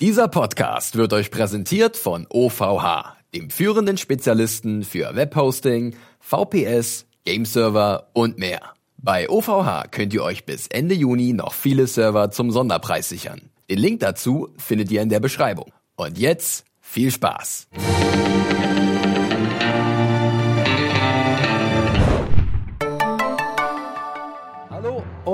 Dieser Podcast wird euch präsentiert von OVH, dem führenden Spezialisten für Webhosting, VPS, Gameserver und mehr. Bei OVH könnt ihr euch bis Ende Juni noch viele Server zum Sonderpreis sichern. Den Link dazu findet ihr in der Beschreibung. Und jetzt viel Spaß!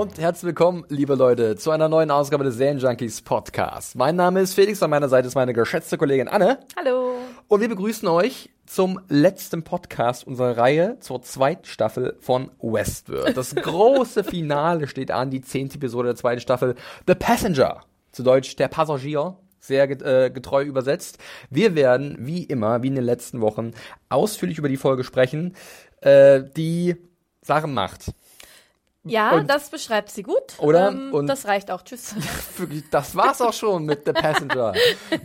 Und herzlich willkommen, liebe Leute, zu einer neuen Ausgabe des Serienjunkies Podcast. Mein Name ist Felix, an meiner Seite ist meine geschätzte Kollegin Anne. Hallo. Und wir begrüßen euch zum letzten Podcast unserer Reihe zur zweiten Staffel von Westworld. Das große Finale steht an, die zehnte Episode der zweiten Staffel, The Passenger. Zu Deutsch der Passagier. Sehr äh, getreu übersetzt. Wir werden, wie immer, wie in den letzten Wochen, ausführlich über die Folge sprechen, äh, die Sachen macht. Ja, Und- das beschreibt sie gut. Oder? Ähm, Und- das reicht auch. Tschüss. Wirklich, das war's auch schon mit The Passenger.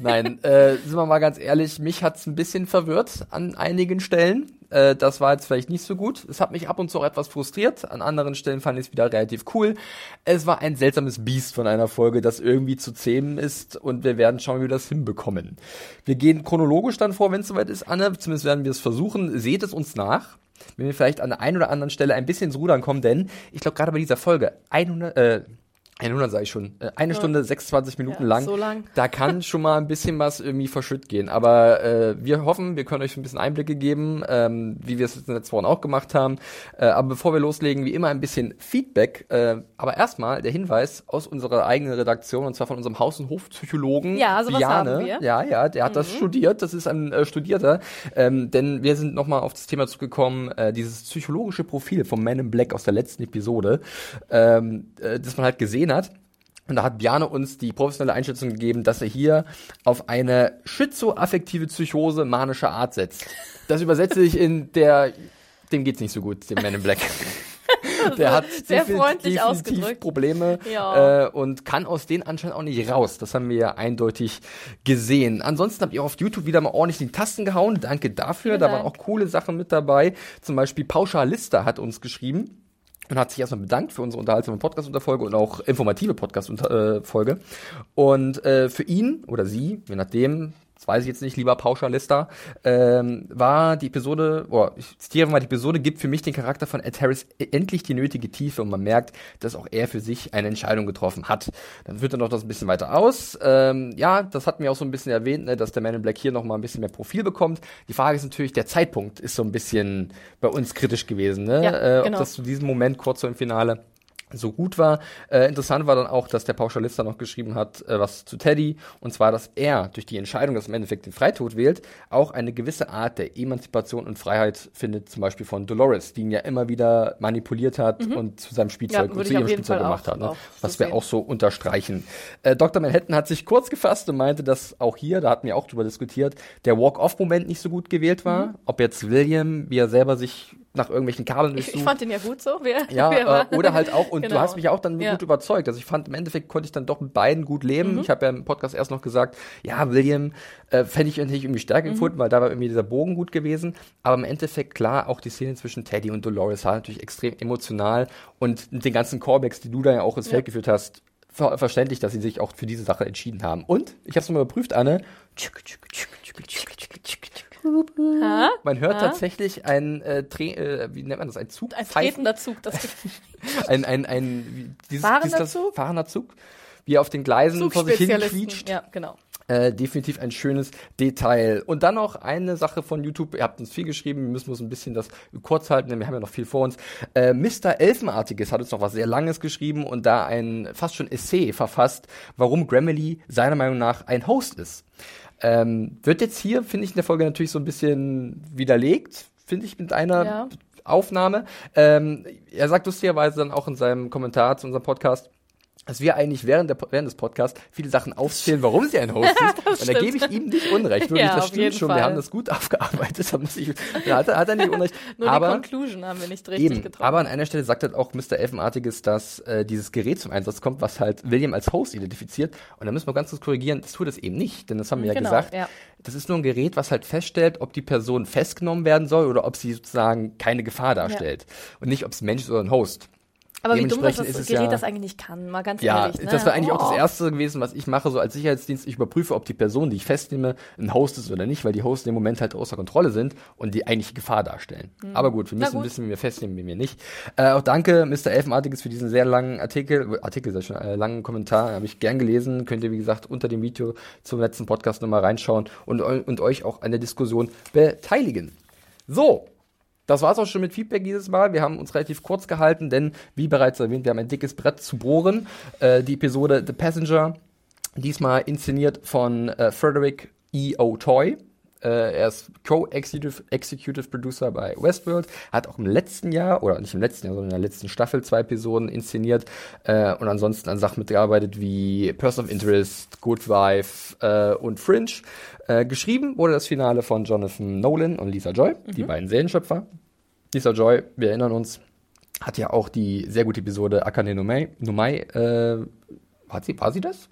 Nein, äh, sind wir mal ganz ehrlich, mich hat's ein bisschen verwirrt an einigen Stellen. Äh, das war jetzt vielleicht nicht so gut. Es hat mich ab und zu auch etwas frustriert. An anderen Stellen fand ich es wieder relativ cool. Es war ein seltsames Biest von einer Folge, das irgendwie zu zähmen ist und wir werden schauen, wie wir das hinbekommen. Wir gehen chronologisch dann vor, wenn es soweit ist, Anne. Zumindest werden wir es versuchen. Seht es uns nach. Wenn wir vielleicht an der einen oder anderen Stelle ein bisschen ins Rudern kommen, denn ich glaube gerade bei dieser Folge 100, äh, 100 sage ich schon, äh, eine Stunde 26 Minuten Ja, lang. so lang. Da kann schon mal ein bisschen was irgendwie verschütt gehen. Aber äh, wir hoffen, wir können euch ein bisschen Einblicke geben, ähm, wie wir es in den letzten Wochen auch gemacht haben. Äh, aber bevor wir loslegen, wie immer ein bisschen Feedback. Äh, aber erstmal der Hinweis aus unserer eigenen Redaktion, und zwar von unserem Haus- und Hofpsychologen Ja, sowas Biane. haben wir. Ja, ja, der hat das studiert. Das ist ein äh, Studierter. Ähm, denn wir sind nochmal auf das Thema zugekommen, äh, dieses psychologische Profil vom Man in Black aus der letzten Episode, ähm, äh, das man halt gesehen hat. Und da hat Bjarne uns die professionelle Einschätzung gegeben, dass er hier auf eine schizoaffektive Psychose manischer Art setzt. Das übersetze ich in der, dem geht's nicht so gut, dem Man in Black. Der hat Sehr freundlich ausgedrückt. Probleme Ja. äh, und kann aus denen anscheinend auch nicht raus. Das haben wir ja eindeutig gesehen. Ansonsten habt ihr auf YouTube wieder mal ordentlich in die Tasten gehauen. Danke dafür. Vielen da waren Dank. auch coole Sachen mit dabei. Zum Beispiel Pauschalista hat uns geschrieben und hat sich erstmal bedankt für unsere unterhaltsame Podcast-Unterfolge und auch informative Podcast-Folge. Und äh, für ihn oder sie, je nachdem, das weiß ich jetzt nicht, lieber Pauschalista, ähm, war die Episode, oh, ich zitiere mal, die Episode gibt für mich den Charakter von Ed Harris endlich die nötige Tiefe und man merkt, dass auch er für sich eine Entscheidung getroffen hat. Dann führt er noch das ein bisschen weiter aus. Ähm, ja, das hatten wir auch so ein bisschen erwähnt, ne, dass der Man in Black hier noch mal ein bisschen mehr Profil bekommt. Die Frage ist natürlich, der Zeitpunkt ist so ein bisschen bei uns kritisch gewesen, ne? Ja, äh, ob genau. das zu diesem Moment kurz vor dem Finale so gut war. Äh, interessant war dann auch, dass der Pauschalist dann noch geschrieben hat, äh, was zu Teddy, und zwar, dass er durch die Entscheidung, dass er im Endeffekt den Freitod wählt, auch eine gewisse Art der Emanzipation und Freiheit findet, zum Beispiel von Dolores, die ihn ja immer wieder manipuliert hat und zu seinem Spielzeug Mhm. Ja, und zu ihrem Spielzeug Fall gemacht auch- hat. Ne? Was wir sehen. auch so unterstreichen. Äh, Dr. Manhattan hat sich kurz gefasst und meinte, dass auch hier, da hatten wir auch drüber diskutiert, der Walk-Off-Moment nicht so gut gewählt war. Ob jetzt William, wie er selber sich nach irgendwelchen Kabeln Mhm. Ich, durchsucht. ich fand den ja gut so. Wer, Ja, wer äh, oder halt auch, und du Genau. hast mich auch dann Ja. gut überzeugt. Also ich fand, im Endeffekt konnte ich dann doch mit beiden gut leben. Mhm. Ich habe ja im Podcast erst noch gesagt, ja, William äh, fände ich natürlich irgendwie Mhm. stärker gefunden, weil da war irgendwie dieser Bogen gut gewesen. Aber im Endeffekt, klar, auch die Szene zwischen Teddy und Dolores war natürlich extrem emotional und mit den ganzen Callbacks, die du da ja auch ins Feld geführt hast, ver verständlich, dass sie sich auch für diese Sache entschieden haben. Und, ich habe es nochmal überprüft, Anne, Ha? man hört tatsächlich ein, äh, äh, wie nennt man das, ein Zug? Ein tretender Zug. Das ein, ein, ein dieses, Fahrender dieses, Zug? fahrender Zug, wie er auf den Gleisen vor sich hin quietscht. Ja, genau. Äh, definitiv ein schönes Detail. Und dann noch eine Sache von YouTube. Ihr habt uns viel geschrieben. Wir müssen uns ein bisschen das kurz halten, denn wir haben ja noch viel vor uns. Äh, Mr. Elfenartiges hat uns noch was sehr Langes geschrieben und da ein fast schon Essay verfasst, warum Grammarly seiner Meinung nach ein Host ist. Ähm, wird jetzt hier, finde ich, in der Folge natürlich so ein bisschen widerlegt, finde ich, mit einer Ja. Aufnahme. Ähm, er sagt lustigerweise dann auch in seinem Kommentar zu unserem Podcast, dass wir eigentlich während, der, während des Podcasts viele Sachen aufzählen, warum sie ein Host ist. Und da gebe ich ihm nicht Unrecht. Wirklich, Ja, das stimmt schon. Fall. Wir haben das gut aufgearbeitet. Da, muss ich, da hat, er- hat er nicht Unrecht. Nur aber, die Conclusion haben wir nicht richtig Eben, getroffen. aber an einer Stelle sagt halt auch Mr. Elfenartiges, dass äh, dieses Gerät zum Einsatz kommt, was halt William als Host identifiziert. Und da müssen wir ganz kurz korrigieren, das tut es eben nicht, denn das haben wir ja Genau, gesagt. ja. Das ist nur ein Gerät, was halt feststellt, ob die Person festgenommen werden soll oder ob sie sozusagen keine Gefahr darstellt. Und nicht, ob es ein Mensch ist oder ein Host. Aber wie dumm, das ist es Gerät ja- das eigentlich nicht kann, mal ganz Ja, ehrlich. Ne? das war eigentlich auch das Oh. Erste gewesen, was ich mache, so als Sicherheitsdienst. Ich überprüfe, ob die Person, die ich festnehme, ein Host ist oder nicht, weil die Hosts im Moment halt außer Kontrolle sind und die eigentliche Gefahr darstellen. Aber gut, wir Mhm. Müssen gut. wissen, wie wir festnehmen, wie wir nicht. Äh, auch danke, Mr. Elfenartiges, für diesen sehr langen Artikel, Artikel, sehr schon, äh, langen Kommentar, habe ich gern gelesen. Könnt ihr, wie gesagt, unter dem Video zum letzten Podcast nochmal reinschauen und, und euch auch an der Diskussion beteiligen. So, das war's auch schon mit Feedback dieses Mal. Wir haben uns relativ kurz gehalten, denn wie bereits erwähnt, wir haben ein dickes Brett zu bohren. Äh, die Episode The Passenger, diesmal inszeniert von äh, Frederick E. O'Toy. Äh, er ist Co-Executive Executive Producer bei Westworld, hat auch im letzten Jahr, oder nicht im letzten Jahr, sondern in der letzten Staffel zwei Episoden inszeniert äh, und ansonsten an Sachen mitgearbeitet wie Person of Interest, Good Wife äh, und Fringe. Äh, geschrieben wurde das Finale von Jonathan Nolan und Lisa Joy, die beiden Serienschöpfer. Lisa Joy, wir erinnern uns, hat ja auch die sehr gute Episode Akane no Mai, no Mai äh, hat sie, war sie das?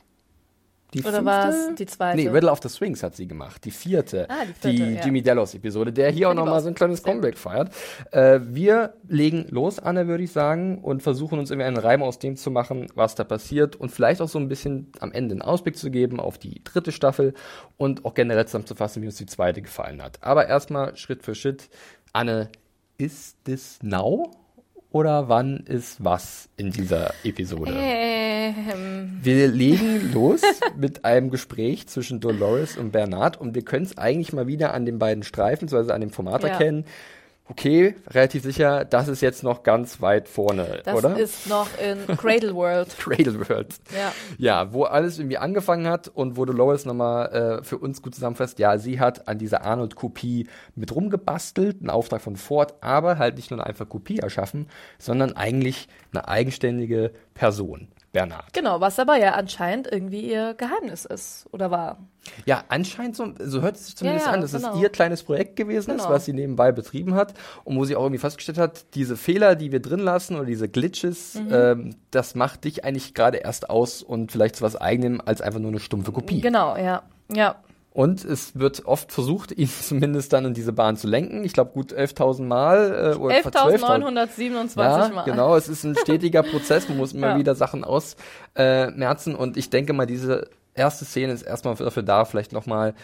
Die Oder war es die zweite? Nee, Riddle of the Swings hat sie gemacht, die vierte. Ah, die vierte, ja. Jimmy Delos-Episode, der hier auch die nochmal so ein kleines Comeback feiert. Äh, wir legen los, Anne, würde ich sagen, und versuchen uns irgendwie einen Reim aus dem zu machen, was da passiert und vielleicht auch so ein bisschen am Ende einen Ausblick zu geben auf die dritte Staffel und auch generell zusammenzufassen, wie uns die zweite gefallen hat. Aber erstmal Schritt für Schritt. Anne, ist this now? Oder wann ist was in dieser Episode? Ähm, Wir legen los mit einem Gespräch zwischen Dolores und Bernard und wir können es eigentlich mal wieder an den beiden Streifen, also an dem Format Ja. erkennen. Okay, relativ sicher, das ist jetzt noch ganz weit vorne, das oder? ist noch in Cradle World. Cradle World. Ja. Ja, wo alles irgendwie angefangen hat und wo Dolores nochmal äh, für uns gut zusammenfasst, ja, sie hat an dieser Arnold-Kopie mit rumgebastelt, einen Auftrag von Ford, aber halt nicht nur eine einfache Kopie erschaffen, sondern eigentlich eine eigenständige Person, Bernard. Genau, was aber ja anscheinend irgendwie ihr Geheimnis ist oder war. Ja, anscheinend so, so hört es sich zumindest Ja, ja, an, dass genau. es ihr kleines Projekt gewesen ist, Genau. was sie nebenbei betrieben hat und wo sie auch irgendwie festgestellt hat, diese Fehler, die wir drin lassen oder diese Glitches, Mhm. ähm, das macht dich eigentlich gerade erst aus und vielleicht zu was eigenem als einfach nur eine stumpfe Kopie. Genau, ja. Ja. Und es wird oft versucht, ihn zumindest dann in diese Bahn zu lenken. Ich glaube gut 11.000 Mal äh, oder 11.927 ja, Mal. genau. Es ist ein stetiger Prozess. Man muss immer Ja. wieder Sachen ausmerzen. Äh, und ich denke mal, diese erste Szene ist erstmal dafür da, vielleicht nochmal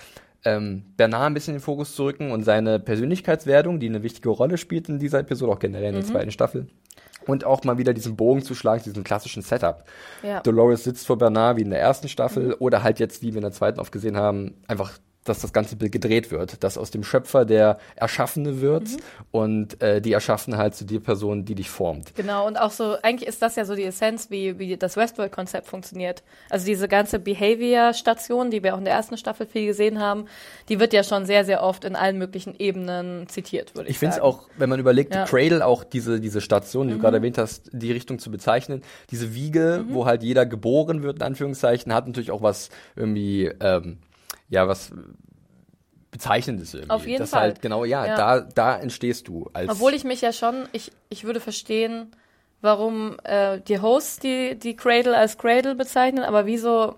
ähm, Bernard ein bisschen in den Fokus zu rücken und seine Persönlichkeitswertung, die eine wichtige Rolle spielt in dieser Episode, auch generell in Mhm. der zweiten Staffel. Und auch mal wieder diesen Bogen zu schlagen, diesen klassischen Setup. Ja. Dolores sitzt vor Bernard wie in der ersten Staffel oder halt jetzt, wie wir in der zweiten oft gesehen haben, einfach dass das ganze Bild gedreht wird, dass aus dem Schöpfer der Erschaffene wird und äh, die Erschaffene halt zu der Person, die dich formt. Genau, und auch so, eigentlich ist das ja so die Essenz, wie, wie das Westworld-Konzept funktioniert. Also diese ganze Behavior-Station, die wir auch in der ersten Staffel viel gesehen haben, die wird ja schon sehr, sehr oft in allen möglichen Ebenen zitiert, würde ich, Ich finde es sagen. auch, wenn man überlegt, Ja. Mhm. Cradle auch diese, diese Station, die du gerade erwähnt hast, die Richtung zu bezeichnen, diese Wiege, wo halt jeder geboren wird, in Anführungszeichen, hat natürlich auch was irgendwie, ähm, ja, was Bezeichnendes irgendwie. Auf jeden das Fall. Halt, genau, ja, Ja. Da, da entstehst du als. Obwohl ich mich ja schon, ich, ich würde verstehen, warum äh, die Hosts die, die Cradle als Cradle bezeichnen, aber wieso,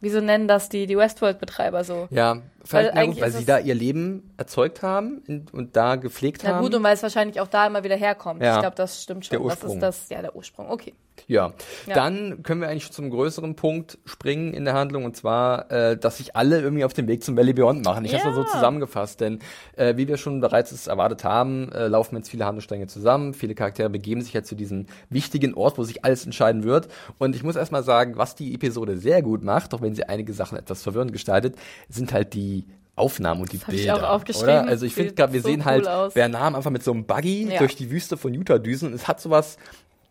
wieso nennen das die, die Westworld-Betreiber so? ja, vielleicht, na gut, weil sie es- da ihr Leben erzeugt haben und da gepflegt Na haben. gut, und weil es wahrscheinlich auch da immer wieder herkommt. Ja. Ich glaube, das stimmt schon. Der Das Ursprung. ist das, ja, der Ursprung. Okay. Ja. Ja. dann können wir eigentlich zum größeren Punkt springen in der Handlung und zwar, äh, dass sich alle irgendwie auf den Weg zum Valley Beyond machen. Ich habe Ja. mal so zusammengefasst, denn äh, wie wir schon bereits es erwartet haben, äh, laufen jetzt viele Handlungsstränge zusammen. Viele Charaktere begeben sich jetzt zu diesem wichtigen Ort, wo sich alles entscheiden wird. Und ich muss erstmal sagen, was die Episode sehr gut macht, auch wenn sie einige Sachen etwas verwirrend gestaltet, sind halt die Aufnahmen und die ich Bilder. auch aufgeschrieben. Oder? Also ich finde gerade, wir so sehen cool halt aus. Bernard einfach mit so einem Buggy Ja. durch die Wüste von Utah düsen. Es hat sowas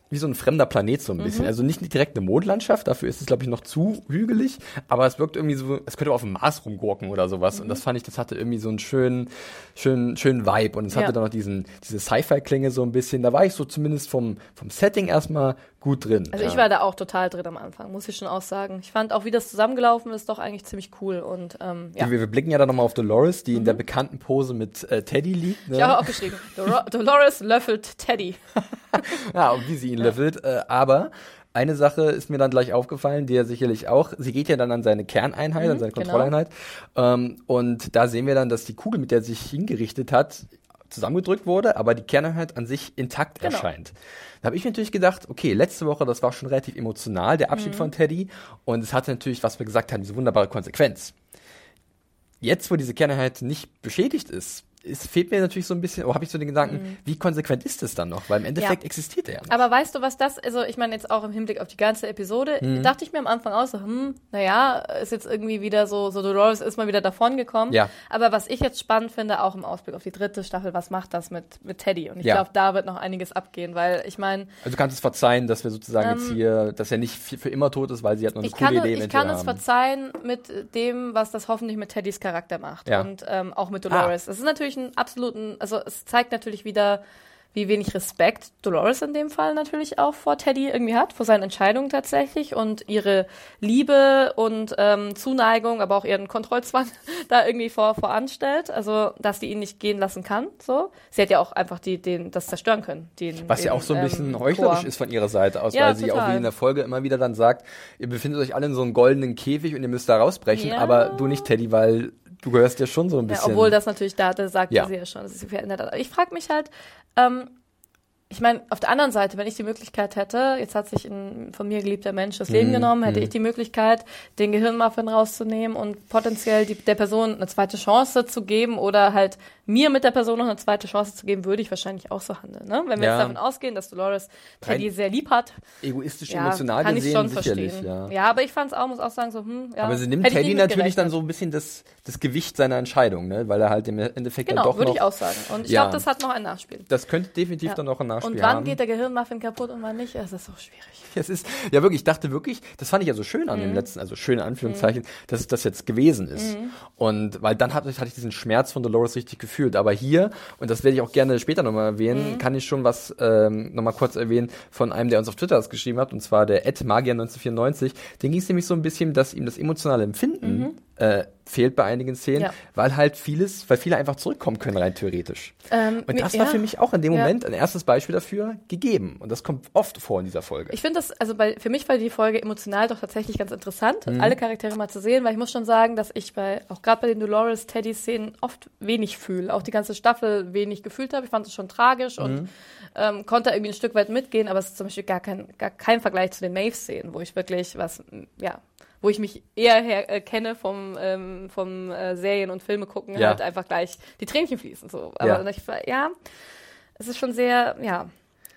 wie so ein fremder Planet so ein bisschen. Mhm. Also nicht direkt eine Mondlandschaft, dafür ist es, glaube ich, noch zu hügelig, aber es wirkt irgendwie so, es könnte auf dem Mars rumgurken oder sowas. Mhm. Und das fand ich, das hatte irgendwie so einen schönen, schönen, schönen Vibe. Und es hatte Ja. dann noch diesen, diese Sci-Fi-Klinge so ein bisschen. Da war ich so zumindest vom, vom Setting erstmal gut drin. Also ja. ich war da auch total drin am Anfang, muss ich schon auch sagen. Ich fand auch, wie das zusammengelaufen ist, doch eigentlich ziemlich cool. Und ähm, ja, Wir, wir blicken ja dann nochmal auf Dolores, die in der bekannten Pose mit äh, Teddy liegt. Ne? ich habe auch geschrieben, Dor Dolores löffelt Teddy. Ja, und wie sie ihn löffelt. Äh, aber eine Sache ist mir dann gleich aufgefallen, die er sicherlich auch. Sie geht ja dann an seine Kerneinheit, an seine genau. Kontrolleinheit. Ähm, und da sehen wir dann, dass die Kugel, mit der sie sich hingerichtet hat, zusammengedrückt wurde, aber die Kerneinheit an sich intakt Genau. erscheint. Da habe ich mir natürlich gedacht, okay, letzte Woche, das war schon relativ emotional, der Abschied Mhm. von Teddy. Und es hatte natürlich, was wir gesagt haben, diese wunderbare Konsequenz. Jetzt, wo diese Kerneinheit nicht beschädigt ist, es fehlt mir natürlich so ein bisschen, oder habe ich so den Gedanken, wie konsequent ist es dann noch? Weil im Endeffekt Mhm. Ja. existiert er ja nicht. Aber weißt du, was das, also ich meine jetzt auch im Hinblick auf die ganze Episode, Mhm. dachte ich mir am Anfang auch so, hm, naja, ist jetzt irgendwie wieder so, so Dolores ist mal wieder davon gekommen. Ja. Aber was ich jetzt spannend finde, auch im Ausblick auf die dritte Staffel, was macht das mit, mit Teddy? Und ich Ja. glaube, da wird noch einiges abgehen, weil ich meine, Also du kannst es verzeihen, dass wir sozusagen jetzt hier, dass er nicht für, immer tot ist, weil sie hat noch eine Ähm, ich coole kann, Idee ich kann es haben. verzeihen mit dem, was das hoffentlich mit Teddys Charakter macht. Ja. Und ähm, auch mit Dolores. Es ist natürlich ein absoluten, also es zeigt natürlich wieder, wie wenig Respekt Dolores in dem Fall natürlich auch vor Teddy irgendwie hat, vor seinen Entscheidungen tatsächlich und ihre Liebe und ähm, Zuneigung, aber auch ihren Kontrollzwang da irgendwie vor voranstellt. Also, dass die ihn nicht gehen lassen kann. So, sie hätte ja auch einfach die, den, das zerstören können. Den, Was ja den, auch so ein bisschen ähm, heuchlerisch Chor. ist von ihrer Seite aus, Ja, weil sie auch total. wie in der Folge immer wieder dann sagt, ihr befindet euch alle in so einem goldenen Käfig und ihr müsst da rausbrechen, Ja. aber du nicht, Teddy, weil du gehörst ja schon so ein Ja, bisschen. obwohl das natürlich da, da sagte Ja. sie ja schon, dass sie sich verändert hat. Aber Ich frage mich halt, ähm, ich meine, auf der anderen Seite, wenn ich die Möglichkeit hätte, jetzt hat sich ein von mir geliebter Mensch das Leben genommen, hätte ich die Möglichkeit, den Gehirnmuffin rauszunehmen und potenziell die, der Person eine zweite Chance zu geben oder halt mir mit der Person noch eine zweite Chance zu geben, würde ich wahrscheinlich auch so handeln. Ne? Wenn wir Ja. jetzt davon ausgehen, dass Dolores Teddy sehr lieb hat, egoistisch, ja, emotional kann ich gesehen schon sicherlich, verstehen. ja. Ja. aber ich fand es auch, muss auch sagen, so, hm, ja. Aber sie nimmt Teddy natürlich dann so ein bisschen das, das Gewicht seiner Entscheidung, ne? weil er halt im Endeffekt dann Genau, doch würde noch, ich auch sagen. Und ich Ja. glaube, das hat noch ein Nachspiel. das könnte definitiv dann noch ein Nachspiel Und wann haben. geht der Gehirnmuffin kaputt und wann nicht? Es ist so schwierig. Es ist, ja wirklich, ich dachte wirklich, das fand ich ja so schön Mhm. an dem letzten, also schön in Anführungszeichen, dass es das jetzt gewesen ist. Mhm. Und weil dann hatte, ich- hatte ich diesen Schmerz von Dolores richtig gefühlt. Aber hier, und das werde ich auch gerne später nochmal erwähnen, Mhm. kann ich schon was ähm, nochmal kurz erwähnen von einem, der uns auf Twitter das geschrieben hat, und zwar der Ed Magier 1994. Den ging es nämlich so ein bisschen, dass ihm das emotionale Empfinden äh, fehlt bei einigen Szenen. Ja. weil halt vieles, weil viele einfach zurückkommen können rein theoretisch. Ähm, und das war ja. für mich auch in dem. Moment ein erstes Beispiel dafür gegeben. Und das kommt oft vor in dieser Folge. Ich finde das, also bei, für mich war die Folge emotional doch tatsächlich ganz interessant, Mhm. alle Charaktere mal zu sehen, weil ich muss schon sagen, dass ich bei, auch gerade bei den Dolores-Teddy-Szenen oft wenig fühle, auch die ganze Staffel wenig gefühlt habe. Ich fand es schon tragisch Mhm. und ähm, konnte irgendwie ein Stück weit mitgehen, aber es ist zum Beispiel gar kein, gar kein Vergleich zu den Maeve-Szenen, wo ich wirklich was, ja, wo ich mich eher her, äh, kenne vom, ähm, vom äh, Serien und Filme gucken, Ja. halt einfach gleich die Tränchen fließen. So. Aber Ja. ich, ja, es ist schon sehr, ja,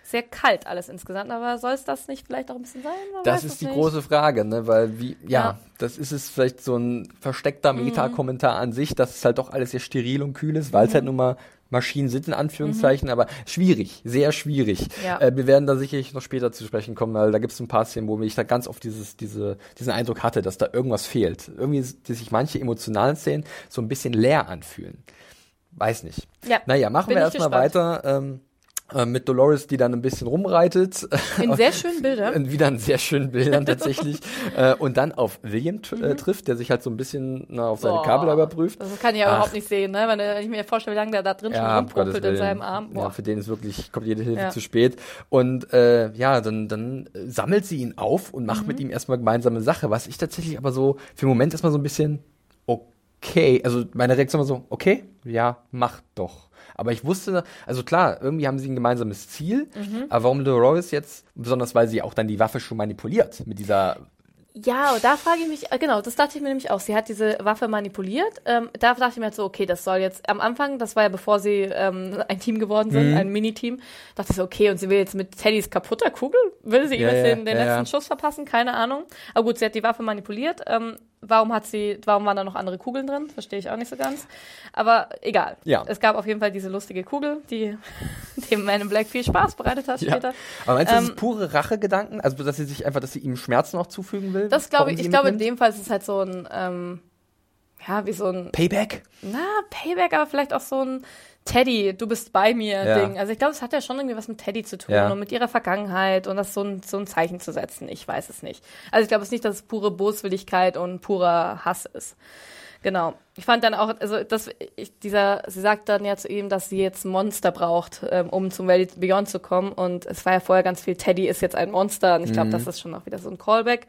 sehr kalt alles insgesamt, aber soll es das nicht vielleicht auch ein bisschen sein? Man Das ist die nicht. große Frage, ne? Weil wie, ja, Ja. Mhm. das ist es vielleicht so ein versteckter Meta-Kommentar an sich, dass es halt doch alles sehr steril und kühl ist, weil Mhm. es halt nun mal Maschinen sind, in Anführungszeichen, aber schwierig, sehr schwierig. Ja. Äh, wir werden da sicherlich noch später zu sprechen kommen, weil da gibt es ein paar Szenen, wo ich da ganz oft dieses, diese, diesen Eindruck hatte, dass da irgendwas fehlt. Irgendwie, dass sich manche emotionalen Szenen so ein bisschen leer anfühlen. Weiß nicht. Ja, Naja, machen bin wir erstmal weiter. Ähm, äh, mit Dolores, die dann ein bisschen rumreitet. In sehr schönen Bildern. Wieder in sehr schönen Bildern tatsächlich. äh, und dann auf William äh, trifft, der sich halt so ein bisschen na, auf seine Mhm. Boah, Kabel überprüft. Das kann ich ja Ach. überhaupt nicht sehen, ne? wenn, ich mir vorstelle, wie lange der da drin schon Ja, Gottes rumpopelt in seinem Arm. Ja, Boah. für den ist wirklich, kommt jede Hilfe Ja. zu spät. Und äh, ja, dann, dann äh, sammelt sie ihn auf und Mhm. macht mit ihm erstmal gemeinsame Sache, was ich tatsächlich aber so für den Moment erstmal so ein bisschen okay, also meine Reaktion war so, okay, ja, mach doch. Aber ich wusste, also klar, irgendwie haben sie ein gemeinsames Ziel, Mhm. aber warum Dolores jetzt, besonders weil sie auch dann die Waffe schon manipuliert mit dieser Ja, da frage ich mich, äh, genau, das dachte ich mir nämlich auch. Sie hat diese Waffe manipuliert. Ähm, da dachte ich mir halt so, okay, das soll jetzt am Anfang, das war ja bevor sie ähm, ein Team geworden Mhm. sind, ein Mini-Team, dachte ich so, okay, und sie will jetzt mit Teddys kaputter Kugel, will sie ihm Ja, jetzt ja, den, den ja, letzten. Schuss verpassen? Keine Ahnung. Aber gut, sie hat die Waffe manipuliert. Ähm, warum hat sie, warum waren da noch andere Kugeln drin? Verstehe ich auch nicht so ganz. Aber egal. Ja. Es gab auf jeden Fall diese lustige Kugel, die dem Man in Black viel Spaß bereitet hat Ja. später. Aber meinst du, das Ähm, ist pure Rachegedanken? Also, dass sie sich einfach, dass sie ihm Schmerzen noch zufügen will? Das glaube ich, ich glaube, in dem Fall ist es halt so ein, ähm, ja, wie so ein, Payback? na, Payback, aber vielleicht auch so ein Teddy, du bist bei mir Ja. Ding. Also ich glaube, es hat ja schon irgendwie was mit Teddy zu tun Ja. und mit ihrer Vergangenheit und das so ein, so ein Zeichen zu setzen. Ich weiß es nicht. Also ich glaube es nicht, dass es pure Boswilligkeit und purer Hass ist. Genau. Ich fand dann auch, also das, ich, dieser, sie sagt dann ja zu ihm, dass sie jetzt ein Monster braucht, ähm, um zum Valley Beyond zu kommen. Und es war ja vorher ganz viel, Teddy ist jetzt ein Monster. Und ich glaube, das ist schon auch wieder so ein Callback.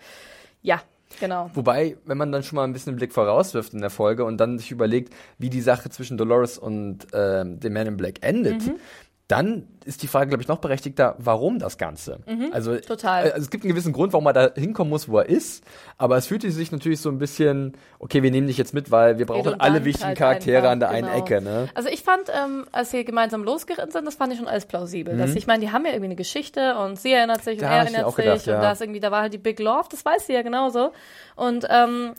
Ja, genau. Wobei, wenn man dann schon mal ein bisschen den Blick vorauswirft in der Folge und dann sich überlegt, wie die Sache zwischen Dolores und ähm, dem Man in Black endet, Mhm. Dann ist die Frage, glaube ich, noch berechtigter, warum das Ganze? Also, Mhm. Total. äh, Also es gibt einen gewissen Grund, warum er da hinkommen muss, wo er ist, aber es fühlte sich natürlich so ein bisschen, okay, wir nehmen dich jetzt mit, weil wir brauchen alle wichtigen halt Charaktere einfach, an der einen genau. Ecke, ne? Also ich fand, ähm, als sie gemeinsam losgeritten sind, das fand ich schon alles plausibel. Mhm. Dass, ich meine, die haben ja irgendwie eine Geschichte und sie erinnert sich und Da er ich mir erinnert sich gedacht, und ja. da ist irgendwie, da war halt die Big Love, das weiß sie ja genauso. Und ähm,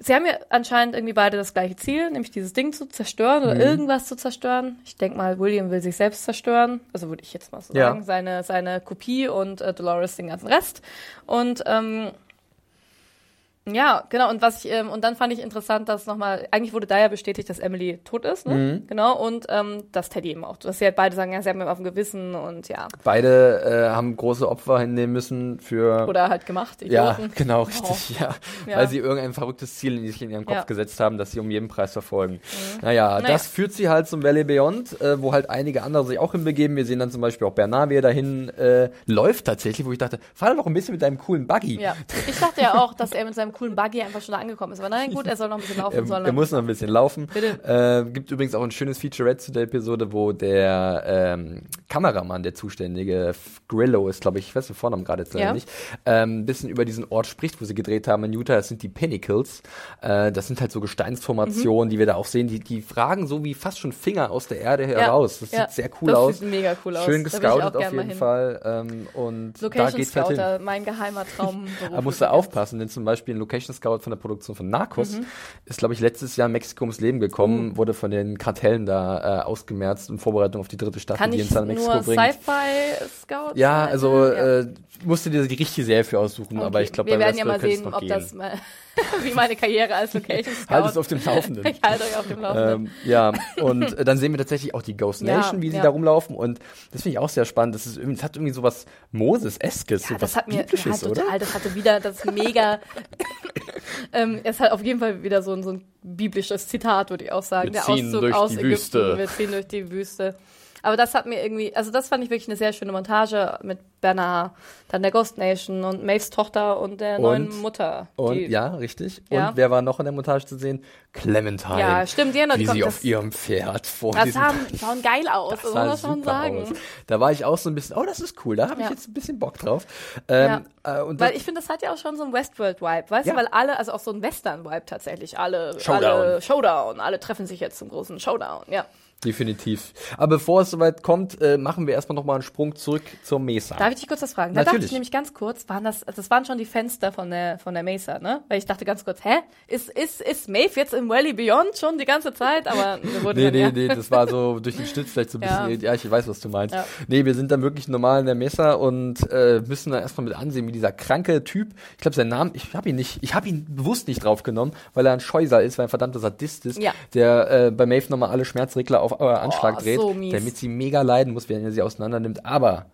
sie haben ja anscheinend irgendwie beide das gleiche Ziel, nämlich dieses Ding zu zerstören Mhm. oder irgendwas zu zerstören. Ich denke mal, William will sich selbst zerstören, also würde ich jetzt mal so Ja. sagen, seine, seine Kopie und äh, Dolores den ganzen Rest. Und ähm, ja, genau. Und was ich ähm, und dann fand ich interessant, dass nochmal eigentlich wurde da ja bestätigt, dass Emily tot ist, ne? Mhm. Genau. Und ähm, dass Teddy eben auch, dass sie halt beide sagen, ja, sie haben auf dem Gewissen und ja Beide äh, haben große Opfer hinnehmen müssen für oder halt gemacht. Ja, Idioten. genau, Oh. richtig, ja. Ja. Weil sie irgendein verrücktes Ziel in sich in ihren Kopf Ja. Mhm. gesetzt haben, das sie um jeden Preis verfolgen. Naja, Naja. das führt sie halt zum Valley Beyond, äh, wo halt einige andere sich auch hinbegeben. Wir sehen dann zum Beispiel auch Bernard, wie er dahin äh, läuft tatsächlich, wo ich dachte, fahr doch ein bisschen mit deinem coolen Buggy. Ja, ich dachte ja auch, dass er mit seinem coolen Buggy einfach schon da angekommen ist. Aber nein, gut, er soll noch ein bisschen laufen. Er, er muss noch ein bisschen laufen. Bitte. Äh, gibt übrigens auch ein schönes Featurette zu der Episode, wo der ähm, Kameramann, der zuständige Grillo ist, glaube ich, ich weiß den Vornamen gerade jetzt leider Ja. nicht, ähm, ein bisschen über diesen Ort spricht, wo sie gedreht haben in Utah. Das sind die Pinnacles. Äh, das sind halt so Gesteinsformationen, die wir da auch sehen. Die, die fragen so wie fast schon Finger aus der Erde heraus. Das ja. sieht sehr cool das aus. Sieht mega cool aus. Schön Da gescoutet auf jeden hin. Fall. Ähm, und da Location geht's halt hin. Scouter, mein geheimer Traum. Da musst du aufpassen, denn zum Beispiel ein Location Scout von der Produktion von Narcos Mhm. ist, glaube ich, letztes Jahr in Mexiko ums Leben gekommen, wurde von den Kartellen da äh, ausgemerzt in Vorbereitung auf die dritte Staffel, Kann die ins San Mexiko bringt. Sci-Fi-Scouts? Ja, sein? also Ja. äh, musste dir die richtige Serie für aussuchen, aber Okay. ich glaube, wir werden ja mal sehen, ob gehen. das mal, wie meine Karriere als Location Scout. Halt es auf dem Laufenden. Ich halte euch auf dem Laufenden. Ähm, ja, und äh, dann sehen wir tatsächlich auch die Ghost Ja, Nation, wie sie ja. da rumlaufen. Und das finde ich auch sehr spannend. Das, ist irgendwie, das hat irgendwie so was Moses-eskes, so Ja, was das hat mir Biblisches, ja, oder? total, das hatte wieder das mega ähm, es hat auf jeden Fall wieder so ein, so ein biblisches Zitat, würde ich auch sagen. Wir der ziehen Auszug durch aus die Ägypten, Wüste. wir ziehen durch die Wüste. Aber das hat mir irgendwie, also das fand ich wirklich eine sehr schöne Montage mit Bernard, dann der Ghost Nation und Maves Tochter und der Und- neuen Mutter. Und die- ja, richtig. Ja. Und wer war noch in der Montage zu sehen? Clementine. Ja, stimmt, die erinnert- Wie die sie kommt- auf das- ihrem Pferd vor das diesem sah, sahen geil aus, Das muss man schon sagen. aus. Da war ich auch so ein bisschen, oh, das ist cool, da habe ich Ja. jetzt ein bisschen Bock drauf. Ähm, äh, und Weil ich finde, das hat ja auch schon so ein Westworld-Vibe, weißt Ja. du, weil alle, also auch so ein Western-Vibe tatsächlich, alle, Showdown. alle Showdown, alle treffen sich jetzt zum großen Showdown, ja. Definitiv. Aber bevor es soweit kommt, äh, machen wir erstmal nochmal einen Sprung zurück zur Mesa. Darf ich dich kurz was fragen? Da dachte Natürlich. ich nämlich ganz kurz, waren das, das waren schon die Fenster von der, von der Mesa, ne? Weil ich dachte ganz kurz, hä? Ist, ist, ist Maeve jetzt im Valley Beyond schon die ganze Zeit? Aber wir wurden Nee, dann, nee, ja. nee, das war so durch den Schnitt vielleicht so ein Ja. bisschen, ja, ich weiß, was du meinst. Ja. Nee, wir sind dann wirklich normal in der Mesa und äh, müssen da erstmal mit ansehen, wie dieser kranke Typ, ich glaube, seinen Namen, ich habe ihn nicht, ich habe ihn bewusst nicht draufgenommen, weil er ein Scheusal ist, weil er ein verdammter Sadist ist, Ja. der äh, bei Maeve nochmal alle Schmerzregler auf äh, Anschlag Oh, dreht, so damit sie mega leiden muss, wenn er sie auseinander nimmt, aber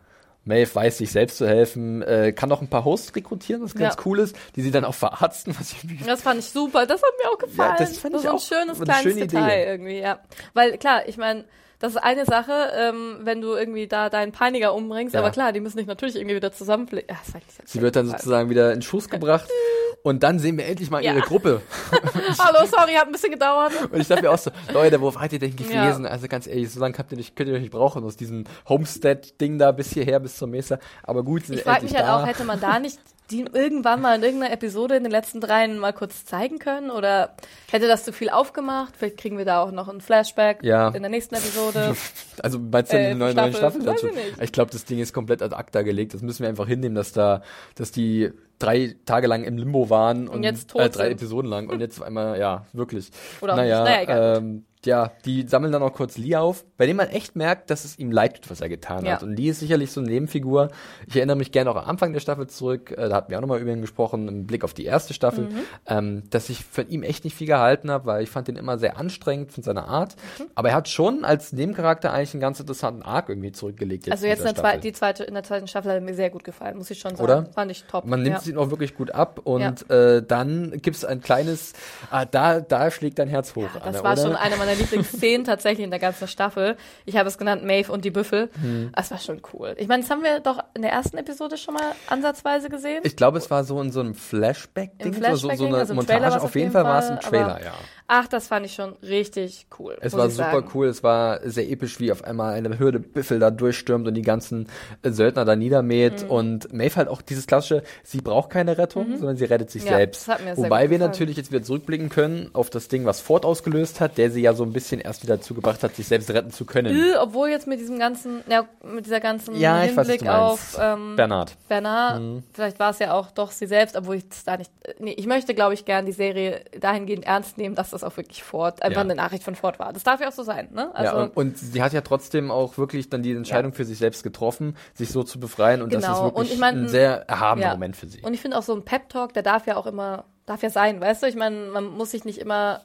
Maeve weiß sich selbst zu helfen, äh, kann noch ein paar Hosts rekrutieren, was ganz Ja. cool ist, die sie dann auch verarzten, was ich Das fand ich super, das hat mir auch gefallen. das fand ich ist ein auch schönes eine kleines schöne Detail Idee. irgendwie, ja. Weil klar, ich meine, das ist eine Sache, ähm, wenn du irgendwie da deinen Peiniger umbringst, Ja. aber klar, die müssen dich natürlich irgendwie wieder. Ja, das nicht Sie wird dann sozusagen wieder in Schuss gebracht und dann sehen wir endlich mal Ja. ihre Gruppe. Hallo, sorry, hat ein bisschen gedauert. Und ich dachte mir auch so, Leute, worauf hat ihr denn Ja. gewesen? Also ganz ehrlich, so lange habt ihr nicht, könnt ihr euch nicht brauchen aus diesem Homestead-Ding da bis hierher, bis zur Mesa. Aber gut, sind Ich frage mich halt da. auch, hätte man da nicht die irgendwann mal in irgendeiner Episode in den letzten dreien mal kurz zeigen können? Oder hätte das zu viel aufgemacht? Vielleicht kriegen wir da auch noch ein Flashback Ja. in der nächsten Episode. Also meinst du Äh, eine neue, neue Staffel? Staffel? Weiß dazu? ich. Ich glaube, das Ding ist komplett ad acta gelegt. Das müssen wir einfach hinnehmen, dass da, dass die drei Tage lang im Limbo waren und, jetzt tot äh, drei sind. Episoden lang und jetzt auf einmal, ja, wirklich. Oder naja. Naja, egal. ähm, ja, die sammeln dann auch kurz Lee auf, bei dem man echt merkt, dass es ihm leid tut, was er getan Ja. hat. Und Lee ist sicherlich so eine Nebenfigur. Ich erinnere mich gerne auch am Anfang der Staffel zurück, äh, da hatten wir auch nochmal über ihn gesprochen, im Blick auf die erste Staffel, Mhm. ähm, dass ich von ihm echt nicht viel gehalten habe, weil ich fand ihn immer sehr anstrengend von seiner Art. Mhm. Aber er hat schon als Nebencharakter eigentlich einen ganz interessanten Arc irgendwie zurückgelegt. Also in jetzt in der, zwei, Staffel. die zweite, in der zweiten Staffel hat mir sehr gut gefallen, muss ich schon sagen. Oder? Fand ich top. Man nimmt ja. sie auch wirklich gut ab und äh, dann gibt's ein kleines, ah, da, da schlägt dein Herz hoch. Das Anne, war oder? schon eine meiner Lieblingsszenen tatsächlich in der ganzen Staffel. Ich habe es genannt Maeve und die Büffel. Hm. Das war schon cool. Ich meine, das haben wir doch in der ersten Episode schon mal ansatzweise gesehen. Ich glaube, es war so in so einem Flashback-Ding, Im so, so, eine also Montage. Auf jeden jeden Fall war es Fall, im Trailer, ja. Ach, das fand ich schon richtig cool. Es muss war ich super sagen. cool, es war sehr episch, wie auf einmal eine Hürde Büffel da durchstürmt und die ganzen äh, Söldner da niedermäht. Mhm. Und Maeve halt auch dieses klassische, sie braucht keine Rettung, sondern sie rettet sich Ja, selbst. das hat mir sehr Wobei wir gefallen. natürlich jetzt wieder zurückblicken können auf das Ding, was Ford ausgelöst hat, der sie ja so ein bisschen erst wieder dazu gebracht hat, sich selbst retten zu können. Äh, Obwohl jetzt mit diesem ganzen, ja, mit dieser ganzen Ja, ich weiß, was Hinblick du meinst. auf ähm, Bernhard. Bernard, vielleicht war es ja auch doch sie selbst, obwohl ich das da nicht. äh, Nee, ich möchte, glaube ich, gern die Serie dahingehend ernst nehmen, dass das auch wirklich Ford, einfach Ja. eine Nachricht von Ford war. Das darf ja auch so sein, ne? Also, ja, und, und sie hat ja trotzdem auch wirklich dann die Entscheidung für sich selbst getroffen, sich so zu befreien und das Genau. ist wirklich Und ich mein, ein sehr erhabener ja. Moment für sie. Und ich finde auch so ein Pep-Talk, der darf ja auch immer, darf ja sein, weißt du? Ich meine, man muss sich nicht immer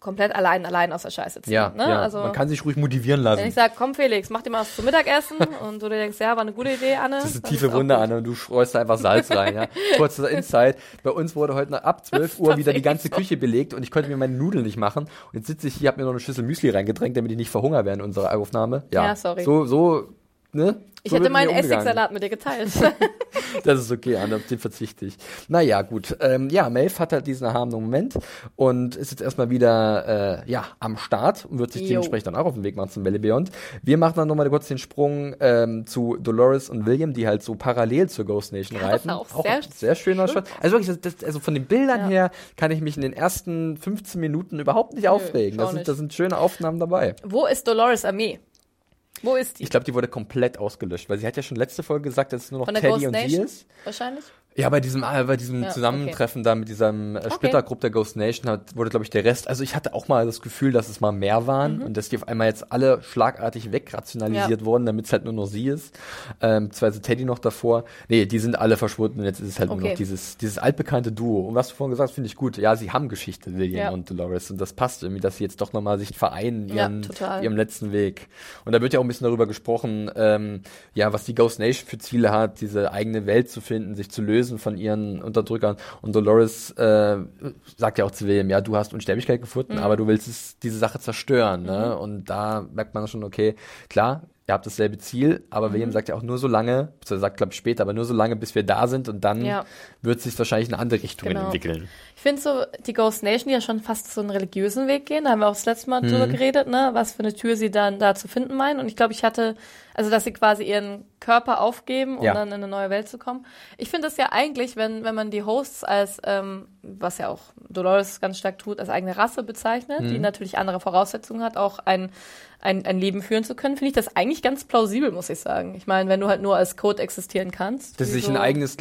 komplett allein, allein aus der Scheiße ziehen. ja, ne? ja. Also, man kann sich ruhig motivieren wenn ich lassen. sage, komm Felix, mach dir mal was zum Mittagessen und du dir denkst, ja, war eine gute Idee, Anne. Das ist eine tiefe Wunde gut. an und du streust da einfach Salz rein. Ja. Kurzer Insight. Bei uns wurde heute ab 12 Uhr wieder die ganze Küche belegt und ich konnte mir meine Nudeln nicht machen. Und jetzt sitze ich hier, habe mir noch eine Schüssel Müsli reingedrängt, damit ich nicht verhungere während unserer Aufnahme. Ja, Ja, sorry. So, so, ne? Ich so hätte meinen. Essigsalat mit dir geteilt. Das ist okay, Anne, auf den verzichte ich. Naja, gut. Ähm, ja, Maeve hat halt diesen erhabenen Moment und ist jetzt erstmal wieder äh, ja, am Start und wird sich Jo. dementsprechend dann auch auf den Weg machen zum Valley Beyond. Wir machen dann nochmal kurz den Sprung ähm, zu Dolores und William, die halt so parallel zur Ghost Nation Ja, das reiten. war auch sehr ein sehr schöner schön. Shot. Also wirklich, das, das, also von den Bildern Ja. her kann ich mich in den ersten 15 Minuten überhaupt nicht aufregen. ich auch Das sind, das sind schöne Aufnahmen dabei. Wo ist Dolores Armee? Wo ist die? Ich glaube, die wurde komplett ausgelöscht, weil sie hat ja schon letzte Folge gesagt, dass es nur noch Von der Teddy Ghost und sie ist. Wahrscheinlich. Ja, bei diesem, äh, bei diesem Ja, Zusammentreffen da mit diesem äh, Splittergruppe der Ghost Nation hat, wurde, glaube ich, der Rest. Also ich hatte auch mal das Gefühl, dass es mal mehr waren Mhm. und dass die auf einmal jetzt alle schlagartig wegrationalisiert Ja. wurden, damit es halt nur noch sie ist. Ähm, beziehungsweise Teddy noch davor. Nee, die sind alle verschwunden und jetzt ist es halt nur Okay. noch dieses, dieses altbekannte Duo. Und was du vorhin gesagt hast, finde ich gut. Ja, sie haben Geschichte, William Ja. und Dolores. Und das passt irgendwie, dass sie jetzt doch nochmal sich vereinen, Ja, ihren, total. ihrem letzten Weg. Und da wird ja auch ein bisschen darüber gesprochen, ähm, ja, was die Ghost Nation für Ziele hat, diese eigene Welt zu finden, sich zu lösen von ihren Unterdrückern. Und Dolores äh, sagt ja auch zu William, ja, du hast Unsterblichkeit gefunden, Mhm. aber du willst es, diese Sache zerstören. Ne? Und da merkt man schon, okay, klar, ihr habt dasselbe Ziel, aber Mhm. William sagt ja auch nur so lange, beziehungsweise sagt, glaube ich, später, aber nur so lange, bis wir da sind und dann Ja. wird sich wahrscheinlich in eine andere Richtung Genau. entwickeln. Ich finde so, die Ghost Nation, die ja schon fast so einen religiösen Weg gehen, da haben wir auch das letzte Mal drüber Mhm. geredet, ne, was für eine Tür sie dann da zu finden meinen. Und ich glaube, ich hatte, also dass sie quasi ihren Körper aufgeben, um Ja. dann in eine neue Welt zu kommen. Ich finde das ja eigentlich, wenn, wenn man die Hosts als, ähm, was ja auch Dolores ganz stark tut, als eigene Rasse bezeichnet, Mhm. die natürlich andere Voraussetzungen hat, auch ein, ein, ein Leben führen zu können, finde ich das eigentlich ganz plausibel, muss ich sagen. Ich meine, wenn du halt nur als Code existieren kannst. Dass sich wieso- ein eigenes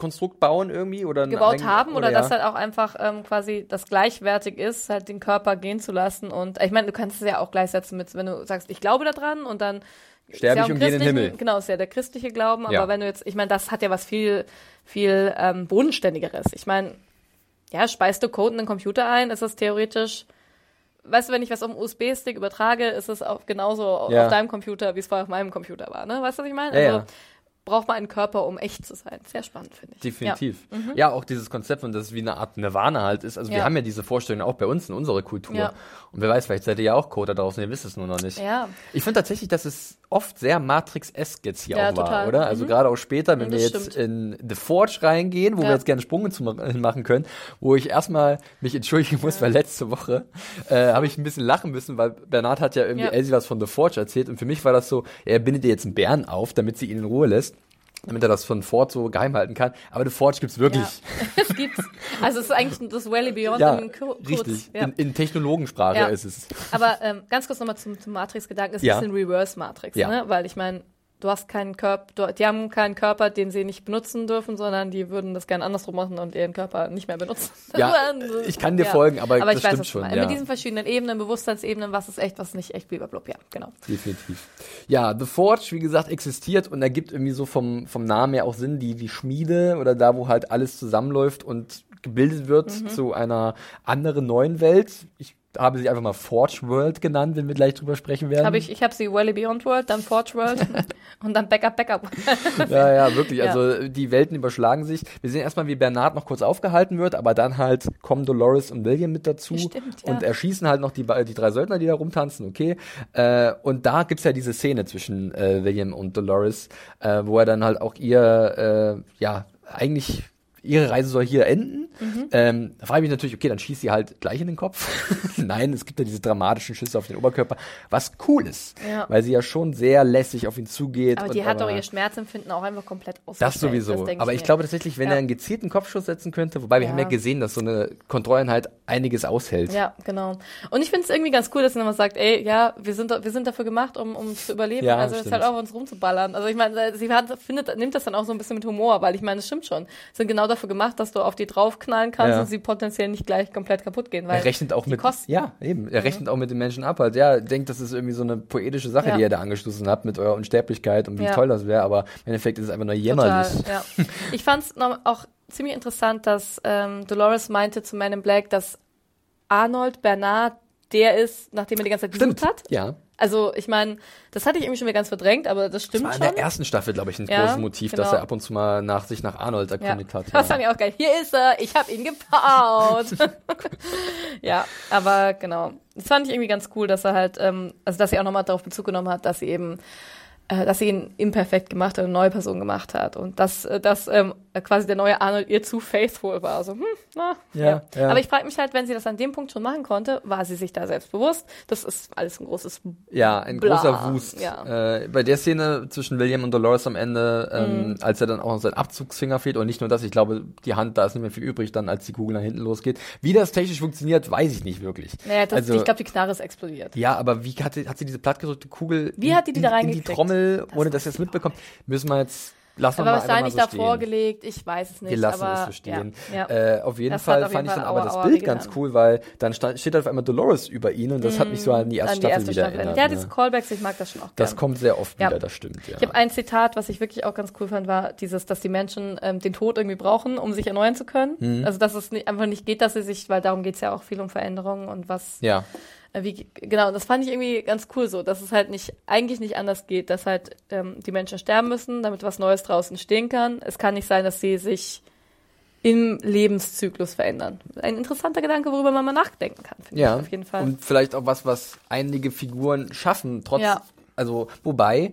Glaubenskonstrukt bauen irgendwie oder gebaut haben oder, ja. dass halt auch einfach ähm, quasi das gleichwertig ist, halt den Körper gehen zu lassen. Und ich meine, du kannst es ja auch gleichsetzen mit, wenn du sagst, ich glaube daran und dann Sterbe ich ja und auch gehe in den christlichen- Himmel. Genau, ist ja der christliche Glauben, aber Ja. wenn du jetzt, ich meine, das hat ja was viel, viel ähm, bodenständigeres. Ich meine, ja, speist du Code in den Computer ein, ist das theoretisch, weißt du, wenn ich was auf dem USB-Stick übertrage, ist es auch genauso Ja. auf deinem Computer, wie es vorher auf meinem Computer war, ne? Weißt du, was ich meine? Ja, also ja. Braucht man einen Körper, um echt zu sein. Sehr spannend, finde ich. Definitiv. Ja. Mhm. Ja. auch dieses Konzept und das es wie eine Art Nirvana halt ist. Also wir Ja. haben ja diese Vorstellung auch bei uns in unserer Kultur. Ja. Und wer weiß, vielleicht seid ihr ja auch Coder draußen, ihr wisst es nur noch nicht. Ja. Ich finde tatsächlich, dass es oft sehr Matrix-esque jetzt hier auch war, total. oder? Also gerade auch später, wenn wir jetzt in The Forge reingehen, wo wir jetzt gerne Sprung zu ma- machen können, wo ich erstmal mich entschuldigen muss, weil letzte Woche äh, habe ich ein bisschen lachen müssen, weil Bernhard hat ja irgendwie. Elsie was von The Forge erzählt und für mich war das so, er bindet ihr jetzt einen Bären auf, damit sie ihn in Ruhe lässt. Damit er das von Ford so geheim halten kann. Aber The Forge gibt's wirklich. Ja. es gibt's. Also es ist eigentlich das Valley Beyond Ja, in kurz. richtig. Ja. In, in Technologensprache Ja. ist es. Aber ähm, ganz kurz nochmal zum, zum Matrix-Gedanken. Es ist Ja. ein bisschen Reverse-Matrix, Ja. ne? Weil ich meine, du hast keinen Körper, die haben keinen Körper, den sie nicht benutzen dürfen, sondern die würden das gerne andersrum machen und ihren Körper nicht mehr benutzen. Ja, ich kann dir folgen, aber aber das ich weiß, stimmt du schon, ja. Mit diesen verschiedenen Ebenen, Bewusstseinsebenen, was ist echt, was ist nicht echt, blablabla. Ja, genau. Definitiv. Ja, The Forge, wie gesagt, existiert und ergibt irgendwie so vom, vom Namen her auch Sinn, die, die Schmiede oder da, wo halt alles zusammenläuft und gebildet wird Mhm. zu einer anderen neuen Welt. Ich habe sie einfach mal Forge World genannt, wenn wir gleich drüber sprechen werden. Hab ich ich habe sie Wally Beyond World, dann Forge World und dann Backup, Backup. Ja, ja, wirklich. Ja. Also die Welten überschlagen sich. Wir sehen erstmal, wie Bernard noch kurz aufgehalten wird, aber dann halt kommen Dolores und William mit dazu Stimmt, ja. und erschießen halt noch die, die drei Söldner, die da rumtanzen, okay. Äh, und da gibt's ja diese Szene zwischen äh, William und Dolores, äh, wo er dann halt auch ihr, äh, ja, eigentlich ihre Reise soll hier enden. Mhm. Ähm, da frage ich mich natürlich, okay, dann schießt sie halt gleich in den Kopf. Nein, es gibt ja diese dramatischen Schüsse auf den Oberkörper, was cool ist, Ja. weil sie ja schon sehr lässig auf ihn zugeht. Aber und die hat doch ihr Schmerzempfinden auch einfach komplett ausgestellt. das sowieso. denk aber ich mir. glaube tatsächlich, wenn Ja. er einen gezielten Kopfschuss setzen könnte, wobei wir Ja. haben ja gesehen, dass so eine Kontrolleinheit einiges aushält. Ja, genau. Und ich finde es irgendwie ganz cool, dass sie nochmal sagt, ey, ja, wir sind, wir sind dafür gemacht, um, um zu überleben. Ja, also es halt auch auf uns rumzuballern. Also ich meine, sie hat, findet, nimmt das dann auch so ein bisschen mit Humor, weil ich meine, es stimmt schon. Sind genau dafür gemacht, dass du auf die draufknallen kannst Ja. und sie potenziell nicht gleich komplett kaputt gehen. Weil Er rechnet auch mit, Kosten. ja, eben. Er rechnet auch mit den Menschen ab. Halt, ja, denkt, das ist irgendwie so eine poetische Sache, Ja. die er da angestoßen hat mit eurer Unsterblichkeit und wie Ja. toll das wäre. Aber im Endeffekt ist es einfach nur jämmerlich. Total, ja. Ich fand es auch ziemlich interessant, dass ähm, Dolores meinte zu Man in Black, dass Arnold Bernard der ist, nachdem er die ganze Zeit gesucht hat. Ja. Also ich meine, das hatte ich irgendwie schon wieder ganz verdrängt, aber das Das stimmt war in schon. der ersten Staffel, glaube ich, ein Ja, großes Motiv, dass genau. er ab und zu mal nach sich nach Arnold ja. erkundigt hat. Das fand ich auch geil. Hier ist er, ich habe ihn gebaut. ja, aber genau. Das fand ich irgendwie ganz cool, dass er halt, ähm, also dass sie auch nochmal darauf Bezug genommen hat, dass sie eben, äh, dass sie ihn imperfekt gemacht hat, eine neue Person gemacht hat und dass, äh, dass ähm, quasi der neue Arnold ihr zu faithful war. Also, hm, na, Ja, ja. Aber ich frage mich halt, wenn sie das an dem Punkt schon machen konnte, war sie sich da selbstbewusst? Das ist alles ein großes Ja, ein Bla, großer Wust. ja. Äh, bei der Szene zwischen William und Dolores am Ende, ähm, Mhm. als er dann auch noch seinen Abzugsfinger fehlt und nicht nur das, ich glaube, die Hand, da ist nicht mehr viel übrig, dann als die Kugel nach hinten losgeht. Wie das technisch funktioniert, weiß ich nicht wirklich. Naja, das, also, ich glaube, die Knarre ist explodiert. ja, aber wie hat, sie- hat sie diese plattgedrückte Kugel Wie in, hat die die da in, in die? Trommel, Das ohne dass ihr es mitbekommt? Müssen wir jetzt, wir Aber wahrscheinlich so davor stehen. gelegt, ich weiß es nicht. Wir lassen aber, es so stehen. Ja, ja. Äh, auf jeden Das Fall auf fand jeden ich dann Fall aber das Bild ganz cool, weil dann stand, steht auf einmal Dolores über ihn und das hat mich so an die erste, an die Staffel wieder Staffel. erinnert. Ja, ne? diese Callbacks, ich mag das schon auch Das gern. kommt sehr oft Ja. wieder, das stimmt, ja. Ich habe ein Zitat, was ich wirklich auch ganz cool fand, war dieses, dass die Menschen ähm, den Tod irgendwie brauchen, um sich erneuern zu können. Mhm. Also dass es nicht, einfach nicht geht, dass sie sich, weil darum geht's ja auch viel um Veränderungen und was ja. Äh, wie, genau, das fand ich irgendwie ganz cool so, dass es halt nicht, eigentlich nicht anders geht, dass halt ähm, die Menschen sterben müssen, damit was Neues draußen stehen kann. Es kann nicht sein, dass sie sich im Lebenszyklus verändern. Ein interessanter Gedanke, worüber man mal nachdenken kann, finde Ja, ich auf jeden Fall. und vielleicht auch was, was einige Figuren schaffen, trotz, Ja. also, wobei,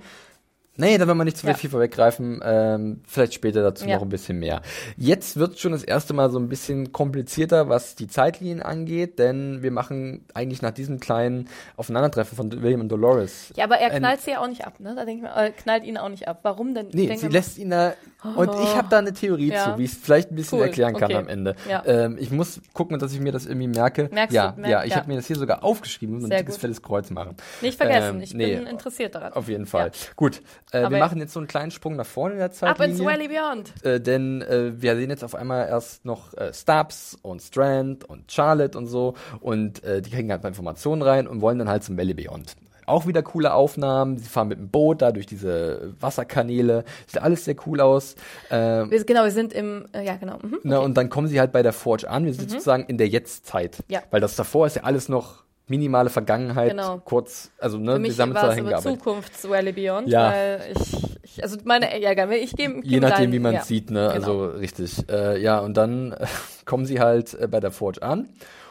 nee, da will man nicht zu Ja. viel vorweggreifen, ähm, vielleicht später dazu Ja. noch ein bisschen mehr. Jetzt wird schon das erste Mal so ein bisschen komplizierter, was die Zeitlinien angeht, denn wir machen eigentlich nach diesem kleinen Aufeinandertreffen von William und Dolores. ja, aber er ein- knallt sie ja auch nicht ab, ne? Da denke ich mir, äh, knallt ihn auch nicht ab. Warum denn? Nee, sie lässt ihn da. Und ich habe da eine Theorie Ja. zu, wie ich es vielleicht ein bisschen Cool, erklären kann okay. am Ende. Ja. Ähm, ich muss gucken, dass ich mir das irgendwie merke. Merkst ja, du? Merk- ja, ich ja. habe mir das hier sogar aufgeschrieben und ein Sehr dickes fettes Kreuz machen. Nicht vergessen, Ähm, ich nee, bin interessiert daran. Auf jeden Fall. Gut, äh, wir machen jetzt so einen kleinen Sprung nach vorne in der Ab ins Zeitlinie. Valley Beyond. Äh, denn äh, wir sehen jetzt auf einmal erst noch äh, Stubbs und Strand und Charlotte und so und äh, die kriegen halt mal Informationen rein und wollen dann halt zum Valley Beyond. Auch wieder coole Aufnahmen. Sie fahren mit dem Boot da durch diese Wasserkanäle. Sieht alles sehr cool aus. Ähm, Wir, genau, wir sind im, äh, ja genau. Mhm. na, und dann kommen sie halt bei der Forge an. Wir sind sozusagen in der Jetztzeit. Ja. Weil das davor ist ja alles noch minimale Vergangenheit. Genau. Kurz, also ne, Für mich uns war es hingearbeitet. Zukunfts Valley Beyond, Ja. weil ich, ich, also meine, ja, geil, ich gehe Je nachdem, wie man ja, es sieht, ne? genau. Also richtig. Äh, ja, und dann äh, kommen sie halt äh, bei der Forge an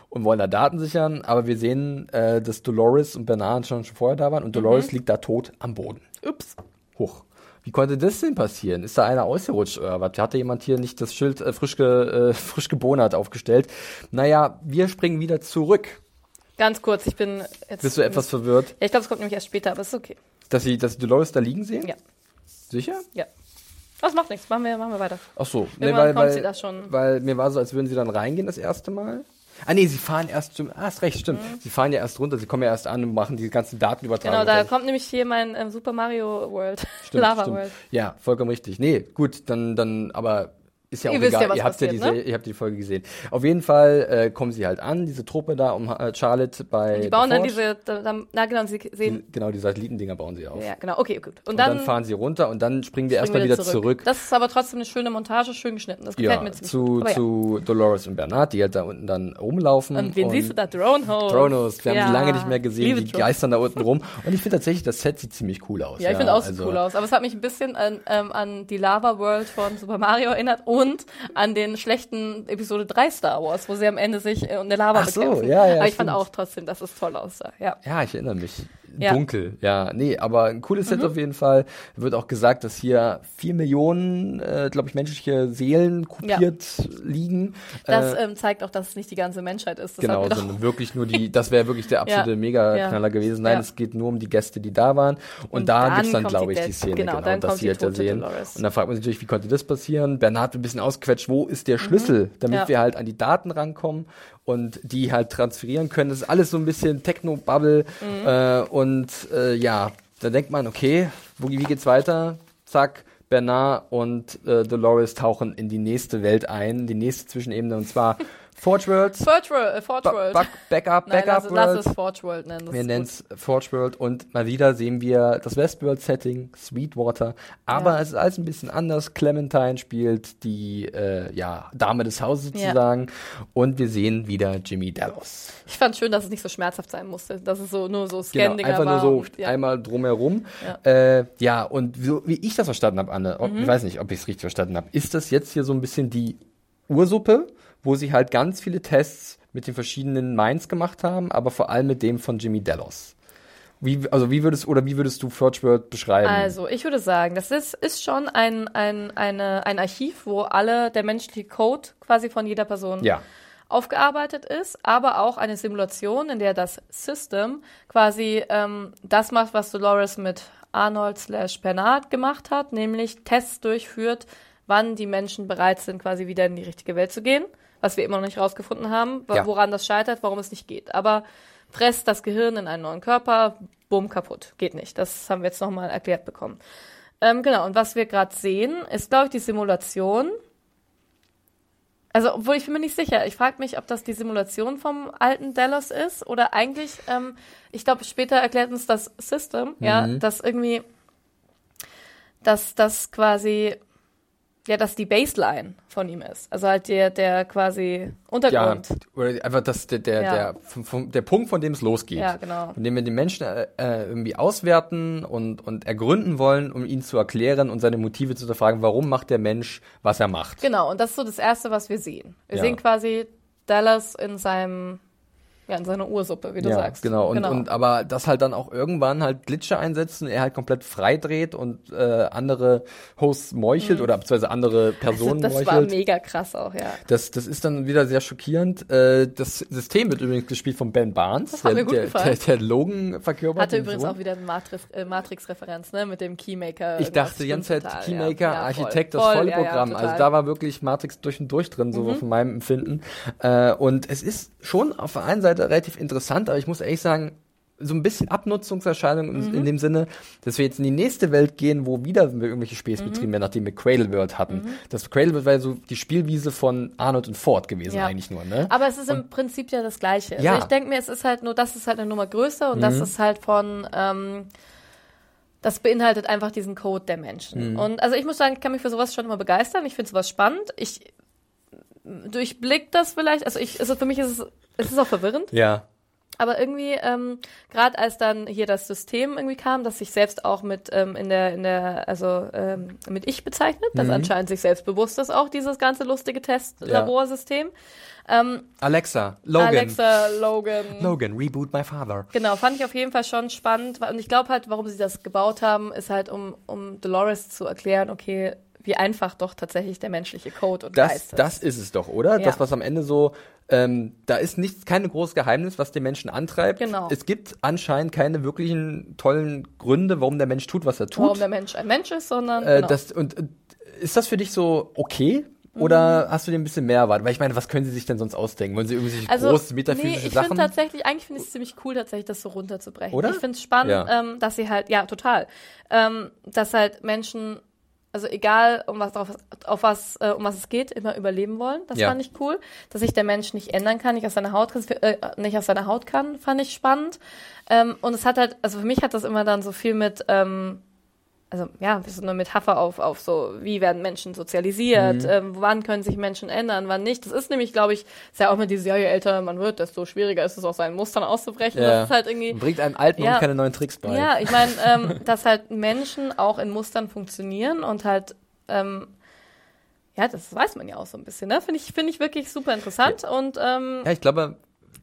und wollen da Daten sichern, aber wir sehen, äh, dass Dolores und Bernard schon, schon vorher da waren und Mhm. Dolores liegt da tot am Boden. Ups. Hoch. Wie konnte das denn passieren? Ist da einer ausgerutscht oder was? Hatte jemand hier nicht das Schild äh, frisch, ge, äh, frisch gebonert aufgestellt? Naja, wir springen wieder zurück. Ganz kurz, ich bin jetzt. Bist du etwas verwirrt, Ja, ich glaube, es kommt nämlich erst später, aber ist okay. dass sie, dass sie Dolores da liegen sehen? Ja, Sicher? ja. Das macht nichts, machen wir, machen wir weiter. Ach so, nee, weil, kommt weil, sie da schon. weil mir war so, als würden sie dann reingehen das erste Mal. Ah nee, sie fahren erst, stimmt, ah, hast recht, stimmt. Sie fahren ja erst runter, sie kommen ja erst an und machen die ganzen Datenübertragungen. Genau, da kommt nämlich hier mein ähm, Super Mario World, Stimmt, Lava stimmt. World. Ja, vollkommen richtig. Nee, gut, dann, dann, aber ist ja auch Ihr wisst egal. ja, was ihr habt ja die, passiert, ne? Ihr habt die Folge gesehen. Auf jeden Fall äh, kommen sie halt an, diese Truppe da um äh, Charlotte bei. Die bauen dann diese, da, da, na genau, sie sehen, Die, genau, die Satellitendinger bauen sie auf. ja genau, okay, gut. Und Und dann, dann, fahren sie runter und dann springen wir erstmal wieder zurück. Das ist aber trotzdem eine schöne Montage, schön geschnitten. Das gefällt ja, mir ziemlich zu, gut. Ja. zu Dolores und Bernard, die halt da unten dann rumlaufen. Und wen siehst du da? Dronehost. Dronos, wir haben Ja. die lange nicht mehr gesehen, Liebe die Drones. geistern da unten rum. Und ich finde tatsächlich, das Set sieht ziemlich cool aus. Ja, ich finde auch also- so cool aus. Aber es hat mich ein bisschen an, ähm, an die Lava World von Super Mario erinnert und an den schlechten Episode 3 Star Wars, wo sie am Ende sich äh, in der Lava Ach so, bekämpfen. ja, ja, Aber ich fand stimmt. auch trotzdem, dass es toll aussah. Ja. Ja, ich erinnere mich. Ja. Mhm. Dunkel, ja. Nee, aber ein cooles Set auf jeden Fall. Wird auch gesagt, dass hier vier Millionen, äh, glaube ich, menschliche Seelen kopiert liegen. Das äh, ähm, zeigt auch, dass es nicht die ganze Menschheit ist. Das Genau, sondern wirklich nur die, das wäre wirklich der absolute Ja, Mega-Knaller ja, gewesen. Nein, ja. es geht nur um die Gäste, die da waren. Und, Und da gibt's dann, glaube ich, die Szene, genau, genau, dann dass sie die halt da sehen. Dolores. Und dann fragt man sich natürlich, wie konnte das passieren? Bernhard ein bisschen ausgequetscht, wo ist der Schlüssel, damit Mhm. Ja. wir halt an die Daten rankommen und die halt transferieren können. Das ist alles so ein bisschen Techno-Bubble. Mhm. Äh, und äh, ja, da denkt man, okay, wo, wie geht's weiter? Zack. Bernard und äh, Dolores tauchen in die nächste Welt ein, die nächste Zwischenebene, und zwar Forge Worlds. Forge World. Äh, Forge Ba- World. Back- Backup, Nein, Backup lass, es- lass World. es Forge World nennen. Wir nennen es Forge World und mal wieder sehen wir das Westworld-Setting, Sweetwater. Aber Ja. es ist alles ein bisschen anders. Clementine spielt die äh, ja, Dame des Hauses Ja. sozusagen. Und wir sehen wieder Jimmy Dallas. Ich fand schön, dass es nicht so schmerzhaft sein musste. Dass es so nur so Genau, Scan-Dinger einfach nur war. so und, ja. einmal drumherum. Ja. Ja, äh, ja und so, wie ich das verstanden habe, Anne, Mhm. ich weiß nicht, ob ich es richtig verstanden habe, ist das jetzt hier so ein bisschen die Ursuppe, wo sie halt ganz viele Tests mit den verschiedenen Minds gemacht haben, aber vor allem mit dem von Jimmy Dallas. Wie, also wie würdest oder wie würdest du Forge World beschreiben? Also, ich würde sagen, das ist, ist schon ein, ein, eine, ein Archiv, wo alle der menschliche Code quasi von jeder Person ja. aufgearbeitet ist, aber auch eine Simulation, in der das System quasi ähm, das macht, was Dolores mit Arnold slash Bernard gemacht hat, nämlich Tests durchführt, wann die Menschen bereit sind, quasi wieder in die richtige Welt zu gehen, was wir immer noch nicht rausgefunden haben, Ja. woran das scheitert, warum es nicht geht. Aber presst das Gehirn in einen neuen Körper, bumm, kaputt. Geht nicht. Das haben wir jetzt nochmal erklärt bekommen. Ähm, genau, und was wir gerade sehen, ist, glaube ich, die Simulation. Also, obwohl ich bin mir nicht sicher. Ich frage mich, ob das die Simulation vom alten Dallas ist oder eigentlich, ähm, ich glaube, später erklärt uns das System, ja, dass irgendwie, dass das quasi, ja, dass die Baseline von ihm ist. Also halt der, der quasi Ja, Untergrund. oder einfach das, der, der, Ja. der, vom- der Punkt, von dem es losgeht. Ja, genau. Von dem wir den Menschen äh, äh, irgendwie auswerten und, und ergründen wollen, um ihn zu erklären und seine Motive zu hinterfragen, warum macht der Mensch, was er macht. Genau, und das ist so das Erste, was wir sehen. Wir Ja. sehen quasi Dallas in seinem, ja, in seiner Ursuppe, wie du ja, sagst. genau. Und, und aber das halt dann auch irgendwann halt Glitcher einsetzen, er halt komplett frei dreht und äh, andere Hosts meuchelt oder beziehungsweise andere Personen Mhm. das war meuchelt. mega krass auch, ja. Das, das ist dann wieder sehr schockierend. Äh, das System wird übrigens gespielt von Ben Barnes, Das der, mir gut der, gefallen. der, der Logan verkörpert. Hatte übrigens Sohn. auch wieder eine Matrix, äh, Matrix-Referenz, ne, mit dem Keymaker. Ich dachte die ganze Zeit Keymaker, ja. Ja, Architekt, voll. das Voll, volle Programm. Mhm. also da war wirklich Matrix durch und durch drin, so von meinem Empfinden. Äh, und es ist schon auf der einen Seite relativ interessant, aber ich muss ehrlich sagen, so ein bisschen Abnutzungserscheinung in, Mhm. in dem Sinne, dass wir jetzt in die nächste Welt gehen, wo wieder irgendwelche Späße Mhm. betrieben werden, nachdem wir Cradle World hatten. Das Cradle World war ja so die Spielwiese von Arnold und Ford gewesen Ja. eigentlich nur, ne? Aber es ist im Prinzip ja das Gleiche. Ja. Also ich denke mir, es ist halt nur, das ist halt eine Nummer größer und Mhm. das ist halt von, ähm, das beinhaltet einfach diesen Code der Menschen. Mhm. Und also ich muss sagen, ich kann mich für sowas schon immer begeistern. Ich finde sowas spannend. Ich durchblick das vielleicht. Also ich, also für mich ist es, es ist auch verwirrend. Ja. Aber irgendwie, ähm, gerade als dann hier das System irgendwie kam, das sich selbst auch mit ähm, in der, in der, also ähm, mit Ich bezeichnet, Mhm. das anscheinend sich selbstbewusst ist, auch dieses ganze lustige Test-Laborsystem. Ähm, Alexa, Logan. Alexa, Logan. Logan, reboot my father. Genau, fand ich auf jeden Fall schon spannend. Und ich glaube halt, warum sie das gebaut haben, ist halt, um, um Dolores zu erklären, okay, wie einfach doch tatsächlich der menschliche Code und Das, Geist ist. das ist es doch, oder? Ja. Das, was am Ende so, ähm, da ist nichts, kein großes Geheimnis, was den Menschen antreibt. Genau. Es gibt anscheinend keine wirklichen tollen Gründe, warum der Mensch tut, was er tut. warum der Mensch ein Mensch ist, sondern äh, genau. das, und äh, ist das für dich so okay? Oder hast du dir ein bisschen mehr erwartet? Weil ich meine, was können sie sich denn sonst ausdenken? Wollen sie irgendwelche Also, große nee, metaphysische ich Sachen? finde tatsächlich, eigentlich finde ich es ziemlich cool, tatsächlich das so runterzubrechen. Oder? Ich finde es spannend, Ja. ähm, dass sie halt, ja, total, ähm, dass halt Menschen, also egal um was drauf, auf was, äh, um was es geht, immer überleben wollen. Das Ja. fand ich cool. Dass sich der Mensch nicht ändern kann, nicht aus seiner Haut, äh, nicht aus seiner Haut kann, fand ich spannend. Ähm, und es hat halt, also für mich hat das immer dann so viel mit, ähm, also ja, das ist eine Metapher auf, auf so, wie werden Menschen sozialisiert, Mhm. ähm, wann können sich Menschen ändern, wann nicht. Das ist nämlich, glaube ich, ist ja auch mit dieses, ja, je älter man wird, desto schwieriger ist es aus seinen Mustern auszubrechen. Ja. Das ist halt irgendwie. Bringt einem alten Ja. und keine neuen Tricks bei. Ja, ich meine, ähm, dass halt Menschen auch in Mustern funktionieren und halt, ähm, ja, das weiß man ja auch so ein bisschen, ne? Finde ich, finde ich wirklich super interessant und ähm, Ja, ich glaube,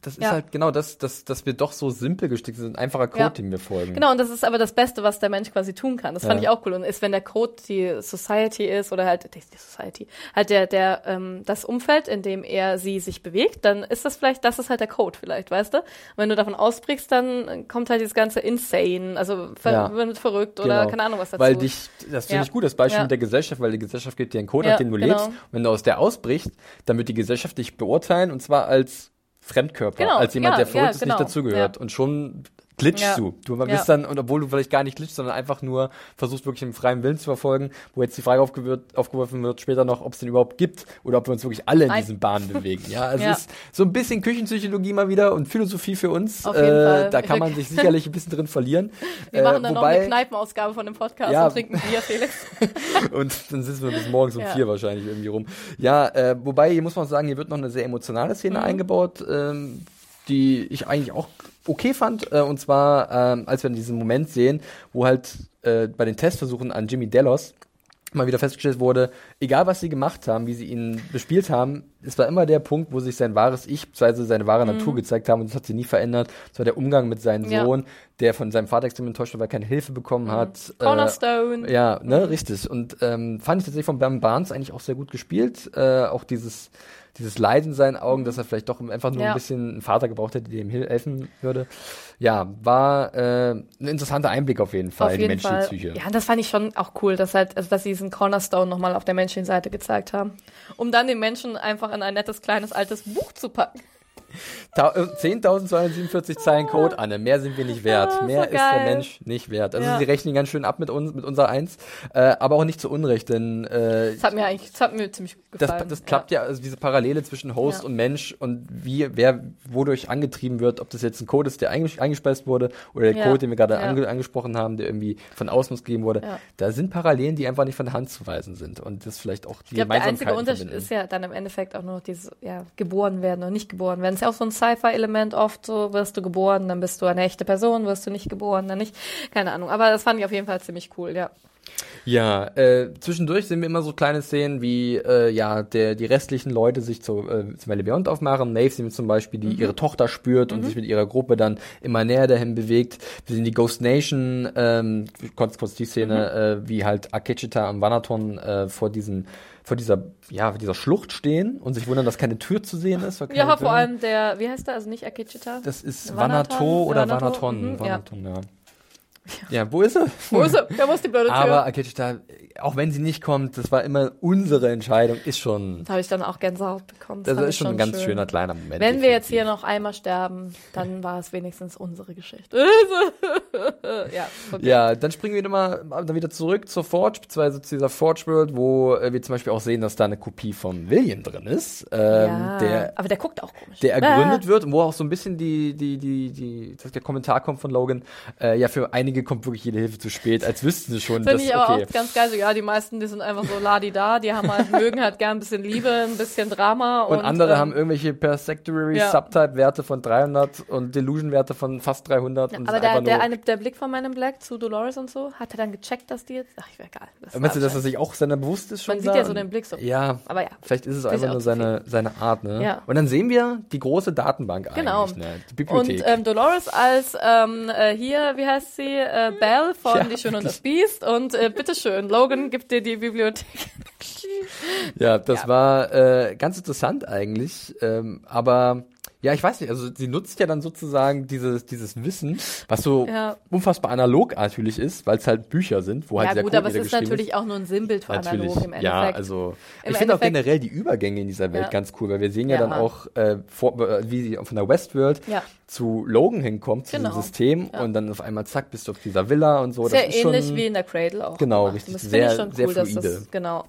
das ist Ja. halt genau das, dass, dass wir doch so simpel gestickt sind, einfacher Code, Ja. den wir folgen. Genau, und das ist aber das Beste, was der Mensch quasi tun kann. Das fand Ja. ich auch cool. Und ist, wenn der Code die Society ist oder halt die, die Society, halt der, der, ähm, das Umfeld, in dem er sie sich bewegt, dann ist das vielleicht, das ist halt der Code vielleicht, weißt du? Und wenn du davon ausbrichst, dann kommt halt dieses ganze Insane, also ver wird verrückt oder Genau. keine Ahnung was dazu. Weil dich, das finde ich gut, das Beispiel mit der Gesellschaft, weil die Gesellschaft gibt dir einen Code, nach dem du genau. lebst. Und wenn du aus der ausbrichst, dann wird die Gesellschaft dich beurteilen und zwar als Fremdkörper, Genau, als jemand, ja, der verrückt ja, genau. nicht dazugehört. Ja. Und schon glitschst Ja. du. Du bist Ja. dann, und obwohl du vielleicht gar nicht glitschst, sondern einfach nur versuchst wirklich einen freien Willen zu verfolgen, wo jetzt die Frage aufgeworfen wird später noch, ob es den überhaupt gibt oder ob wir uns wirklich alle in diesen Bahnen bewegen. Ja, also Ja. es ist so ein bisschen Küchenpsychologie mal wieder und Philosophie für uns. Auf jeden äh, Fall. Da kann man sich sicherlich ein bisschen drin verlieren. wir Äh, machen dann noch wobei- eine Kneipenausgabe von dem Podcast Ja. und trinken Bier, Felix. und dann sitzen wir bis morgens um vier wahrscheinlich irgendwie rum. Ja, äh, wobei, hier muss man sagen, hier wird noch eine sehr emotionale Szene Mhm. eingebaut, ähm, die ich eigentlich auch okay fand. Äh, und zwar, ähm, als wir diesen Moment sehen, wo halt äh, bei den Testversuchen an Jimmy Delos mal wieder festgestellt wurde, egal was sie gemacht haben, wie sie ihn bespielt haben, es war immer der Punkt, wo sich sein wahres Ich, beziehungsweise seine wahre Natur gezeigt haben und das hat sie nie verändert. Das war der Umgang mit seinem Mhm. Ja. Sohn, der von seinem Vater extrem enttäuscht war, weil er keine Hilfe bekommen hat. Äh, Cornerstone. ja, ne, richtig. Und ähm, fand ich tatsächlich von Bam Barnes eigentlich auch sehr gut gespielt. Äh, auch dieses, dieses Leid in seinen Augen, dass er vielleicht doch einfach nur Ja. ein bisschen einen Vater gebraucht hätte, der ihm hel- helfen würde. Ja, war äh, ein interessanter Einblick auf jeden Fall Auf in die menschliche Fall. Psyche. Ja, und das fand ich schon auch cool, dass halt, also dass sie diesen Cornerstone nochmal auf der menschlichen Seite gezeigt haben. Um dann den Menschen einfach in ein nettes, kleines, altes Buch zu packen. Ta- äh, 10.247 Zeilen Code, Anne. Mehr sind wir nicht wert. Ah, so Mehr ist der. Mensch nicht wert. Also Ja. sie rechnen ganz schön ab mit uns, mit unserer Eins. Äh, aber auch nicht zu Unrecht, denn äh, Das hat mir eigentlich, das hat mir ziemlich gut das, gefallen. das klappt ja. also diese Parallele zwischen Host Ja. und Mensch und wie, wer wodurch angetrieben wird, ob das jetzt ein Code ist, der einges eingespeist wurde oder der Ja. Code, den wir gerade Ja. ange angesprochen haben, der irgendwie von außen gegeben wurde. Ja. Da sind Parallelen, die einfach nicht von der Hand zu weisen sind und das vielleicht auch die Ich glaube, der einzige Unterschied verbinden. ist ja dann im Endeffekt auch nur noch dieses, ja, geboren werden oder nicht geboren werden. Das ja auch so ein Sci-Fi-Element oft, so wirst du geboren, dann bist du eine echte Person, wirst du nicht geboren, dann nicht. Keine Ahnung. Aber das fand ich auf jeden Fall ziemlich cool, ja. Ja, äh, zwischendurch sehen wir immer so kleine Szenen, wie äh, ja der die restlichen Leute sich zu, äh, zum Valley Beyond aufmachen. Maeve sehen wir zum Beispiel, Mhm. die ihre Tochter spürt und sich mit ihrer Gruppe dann immer näher dahin bewegt. Wir sehen die Ghost Nation, ähm, kurz, kurz die Szene, Mhm. äh, wie halt Akechita am Wanaton äh, vor diesen vor dieser ja dieser Schlucht stehen und sich wundern, dass keine Tür zu sehen ist. Ja, vor Türen- allem der, wie heißt der, also nicht Akechita? Das ist Vanaton? Vanato oder Vanato? Vanaton. Mhm, ja. Vanaton, ja. Ja, wo ist er? Wo ist er? Da muss die blöde Tür. Aber Akechita, auch wenn sie nicht kommt, das war immer unsere Entscheidung, ist schon, da habe ich dann auch Gänsehaut bekommen. das fand ist schon ein ganz schön. schöner kleiner Moment. Wenn wir jetzt definitiv. hier noch einmal sterben, dann war es wenigstens unsere Geschichte. ja, okay. Ja, dann springen wir mal dann wieder zurück zur Forge, beziehungsweise zu dieser Forge World, wo äh, wir zum Beispiel auch sehen, dass da eine Kopie von William drin ist, ähm, ja. der aber der guckt auch komisch. der Ah. ergründet wird und wo auch so ein bisschen die, die, die, die, der Kommentar kommt von Logan, äh, ja, für einige kommt wirklich jede Hilfe zu spät, als wüssten sie schon, Finde ich aber okay. auch ganz geil. So, ja, die meisten, die sind einfach so ladi-da. Die haben halt, mögen halt gern ein bisschen Liebe, ein bisschen Drama. Und, Und, andere ähm, haben irgendwelche Persectory ja. Subtype-Werte von 300 und Delusion-Werte von fast 300. Ja, und aber der, der, eine, der Blick von meinem Black zu Dolores und so, hat er dann gecheckt, dass die jetzt. Ach, ich wäre egal. Das Meinst du, dass er sich auch seiner bewusst ist schon? Man sieht ja so den Blick so. Ja, Aber ja. vielleicht ist es einfach nur seine, seine Art, ne? Ja. Und dann sehen wir die große Datenbank Genau. eigentlich, ne? Die Bibliothek. Und ähm, Dolores als ähm, äh, hier, wie heißt sie? Äh, Belle von Ja, Die Schöne und das. Biest. Und äh, bitteschön, Logan gibt dir die Bibliothek. ja, das ja. war äh, ganz interessant eigentlich, ähm, aber Ja, ich weiß nicht, also sie nutzt ja dann sozusagen dieses, dieses Wissen, was so Ja. unfassbar analog natürlich ist, weil es halt Bücher sind, wo halt Ja der gut, Code aber es ist natürlich auch nur ein Sinnbild für Natürlich, analog im Endeffekt. ja, also Im ich finde auch generell die Übergänge in dieser Welt Ja. ganz cool, weil wir sehen ja, dann auch, äh, vor, äh, wie sie von der Westworld zu Logan hinkommt, zu Genau. diesem System und dann auf einmal zack, bist du auf dieser Villa und so. Sehr das ist ähnlich schon, wie in der Cradle auch. Genau, gemacht. richtig, Das sehr- ich schon sehr cool, dass fluide. das, genau.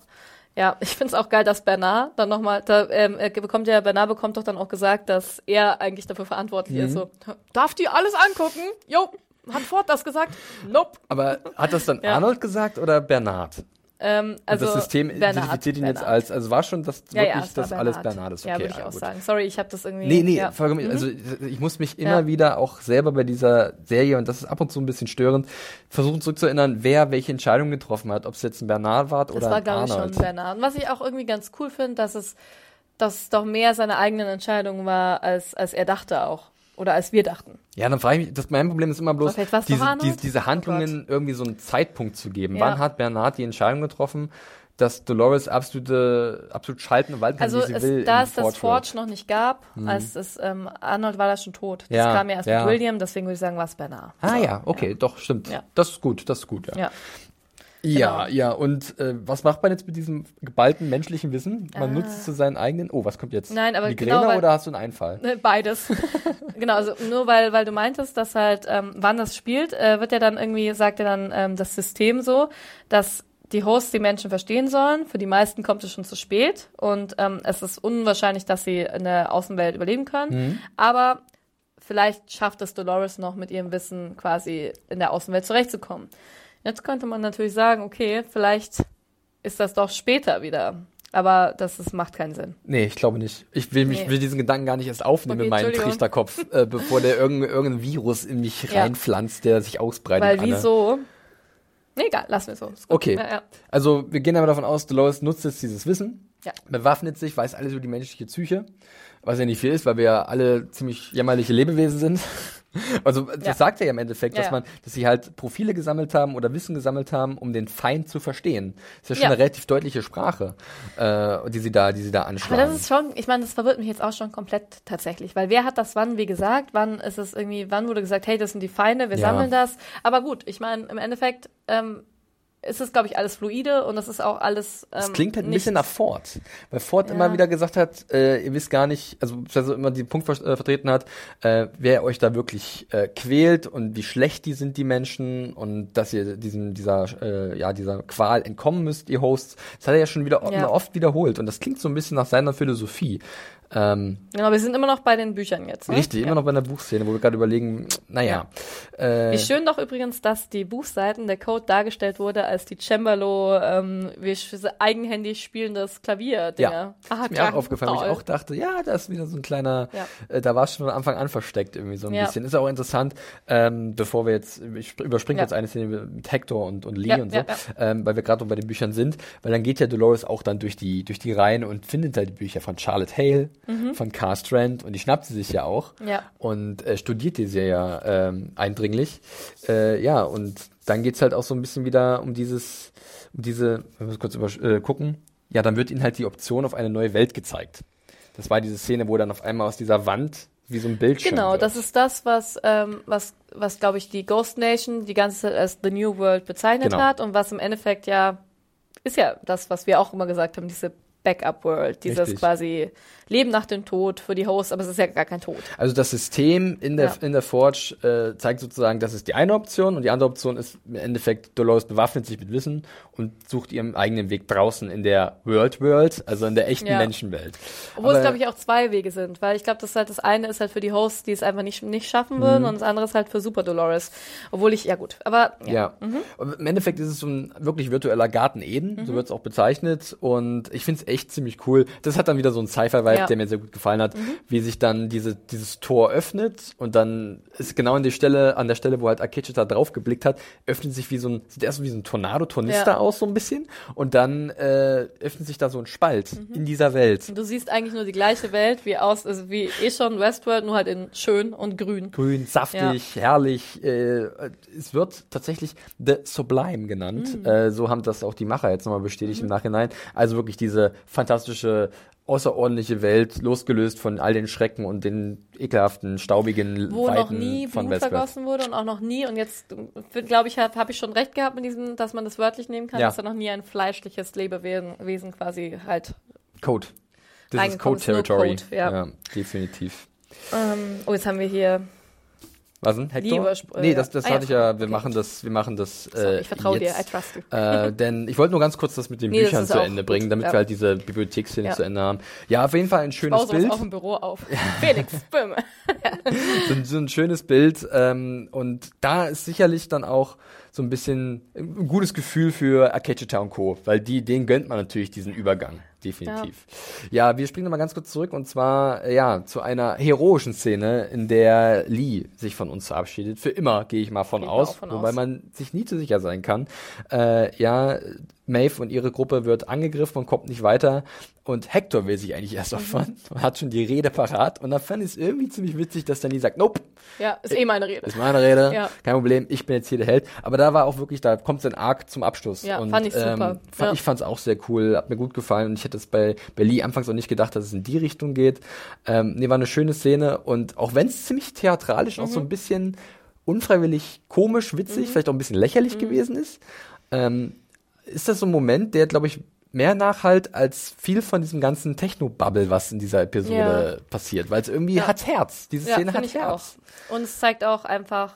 Ja, ich finde es auch geil, dass Bernard dann nochmal, da ähm, er bekommt ja, Bernard bekommt doch dann auch gesagt, dass er eigentlich dafür verantwortlich Mhm. ist. So, darf die alles angucken? Jo, hat Ford das gesagt? Nope. Aber hat das dann Ja. Arnold gesagt oder Bernard? Ähm, also das System Bernard, identifiziert ihn jetzt Bernard. als, also war schon das ja, wirklich ja, war das alles Bernard. Bernard ist. Okay, ja, würde ich auch gut. sagen. Sorry, ich habe das irgendwie. Nee, nee, ja. vollkommen, Mhm. also ich muss mich immer Ja. wieder auch selber bei dieser Serie, und das ist ab und zu ein bisschen störend, versuchen zurückzuerinnern, wer welche Entscheidung getroffen hat, ob es jetzt ein Bernard war Das oder war, ein glaube ich, schon Arnold. Bernard. Und was ich auch irgendwie ganz cool finde, dass es, dass es doch mehr seine eigenen Entscheidungen war, als, als er dachte auch. Oder als wir dachten. Ja, dann frage ich mich, das, mein Problem ist immer bloß, diese, diese, diese Oh Handlungen irgendwie so einen Zeitpunkt zu geben. Ja. Wann hat Bernard die Entscheidung getroffen, dass Dolores absolute, absolut schalten und walten kann, Also wie sie es, will? da es das Forge noch nicht gab, als es ähm, Arnold war da schon tot. Das Ja, kam ja erst ja. mit William, deswegen würde ich sagen, war es Bernard. Ah So, ja, okay, doch, stimmt. Ja. Das ist gut, das ist gut, ja. Ja. Ja, Genau. ja, und äh, was macht man jetzt mit diesem geballten menschlichen Wissen? Man nutzt es zu seinen eigenen. Oh, was kommt jetzt? Ah. Nein, aber Migräne genau, weil- oder hast du einen Einfall? Ne, Beides. genau, also nur weil, weil du meintest, dass halt, ähm, wann das spielt, äh, wird ja dann irgendwie, sagt ja dann ähm, das System so, dass die Hosts die Menschen verstehen sollen. Für die meisten kommt es schon zu spät und ähm, es ist unwahrscheinlich, dass sie in der Außenwelt überleben können. Aber vielleicht schafft es Dolores noch mit ihrem Wissen quasi in der Außenwelt zurechtzukommen. Jetzt könnte man natürlich sagen, okay, vielleicht ist das doch später wieder. Aber das ist, macht keinen Sinn. Nee, ich glaube nicht. Ich will mich Nee. will diesen Gedanken gar nicht erst aufnehmen Okay, in meinen. Trichterkopf, äh, bevor der irgendein, irgendein Virus in mich Ja. reinpflanzt, der sich ausbreitet. Weil wieso? Nee, egal, lassen wir so. Okay. Ja, ja. Also wir gehen aber davon aus, Dolores nutzt jetzt dieses Wissen, Ja. bewaffnet sich, weiß alles über die menschliche Psyche, was ja nicht viel ist, weil wir ja alle ziemlich jämmerliche Lebewesen sind. Also das Ja. sagt er ja im Endeffekt, Ja, dass man, dass sie halt Profile gesammelt haben oder Wissen gesammelt haben, um den Feind zu verstehen. Das ist ja schon eine relativ deutliche Sprache, äh, die sie da, die sie da Aber anschlagen. das ist schon, ich meine, das verwirrt mich jetzt auch schon komplett tatsächlich, weil wer hat das wann, wie gesagt, wann ist es irgendwie, wann wurde gesagt, hey, das sind die Feinde, wir sammeln das. Aber gut, ich meine, im Endeffekt ähm, ist es, glaube ich, alles fluide und das ist auch alles. Ähm, Das klingt halt ein bisschen nach Ford. Weil Ford Ja. immer wieder gesagt hat, äh, ihr wisst gar nicht, also, also immer den Punkt ver äh, vertreten hat, äh, wer euch da wirklich äh, quält und wie schlecht die sind, die Menschen und dass ihr diesem, dieser, äh, ja, dieser Qual entkommen müsst, ihr Hosts. Das hat er ja schon wieder Ja. oft wiederholt und das klingt so ein bisschen nach seiner Philosophie. Ähm, Genau, wir sind immer noch bei den Büchern jetzt. Ne? Richtig, ja. immer noch bei einer Buchszene, wo wir gerade überlegen, naja. Äh, Wie schön doch übrigens, dass die Buchseiten, der Code dargestellt wurde als die Cembalo, ähm, wie eigenhändig spielendes Klavier-Dinger. Ja, ah, ist mir auch aufgefallen, wo ich auch dachte, ja, da ist wieder so ein kleiner, Ja. äh, da war es schon von Anfang an versteckt irgendwie so ein Ja. bisschen. Ist auch interessant, ähm, bevor wir jetzt, ich sp- überspringe Ja. jetzt eine Szene mit Hector und, und Lee Ja, und so, ja, ja. Ähm, weil wir gerade noch bei den Büchern sind, weil dann geht ja Dolores auch dann durch die, durch die Reihen und findet halt die Bücher von Charlotte Hale, von Car Strand und die schnappt sie sich ja auch Mhm. Ja. und äh, studiert die sehr ja ähm, eindringlich. Äh, ja, und dann geht's halt auch so ein bisschen wieder um dieses, um diese, wir müssen kurz über, äh, gucken, ja, dann wird ihnen halt die Option auf eine neue Welt gezeigt. Das war diese Szene, wo dann auf einmal aus dieser Wand wie so ein Bildschirm Genau, wird. das ist das, was, ähm, was, was glaube ich, die Ghost Nation die ganze Zeit als The New World bezeichnet Genau. hat und was im Endeffekt ja, ist ja das, was wir auch immer gesagt haben, diese Backup World, dieses Richtig. quasi Leben nach dem Tod für die Hosts, aber es ist ja gar kein Tod. Also das System in der, Ja. in der Forge äh, zeigt sozusagen, das ist die eine Option und die andere Option ist im Endeffekt, Dolores bewaffnet sich mit Wissen und sucht ihren eigenen Weg draußen in der World World, also in der echten Ja. Menschenwelt. Obwohl es, Aber- glaube ich, auch zwei Wege sind, weil ich glaube, das ist halt das eine ist halt für die Hosts, die es einfach nicht, nicht schaffen würden Mhm. und das andere ist halt für Super Dolores. Obwohl ich, ja gut, aber ja. Ja. Und Im Endeffekt ist es so ein wirklich virtueller Garten Eden, so wird es auch bezeichnet. Und ich finde es echt ziemlich cool. Das hat dann wieder so einen Sci-Fi-Vibe, Ja. der mir sehr gut gefallen hat, wie sich dann diese, dieses Tor öffnet und dann ist genau an die Stelle, an der Stelle, wo halt Akecheta drauf geblickt hat, öffnet sich wie so ein, sieht erst wie so ein Tornado-Tornister Ja. aus, so ein bisschen. Und dann äh, öffnet sich da so ein Spalt in dieser Welt. Und du siehst eigentlich nur die gleiche Welt wie aus, also wie eh schon Westworld, nur halt in schön und grün. grün, saftig, herrlich. Äh, es wird tatsächlich The Sublime genannt. Mhm. Äh, so haben das auch die Macher jetzt nochmal bestätigt im Nachhinein. Also wirklich diese fantastische außerordentliche Welt, losgelöst von all den Schrecken und den ekelhaften, staubigen wo Weiten noch nie von Blut vergossen wurde und auch noch nie, und jetzt glaube ich, habe hab ich schon recht gehabt mit diesem, dass man das wörtlich nehmen kann, Ja. dass da noch nie ein fleischliches Lebewesen Wesen quasi halt. Code. Das ist nur Code-Territory. Code, ja. definitiv. Ähm, oh, jetzt haben wir hier. Was denn, Hector? Nee, das, das Ah, ja. hatte ich ja, wir Okay. machen das, wir machen das äh, ich vertraue dir. I trust you. Äh, denn ich wollte nur ganz kurz das mit den Nee, Büchern zu Ende bringen, damit ja. wir halt diese Bibliotheksszene Ja. zu Ende haben. Ja, auf jeden Fall ein schönes Baue sowas Bild. auch im Büro auf. Felix, Böhme. so, ein- so ein schönes Bild. Ähm, und da ist sicherlich dann auch so ein bisschen ein gutes Gefühl für Akechi Town Co., weil die, denen gönnt man natürlich diesen Übergang. Definitiv. Ja. wir springen nochmal ganz kurz zurück und zwar, ja, zu einer heroischen Szene, in der Lee sich von uns verabschiedet. Für immer, gehe ich mal von ich aus, von wobei aus. man sich nie zu sicher sein kann. Äh, ja, Maeve und ihre Gruppe wird angegriffen und kommt nicht weiter. Und Hector will sich eigentlich erst Mhm. opfern und hat schon die Rede parat. Und da fand ich es irgendwie ziemlich witzig, dass dann die sagt, nope, Ja, ist eh meine Rede. ist meine Rede, Ja. kein Problem, ich bin jetzt hier der Held. Aber da war auch wirklich, da kommt sein Arc zum Abschluss. Ja, und, fand ich super. Ähm, fand, Ja. Ich fand es auch sehr cool, hat mir gut gefallen. Und ich hätte es bei, bei Lee anfangs auch nicht gedacht, dass es in die Richtung geht. Ähm, nee, war eine schöne Szene. Und auch wenn es ziemlich theatralisch, auch so Mhm. ein bisschen unfreiwillig komisch, witzig, vielleicht auch ein bisschen lächerlich Mhm. gewesen ist, ähm, ist das so ein Moment, der, glaube ich, mehr nachhalt als viel von diesem ganzen Techno-Bubble, was in dieser Episode passiert. Weil es irgendwie Ja. hat Herz. Diese Ja, Szene find hat Herz. auch. Und es zeigt auch einfach,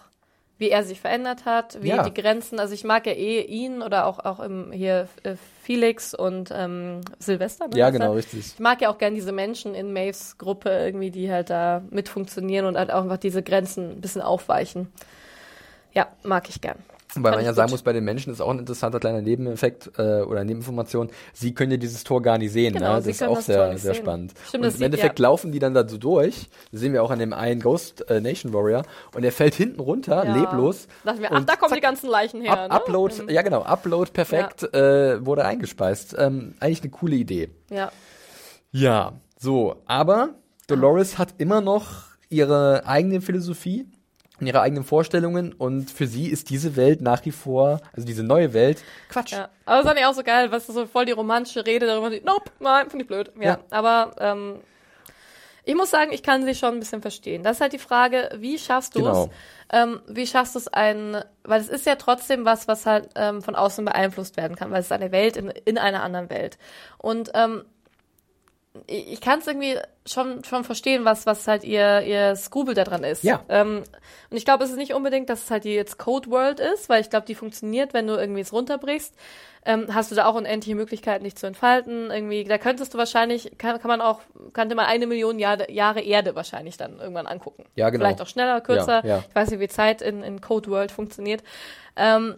wie er sich verändert hat, wie Ja. die Grenzen, also ich mag ja eh ihn oder auch, auch im, hier äh, Felix und ähm, Silvester. Ne, Ja, genau, richtig. Ich mag ja auch gern diese Menschen in Maves Gruppe irgendwie, die halt da mit funktionieren und halt auch einfach diese Grenzen ein bisschen aufweichen. Ja, mag ich gern. Weil man ja sagen muss, bei den Menschen ist auch ein interessanter kleiner Nebeneffekt äh, oder Nebeninformation. Sie können ja dieses Tor gar nicht sehen. Genau, ne? Das ist auch das sehr, sehr sehen. spannend. Stimmt, und im Endeffekt ja. laufen die dann da so durch. Das sehen wir auch an dem einen Ghost äh, Nation Warrior. Und er fällt hinten runter, Ja. leblos. Da dachten wir, ach, da kommen zack, die ganzen Leichen her. Up, ne? Upload, Mhm. ja genau, Upload perfekt äh, wurde eingespeist. Ähm, eigentlich eine coole Idee. Ja. Ja, so, aber Dolores hat immer noch ihre eigene Philosophie und ihre eigenen Vorstellungen und für sie ist diese Welt nach wie vor, also diese neue Welt, Quatsch. Ja, aber das fand ich auch so geil, was so voll die romantische Rede darüber. die- Nope, nein, finde ich blöd. Ja, Ja. aber ähm, ich muss sagen, ich kann sie schon ein bisschen verstehen. Das ist halt die Frage, wie schaffst du Genau. es? Ähm, wie schaffst du es ein, weil es ist ja trotzdem was, was halt ähm, von außen beeinflusst werden kann, weil es ist eine Welt in, in einer anderen Welt. Und ähm, ich kann es irgendwie schon, schon verstehen, was, was halt ihr, ihr Skrubel da dran ist. Ja. Ähm, und ich glaube, es ist nicht unbedingt, dass es halt die jetzt Code World ist, weil ich glaube, die funktioniert, wenn du irgendwie es runterbrichst. Ähm, hast du da auch unendliche Möglichkeiten, dich zu entfalten. Irgendwie, da könntest du wahrscheinlich, kann, kann man auch, könnte man eine Million Jahre, Jahre Erde wahrscheinlich dann irgendwann angucken. Ja, genau. Vielleicht auch schneller, kürzer. Ja, ja. Ich weiß nicht, wie Zeit in, in Code World funktioniert. Ähm,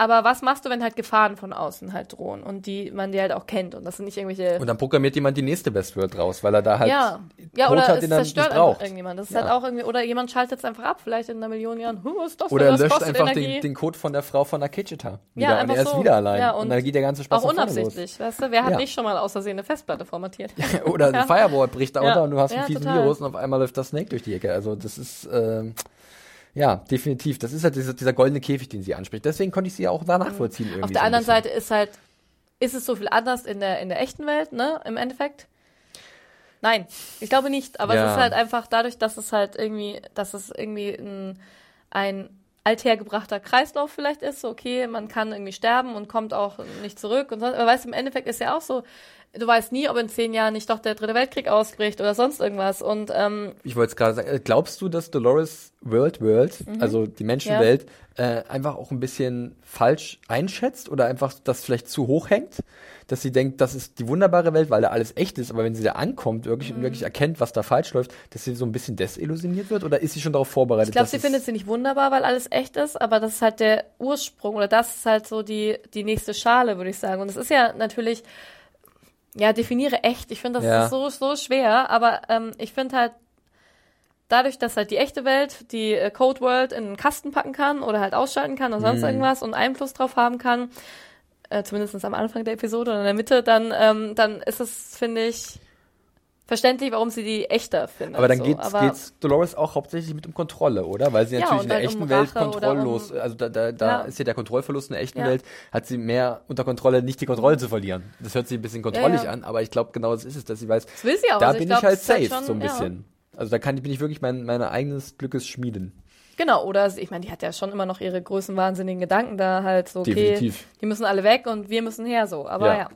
aber was machst du, wenn halt Gefahren von außen halt drohen und die man die halt auch kennt und das sind nicht irgendwelche Und dann programmiert jemand die nächste Westworld raus, weil er da halt ja, ja Code oder hat, es den er nicht zerstört einfach braucht. irgendjemand. Das ist Ja. halt auch irgendwie, oder jemand schaltet es einfach ab, vielleicht in einer Million Jahren. Huh, ist das Oder denn? er löscht einfach den, den Code von der Frau von der Kitcheta. Ja, Wieder. und er ist so. wieder allein. Ja, und, und dann geht der ganze Spaß auch unabsichtlich, weißt du? Wer hat nicht schon mal aus Versehen eine Festplatte formatiert? Oder ein Firewall bricht da unter und du hast einen fiesen. Virus und auf einmal läuft das Snake durch die Ecke. Also das ist, ähm, ja, definitiv. Das ist halt dieser, dieser goldene Käfig, den sie anspricht. Deswegen konnte ich sie ja auch da nachvollziehen. Irgendwie Mhm. Auf der so anderen. Seite ist halt, ist es so viel anders in der, in der echten Welt, ne, im Endeffekt? Nein, ich glaube nicht. Aber Ja. es ist halt einfach dadurch, dass es halt irgendwie, dass es irgendwie ein, ein althergebrachter Kreislauf vielleicht ist. Okay, man kann irgendwie sterben und kommt auch nicht zurück. Und sonst, aber weißt du, im Endeffekt ist ja auch so, du weißt nie, ob in zehn Jahren nicht doch der dritte Weltkrieg ausbricht oder sonst irgendwas. Und ähm, Ich wollte es gerade sagen, äh, glaubst du, dass Dolores World World, also die Menschenwelt, äh, einfach auch ein bisschen falsch einschätzt oder einfach das vielleicht zu hoch hängt? Dass sie denkt, das ist die wunderbare Welt, weil da alles echt ist, aber wenn sie da ankommt wirklich, und wirklich erkennt, was da falsch läuft, dass sie so ein bisschen desillusioniert wird oder ist sie schon darauf vorbereitet? Ich glaube, sie findet sie nicht wunderbar, weil alles echt ist, aber das ist halt der Ursprung oder das ist halt so die, die nächste Schale, würde ich sagen. Und es ist ja natürlich, ja, definiere echt. Ich finde, das Ja. ist so, so schwer, aber ähm, ich finde halt, dadurch, dass halt die echte Welt die äh, Code World in einen Kasten packen kann oder halt ausschalten kann oder sonst irgendwas und Einfluss drauf haben kann, äh, zumindest am Anfang der Episode oder in der Mitte, dann, ähm, dann ist es, finde ich, verständlich, warum sie die echter findet. Aber dann so. geht's, Aber- geht's Dolores auch hauptsächlich mit um Kontrolle, oder? Weil sie Ja, natürlich in der dann echten um Welt kontrolllos, um- also da, da, da Ja. ist ja der Kontrollverlust in der echten Ja. Welt, hat sie mehr unter Kontrolle, nicht die Kontrolle zu verlieren. Das hört sich ein bisschen kontrollig an, aber ich glaube genau das ist es, dass sie weiß, Das will sie auch. da Also bin ich ich, glaub, halt es hat safe, schon- so ein bisschen. Also da kann, bin ich wirklich mein, meine eigenes Glückes schmieden. Genau, oder ich meine, die hat ja schon immer noch ihre größenwahnsinnigen Gedanken da halt so, okay, Definitiv. die müssen alle weg und wir müssen her so. Aber Ja.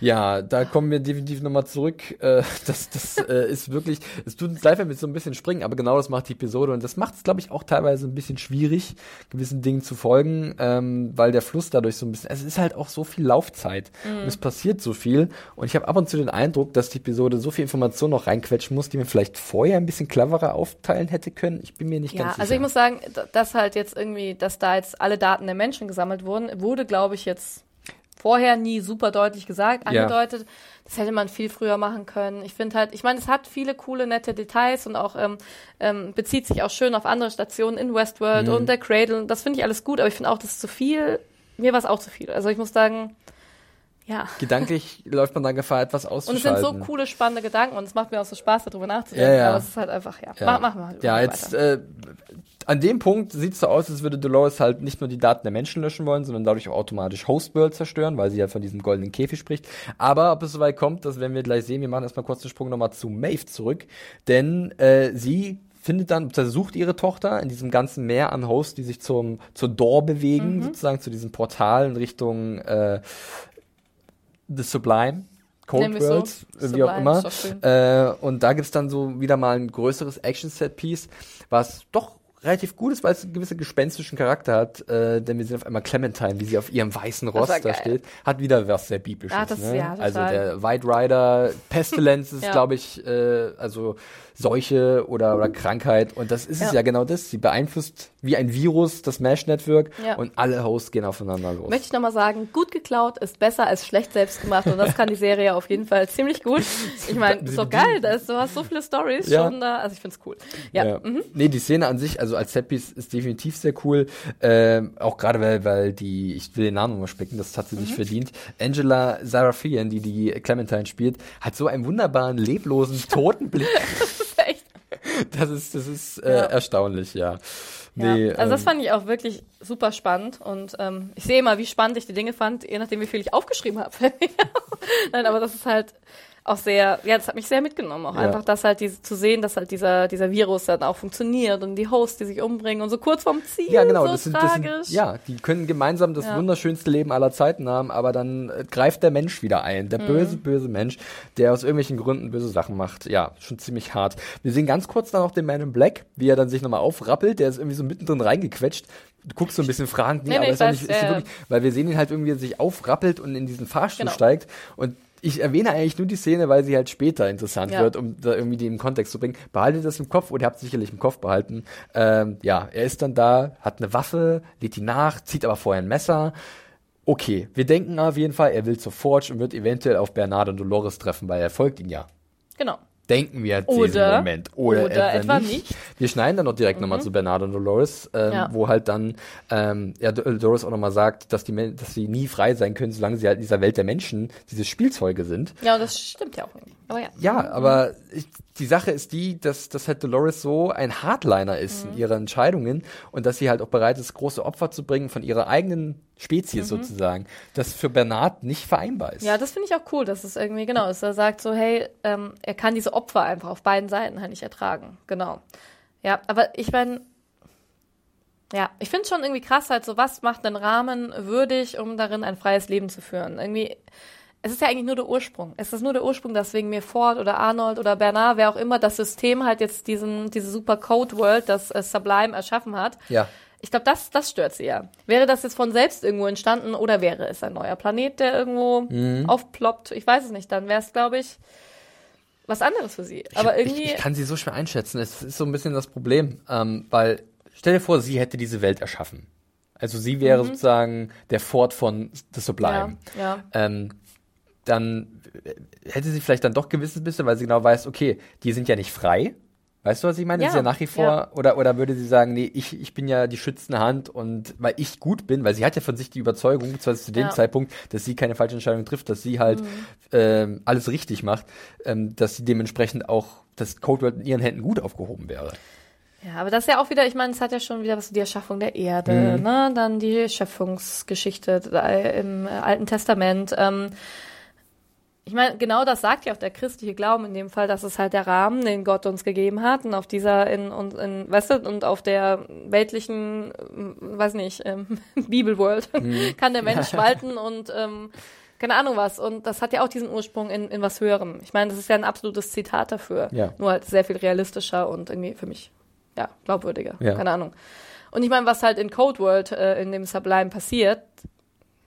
Ja. Da kommen wir definitiv nochmal zurück. Äh, das das äh, ist wirklich, es tut uns leid, wenn wir so ein bisschen springen, aber genau das macht die Episode und das macht es, glaube ich, auch teilweise ein bisschen schwierig, gewissen Dingen zu folgen, ähm, weil der Fluss dadurch so ein bisschen, es ist halt auch so viel Laufzeit und es passiert so viel und ich habe ab und zu den Eindruck, dass die Episode so viel Information noch reinquetschen muss, die man vielleicht vorher ein bisschen cleverer aufteilen hätte können. Ich bin mir nicht Ja, ganz sicher. also ich muss sagen, dass halt jetzt irgendwie, dass da jetzt alle Daten der Menschen gesammelt wurden, wurde, glaube ich, jetzt vorher nie super deutlich gesagt, Ja. angedeutet. Das hätte man viel früher machen können. Ich finde halt, ich meine, es hat viele coole, nette Details und auch ähm, ähm, bezieht sich auch schön auf andere Stationen in Westworld Mhm. und der Cradle. Das finde ich alles gut, aber ich finde auch, das ist zu viel. Mir war es auch zu viel. Also ich muss sagen, ja. Gedanklich läuft man dann Gefahr, etwas Und es auszuschalten. sind so coole, spannende Gedanken und es macht mir auch so Spaß, darüber nachzudenken. Ja, ja. Aber es ist halt einfach, ja. Ja, Mach, machen wir halt ja weiter. jetzt äh, an dem Punkt sieht es so aus, als würde Dolores halt nicht nur die Daten der Menschen löschen wollen, sondern dadurch auch automatisch Hostworld zerstören, weil sie ja von diesem goldenen Käfig spricht. Aber ob es soweit kommt, das werden wir gleich sehen. Wir machen erstmal kurz den Sprung nochmal zu Maeve zurück, denn äh, sie findet dann, beziehungsweise sucht ihre Tochter in diesem ganzen Meer an Hosts, die sich zum, zur Door bewegen, Mhm. sozusagen zu diesem Portal in Richtung äh, The Sublime. Cold wir's so. World, wie auch immer. Äh, und da gibt's dann so wieder mal ein größeres Action-Set-Piece, was doch relativ gut ist, weil es einen gewissen gespenstischen Charakter hat. Äh, denn wir sehen auf einmal Clementine, wie sie auf ihrem weißen Ross da geil. steht. Hat wieder was sehr Biblisches. Ah, das- ne? ja, also der White Rider, Pestilence ist, glaube ich, äh, also Seuche oder, oder Krankheit. Und das ist es Ja. ja genau das. Sie beeinflusst wie ein Virus das Mesh-Network Ja. und alle Hosts gehen aufeinander los. Möchte ich nochmal sagen, gut geklaut ist besser als schlecht selbst gemacht und das kann die Serie auf jeden Fall ziemlich gut. Ich meine, ist doch geil, da ist, du hast so viele Stories Ja. schon da, also ich find's cool. Ja, Ja. Mhm. Nee, die Szene an sich, also als Setpiece ist definitiv sehr cool. Ähm, auch gerade weil, weil die, ich will den Namen mal spicken, das hat sie Mhm. nicht verdient. Angela Sarafian, die die Clementine spielt, hat so einen wunderbaren, leblosen, toten Blick. Das ist. Das ist, äh, Ja. erstaunlich, ja. Ja. Nee, also das ähm, fand ich auch wirklich super spannend und ähm, ich sehe immer, wie spannend ich die Dinge fand, je nachdem, wie viel ich aufgeschrieben habe. Nein, aber das ist halt auch sehr, ja, das hat mich sehr mitgenommen, auch Ja. einfach, dass halt diese, zu sehen, dass halt dieser, dieser Virus dann auch funktioniert und die Hosts, die sich umbringen und so kurz vorm Ziel, ja, genau, so das sind, das tragisch. sind, ja, die können gemeinsam das Ja. wunderschönste Leben aller Zeiten haben, aber dann äh, greift der Mensch wieder ein, Mhm. der böse, böse Mensch, der aus irgendwelchen Gründen böse Sachen macht. Ja, schon ziemlich hart. Wir sehen ganz kurz dann auch den Man in Black, wie er dann sich nochmal aufrappelt, der ist irgendwie so mittendrin reingequetscht. Du guckst so ein bisschen fragend, nee, Nee, aber ist, ich nicht, weiß, ist ja, wirklich, weil wir sehen ihn halt irgendwie, wie er sich aufrappelt und in diesen Fahrstuhl Genau. steigt und ich erwähne eigentlich nur die Szene, weil sie halt später interessant Ja. wird, um da irgendwie die im Kontext zu bringen. Behaltet das im Kopf oder ihr habt sicherlich im Kopf behalten. Ähm, ja, er ist dann da, hat eine Waffe, lädt die nach, zieht aber vorher ein Messer. Okay, wir denken auf jeden Fall, er will zur Forge und wird eventuell auf Bernard und Dolores treffen, weil er folgt ihnen ja. Genau. Denken wir diesen Oder- Moment. Oder, oder etwa nicht. nicht. Wir schneiden dann noch direkt nochmal zu Bernard und Dolores, ähm, Ja. wo halt dann ähm, ja, Dolores auch nochmal sagt, dass die dass sie nie frei sein können, solange sie halt in dieser Welt der Menschen diese Spielzeuge sind. Ja, das stimmt ja auch irgendwie. Aber ja. Ja, aber ich, die Sache ist die, dass, dass halt Dolores so ein Hardliner ist Mhm. in ihren Entscheidungen und dass sie halt auch bereit ist, große Opfer zu bringen von ihrer eigenen Spezies sozusagen, das für Bernard nicht vereinbar ist. Mhm. Ja, das finde ich auch cool, dass es irgendwie, genau, dass er sagt so, hey, ähm, er kann diese Opfer einfach auf beiden Seiten halt nicht ertragen. Genau. Ja, aber ich meine, ja, ich finde schon irgendwie krass halt so, was macht einen Rahmen würdig, um darin ein freies Leben zu führen? Irgendwie, es ist ja eigentlich nur der Ursprung. Es ist nur der Ursprung, dass wegen mir Ford oder Arnold oder Bernard, wer auch immer, das System halt jetzt diesen, diese super Code World, das äh, Sublime erschaffen hat. Ja. Ich glaube, das, das stört sie ja. Wäre das jetzt von selbst irgendwo entstanden oder wäre es ein neuer Planet, der irgendwo Mhm. aufploppt? Ich weiß es nicht. Dann wäre es, glaube ich, was anderes für sie. Aber ich, irgendwie, Ich, ich kann sie so schwer einschätzen. Es ist so ein bisschen das Problem, ähm, weil stell dir vor, sie hätte diese Welt erschaffen. Also sie wäre sozusagen der Ford von The Sublime. Mhm. ja, ja. ähm, dann hätte sie vielleicht dann doch gewisses bisschen, weil sie genau weiß, okay, die sind ja nicht frei. Weißt du, was ich meine? Ja, ist ja nach wie vor, ja. oder, oder würde sie sagen, nee, ich, ich bin ja die schützende Hand und weil ich gut bin, weil sie hat ja von sich die Überzeugung, zwar zu dem Ja. Zeitpunkt, dass sie keine falsche Entscheidung trifft, dass sie halt ähm, alles richtig macht, ähm, dass sie dementsprechend auch, dass Codeword in ihren Händen gut aufgehoben wäre. Ja, aber das ist ja auch wieder, ich meine, es hat ja schon wieder was die Erschaffung der Erde, Mhm. ne? Dann die Schöpfungsgeschichte da im äh, Alten Testament. Ähm, ich meine, genau das sagt ja auch der christliche Glauben in dem Fall, dass es halt der Rahmen, den Gott uns gegeben hat und auf dieser in und in, weißt du, und auf der weltlichen, ähm, weiß nicht, ähm, Bibelworld Mhm. kann der Mensch walten und ähm, keine Ahnung was. Und das hat ja auch diesen Ursprung in, in was Höherem. Ich meine, das ist ja ein absolutes Zitat dafür. Ja. Nur halt sehr viel realistischer und irgendwie für mich, ja, glaubwürdiger. Ja. Keine Ahnung. Und ich meine, was halt in Code World, äh, in dem Sublime passiert,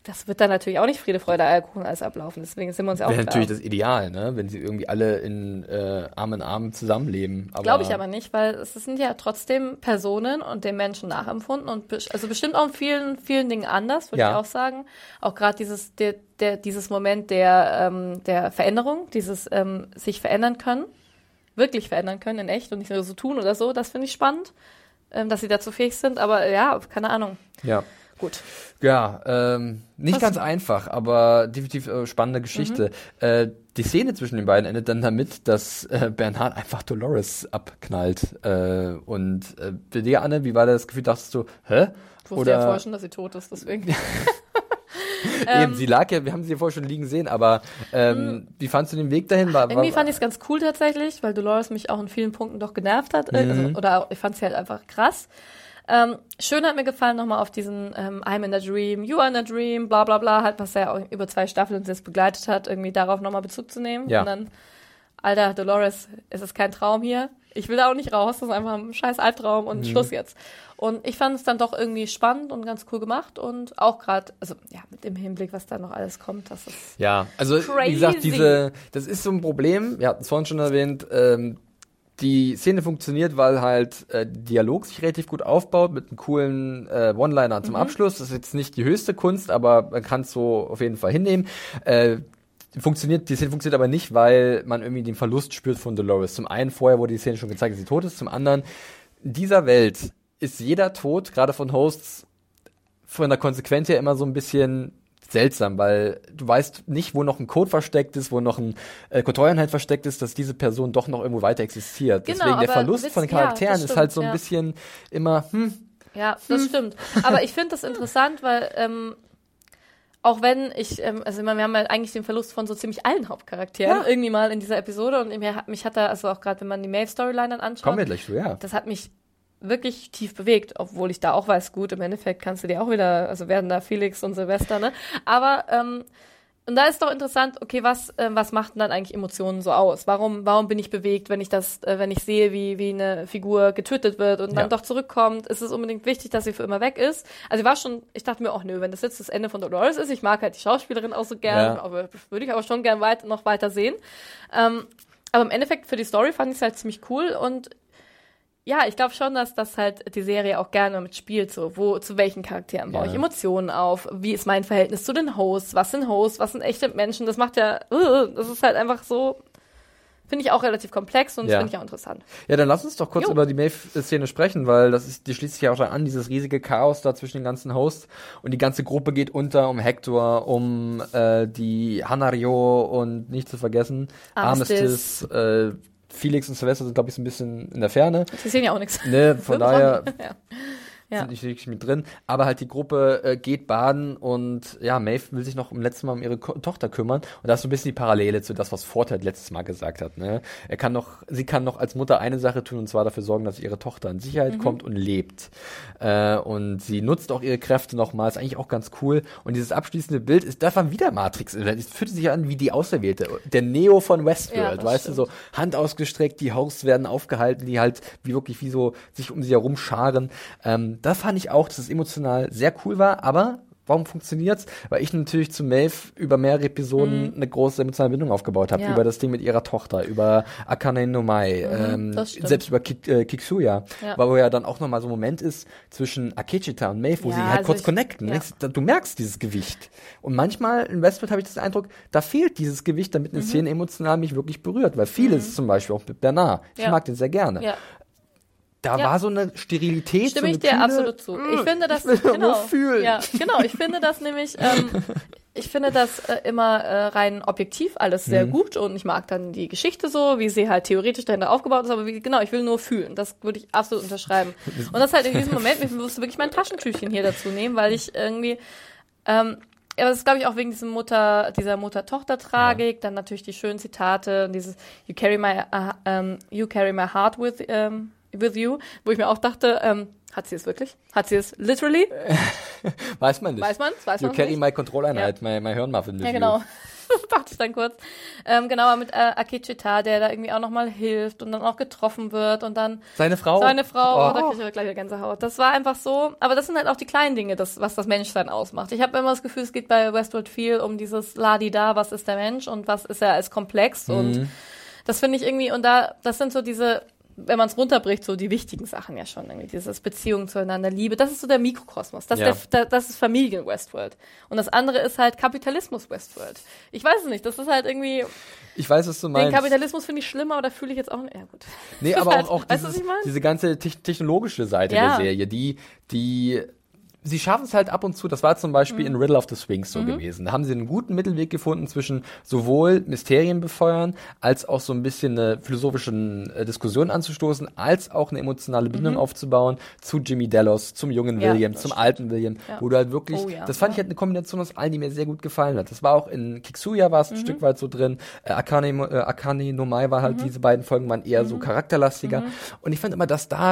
das wird dann natürlich auch nicht Friede, Freude, Eierkuchen alles ablaufen. Deswegen sind wir uns ja auch Wäre natürlich das Ideal, ne? Wenn sie irgendwie alle in äh, Arm in Arm zusammenleben. Aber Glaube ich aber nicht, weil es sind ja trotzdem Personen und den Menschen nachempfunden und bes- also bestimmt auch in vielen, vielen Dingen anders, würde Ja. ich auch sagen. Auch gerade dieses, der, der, dieses Moment der, ähm, der Veränderung, dieses ähm, sich verändern können, wirklich verändern können in echt und nicht nur so tun oder so, das finde ich spannend, ähm, dass sie dazu fähig sind, aber ja, keine Ahnung. Ja. Gut. Ja, ähm, nicht Was- ganz einfach, aber definitiv äh, spannende Geschichte. Mhm. Äh, die Szene zwischen den beiden endet dann damit, dass äh, Bernhard einfach Dolores abknallt. Äh, und äh, bei dir, Anne, wie war das Gefühl? Dachtest du, hä? Ich wusste ja vorher schon, dass sie tot ist, deswegen. Eben, sie lag ja, wir haben sie ja vorher schon liegen sehen, aber ähm, wie fandst du den Weg dahin? War, Mhm. Irgendwie war, fand ich es ganz cool tatsächlich, weil Dolores mich auch in vielen Punkten doch genervt hat. äh, Mhm. Also, oder auch, ich fand sie halt einfach krass. Ähm, schön hat mir gefallen nochmal auf diesen ähm, I'm in a Dream, You are in a Dream, bla bla bla, halt, was er auch über zwei Staffeln uns jetzt begleitet hat, irgendwie darauf nochmal Bezug zu nehmen. Ja. Und dann, Alter, Dolores, es ist kein Traum hier. Ich will da auch nicht raus, das ist einfach ein scheiß Albtraum Mhm. und Schluss jetzt. Und ich fand es dann doch irgendwie spannend und ganz cool gemacht und auch gerade, also ja, mit dem Hinblick, was da noch alles kommt, das ist Ja, also Crazy. wie gesagt, diese, das ist so ein Problem, wir hatten es vorhin schon erwähnt, ähm, die Szene funktioniert, weil halt äh, Dialog sich relativ gut aufbaut mit einem coolen äh, One-Liner zum Abschluss. Das ist jetzt nicht die höchste Kunst, aber man kann es so auf jeden Fall hinnehmen. Äh, funktioniert, die Szene funktioniert aber nicht, weil man irgendwie den Verlust spürt von Dolores. Zum einen vorher wurde die Szene schon gezeigt, dass sie tot ist. Zum anderen, in dieser Welt ist jeder Tod, gerade von Hosts, von der Konsequenz her immer so ein bisschen seltsam, weil du weißt nicht, wo noch ein Code versteckt ist, wo noch ein äh, Kontrolleinheit versteckt ist, dass diese Person doch noch irgendwo weiter existiert. Genau, Deswegen der Verlust von den ja, Charakteren ist stimmt, halt so ein ja. bisschen immer, hm, Ja, das stimmt. Aber ich finde das interessant, weil ähm, auch wenn ich, ähm, also ich meine, wir haben ja eigentlich den Verlust von so ziemlich allen Hauptcharakteren Ja. irgendwie mal in dieser Episode und mich hat da, also auch gerade wenn man die Maeve-Storyline dann anschaut, kommen wir gleich zu, ja. das hat mich wirklich tief bewegt, obwohl ich da auch weiß, gut, im Endeffekt kannst du dir auch wieder, also werden da Felix und Silvester, ne? Aber ähm, und da ist doch interessant, okay, was, ähm, was macht denn dann eigentlich Emotionen so aus? Warum, warum bin ich bewegt, wenn ich das, äh, wenn ich sehe, wie, wie eine Figur getötet wird und dann Ja. doch zurückkommt? Ist es unbedingt wichtig, dass sie für immer weg ist? Also ich war schon, ich dachte mir, ach nö, wenn das jetzt das Ende von Dolores ist, ich mag halt die Schauspielerin auch so gern, Ja. aber würde ich aber schon gern weit, noch weiter sehen. Ähm, aber im Endeffekt für die Story fand ich es halt ziemlich cool und ja, ich glaube schon, dass das halt die Serie auch gerne mit spielt, so wo zu welchen Charakteren baue Ja. ich Emotionen auf, wie ist mein Verhältnis zu den Hosts, was sind Hosts, was sind echte Menschen, das macht ja, uh, das ist halt einfach so, finde ich auch relativ komplex und Ja. finde ich auch interessant. Ja, dann lass uns doch kurz Jo. über die Maeve-Szene sprechen, weil das ist, die schließt sich ja auch schon an, dieses riesige Chaos da zwischen den ganzen Hosts und die ganze Gruppe geht unter um Hector, um äh, die Hanario und nicht zu vergessen, Armistice. Armistice, äh, Felix und Sylvester sind, glaube ich, so ein bisschen in der Ferne. Sie sehen ja auch nichts. Ne, von daher ja. Ja. sind nicht wirklich mit drin. Aber halt die Gruppe äh, geht baden und ja, Maeve will sich noch im letzten Mal um ihre Ko Tochter kümmern. Und da ist so ein bisschen die Parallele zu das, was Forte letztes Mal gesagt hat. Ne? Er kann noch, sie kann noch als Mutter eine Sache tun und zwar dafür sorgen, dass ihre Tochter in Sicherheit kommt und lebt. Äh, und sie nutzt auch ihre Kräfte nochmal, ist eigentlich auch ganz cool. Und dieses abschließende Bild ist, das war wieder Matrix. Es fühlt sich an wie die Auserwählte. Der Neo von Ja, Westworld, das weißt du, so Hand ausgestreckt, die Hosts werden aufgehalten, die halt wie wirklich wie so sich um sie herum scharen. Ähm, da fand ich auch, dass es emotional sehr cool war, aber warum funktioniert's? Weil ich natürlich zu Maeve über mehrere Episoden eine große emotionale Bindung aufgebaut habe. Mhm. Ja. Über das Ding mit ihrer Tochter, über Akane no Mai, ähm, Mhm, das stimmt. selbst über Kik, äh, Kiksuya. Ja. Weil wo ja dann auch nochmal so ein Moment ist zwischen Akechita und Maeve, wo Ja, sie halt also kurz ich- connecten. ja. Du merkst dieses Gewicht. Und manchmal in Westworld habe ich den Eindruck, da fehlt dieses Gewicht, damit Mhm. eine Szene emotional mich wirklich berührt. Weil vieles, zum Beispiel auch mit Bernard, ich Ja. mag den sehr gerne. Ja. Da Ja. war so eine Sterilität. Stimme so ich dir kühle, absolut zu. Ich "Mm, finde das doch genau. Ja, genau. Ich finde das nämlich, ähm, ich finde das äh, immer äh, rein objektiv alles Mhm. sehr gut und ich mag dann die Geschichte so, wie sie halt theoretisch dahinter aufgebaut ist, aber wie, genau, ich will nur fühlen. Das würde ich absolut unterschreiben. Und das halt in diesem Moment, ich musste wirklich mein Taschentüchchen hier dazu nehmen, weil ich irgendwie, ähm, ja, das ist, glaube ich, auch wegen diesem Mutter, dieser Mutter-Tochter-Tragik, dann natürlich die schönen Zitate, dieses You carry my, uh, um, you carry my heart with, um, with you, wo ich mir auch dachte, ähm, hat sie es wirklich? Hat sie es literally? Weiß man nicht. Weiß man's? Weiß You man's carry nicht? my Kontrolleinheit, my, my Hirnmuffin Ja, you. genau. dachte ich dann kurz. Ähm, genau, aber mit äh, Akechita, der da irgendwie auch nochmal hilft und dann auch getroffen wird und dann Seine Frau. seine Frau, Oh. oh. da krieg ich gleich wieder Gänsehaut. Das war einfach so, aber das sind halt auch die kleinen Dinge, das, was das Menschsein ausmacht. Ich habe immer das Gefühl, es geht bei Westworld viel um dieses Ladi-Da, was ist der Mensch und was ist er als Komplex Mhm. und das finde ich irgendwie, und da, das sind so diese, wenn man es runterbricht, so die wichtigen Sachen ja schon, irgendwie dieses Beziehung zueinander, Liebe, das ist so der Mikrokosmos, das, Ja. ist der, da- das ist Familien Westworld. Und das andere ist halt Kapitalismus Westworld. Ich weiß es nicht, das ist halt irgendwie, Ich weiß, was du den meinst. Kapitalismus finde ich schlimmer, aber da fühle ich jetzt auch, ja gut. Nee, aber halt- auch, auch weißt du, dieses, meine? diese ganze te technologische Seite Ja. der Serie, die, die, sie schaffen es halt ab und zu, das war zum Beispiel Mhm. in Riddle of the Sphinx so gewesen. Da haben sie einen guten Mittelweg gefunden zwischen sowohl Mysterien befeuern, als auch so ein bisschen eine philosophische äh, Diskussion anzustoßen, als auch eine emotionale Bindung aufzubauen zu Jimmy Delos, zum jungen Mhm. Ja, William, zum stimmt. alten William, Ja. wo du halt wirklich, Oh ja. das fand ich halt eine Kombination aus allen, die mir sehr gut gefallen hat. Das war auch in Kiksuya war es Mhm. ein Stück weit so drin, äh, Akane, äh, Akane no Mai war Mhm. halt, diese beiden Folgen waren eher so charakterlastiger. Und ich fand immer, dass da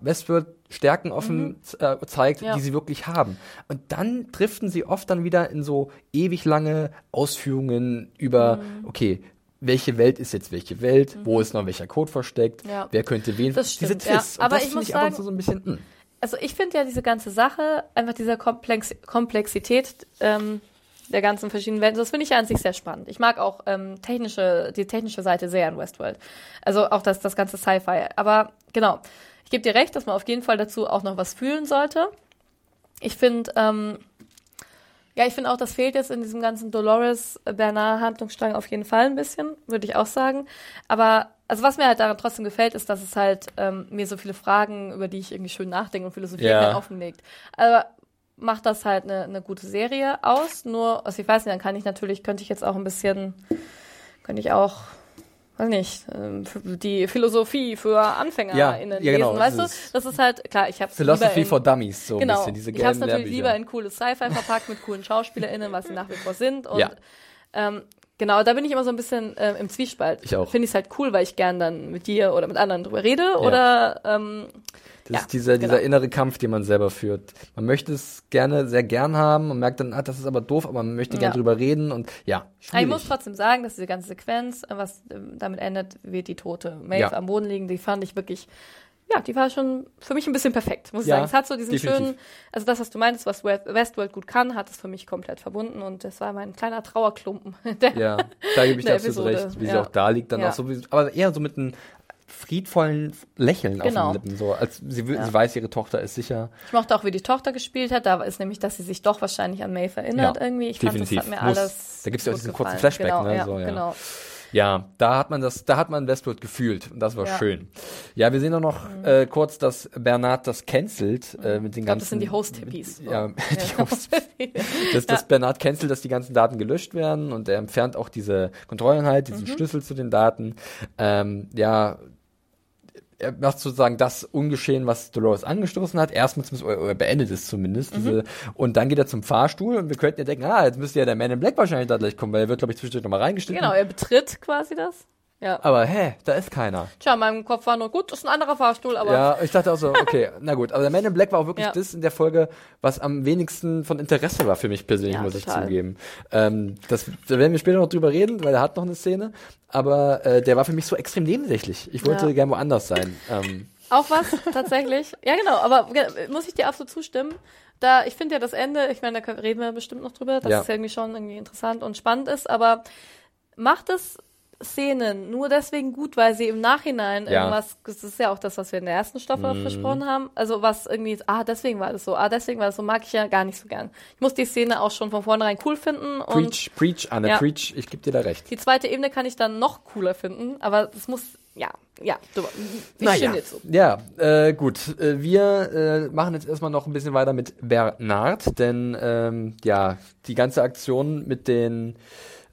Westworld Stärken offen äh, zeigt, Ja. die sie wirklich haben. Und dann driften sie oft dann wieder in so ewig lange Ausführungen über, Mhm. okay, welche Welt ist jetzt welche Welt, wo ist noch welcher Code versteckt, Ja. wer könnte wen, Das diese stimmt, ja. Twists. Und Aber ich finde muss ich sagen- so ein bisschen, hm. Also ich finde ja diese ganze Sache, einfach dieser Komplex Komplexität ähm, der ganzen verschiedenen Welten, das finde ich ja an sich sehr spannend. Ich mag auch ähm, technische, die technische Seite sehr an Westworld. Also auch das, das ganze Sci-Fi. Aber genau, ich gebe dir recht, dass man auf jeden Fall dazu auch noch was fühlen sollte. Ich finde, ähm, ja, ich finde auch, das fehlt jetzt in diesem ganzen Dolores-Bernard-Handlungsstrang auf jeden Fall ein bisschen, würde ich auch sagen. Aber, also was mir halt daran trotzdem gefällt, ist, dass es halt ähm, mir so viele Fragen, über die ich irgendwie schön nachdenke und philosophieren Ja. kann, offenlegt. Aber macht das halt eine, eine gute Serie aus. Nur, also ich weiß nicht, dann kann ich natürlich, könnte ich jetzt auch ein bisschen, könnte ich auch, weiß nicht, ähm, die Philosophie für AnfängerInnen Ja, ja, genau, lesen, weißt das du? Das ist halt, klar, ich habe Philosophy for Dummies, so ein genau. bisschen, diese ich habe natürlich lieber in cooles Sci-Fi verpackt mit coolen SchauspielerInnen, was sie nach wie vor sind. Und Ja. ähm, genau, da bin ich immer so ein bisschen ähm, im Zwiespalt. Ich auch. Finde ich es halt cool, weil ich gern dann mit dir oder mit anderen drüber rede. Oder ähm, Das Ja, ist dieser, dieser genau. innere Kampf, den man selber führt. Man möchte es gerne, sehr gern haben und merkt dann, ah, das ist aber doof, aber man möchte gerne Ja. drüber reden und ja, aber ich schwierig. muss trotzdem sagen, dass diese ganze Sequenz, äh, was ähm, damit endet, wird die tote Maeve Ja. am Boden liegen, die fand ich wirklich, ja, die war schon für mich ein bisschen perfekt, muss ich Ja, sagen. Es hat so diesen definitiv. schönen, also das, was du meintest, was West- Westworld gut kann, hat es für mich komplett verbunden und das war mein kleiner Trauerklumpen. Ja, da gebe ich dir absolut Episode, recht, wie sie ja. auch da liegt, dann Ja. auch so, wie, aber eher so mit einem friedvollen Lächeln Genau. auf den Lippen, so als sie, Ja. sie weiß, ihre Tochter ist sicher. Ich mochte auch, wie die Tochter gespielt hat. Da ist nämlich, dass sie sich doch wahrscheinlich an Maeve erinnert Ja, irgendwie. Ich definitiv. fand, das hat mir Muss. alles. Da gibt's ja auch diesen kurzen gefallen. Flashback, genau, ne, Ja, so, ja. Genau. Ja, da hat man das, da hat man Westworld gefühlt und das war Ja. schön. Ja, wir sehen auch noch äh, kurz, dass Bernard das cancelt äh, mit den Ich glaube, ganzen. das sind die Host-Hippies. Ja, die Host dass, dass Bernard cancelt, dass die ganzen Daten gelöscht werden und er entfernt auch diese Kontrolleinheit, diesen Mhm. Schlüssel zu den Daten. Ähm, ja, er macht sozusagen das ungeschehen, was Dolores angestoßen hat. Erstmal zumindest, oder, beendet es zumindest. Mhm. Diese, und dann geht er zum Fahrstuhl und wir könnten ja denken, ah, jetzt müsste ja der Man in Black wahrscheinlich da gleich kommen, weil er wird, glaube ich, zwischendurch nochmal reingeschnitten. Genau, er betritt quasi das. Ja. Aber hä, da ist keiner. Tja, in meinem Kopf war nur gut, das ist ein anderer Fahrstuhl, aber Ja, ich dachte auch so, okay, na gut. Aber der Man in Black war auch wirklich Ja. das in der Folge, was am wenigsten von Interesse war für mich persönlich, Ja, muss ich total. zugeben. Ähm, das, da werden wir später noch drüber reden, weil er hat noch eine Szene. Aber äh, der war für mich so extrem nebensächlich. Ich wollte Ja. gern woanders sein. Ähm, Auch was, tatsächlich. Ja, genau, aber muss ich dir absolut zustimmen. Da, ich finde ja das Ende, ich meine, da reden wir bestimmt noch drüber, dass Ja. es irgendwie schon irgendwie interessant und spannend ist, aber macht es Szenen nur deswegen gut, weil sie im Nachhinein Ja. irgendwas, das ist ja auch das, was wir in der ersten Staffel auch besprochen haben, also was irgendwie, ah, deswegen war das so, ah, deswegen war das so, mag ich ja gar nicht so gern. Ich muss die Szene auch schon von vornherein cool finden und preach, preach, Anne, Ja. preach. Ich gebe dir da recht. die zweite Ebene kann ich dann noch cooler finden, aber es muss, ja, ja, du, ich Naja, dir zu. ja, äh, gut. Äh, wir äh, machen jetzt erstmal noch ein bisschen weiter mit Bernard, denn ähm, ja, die ganze Aktion mit den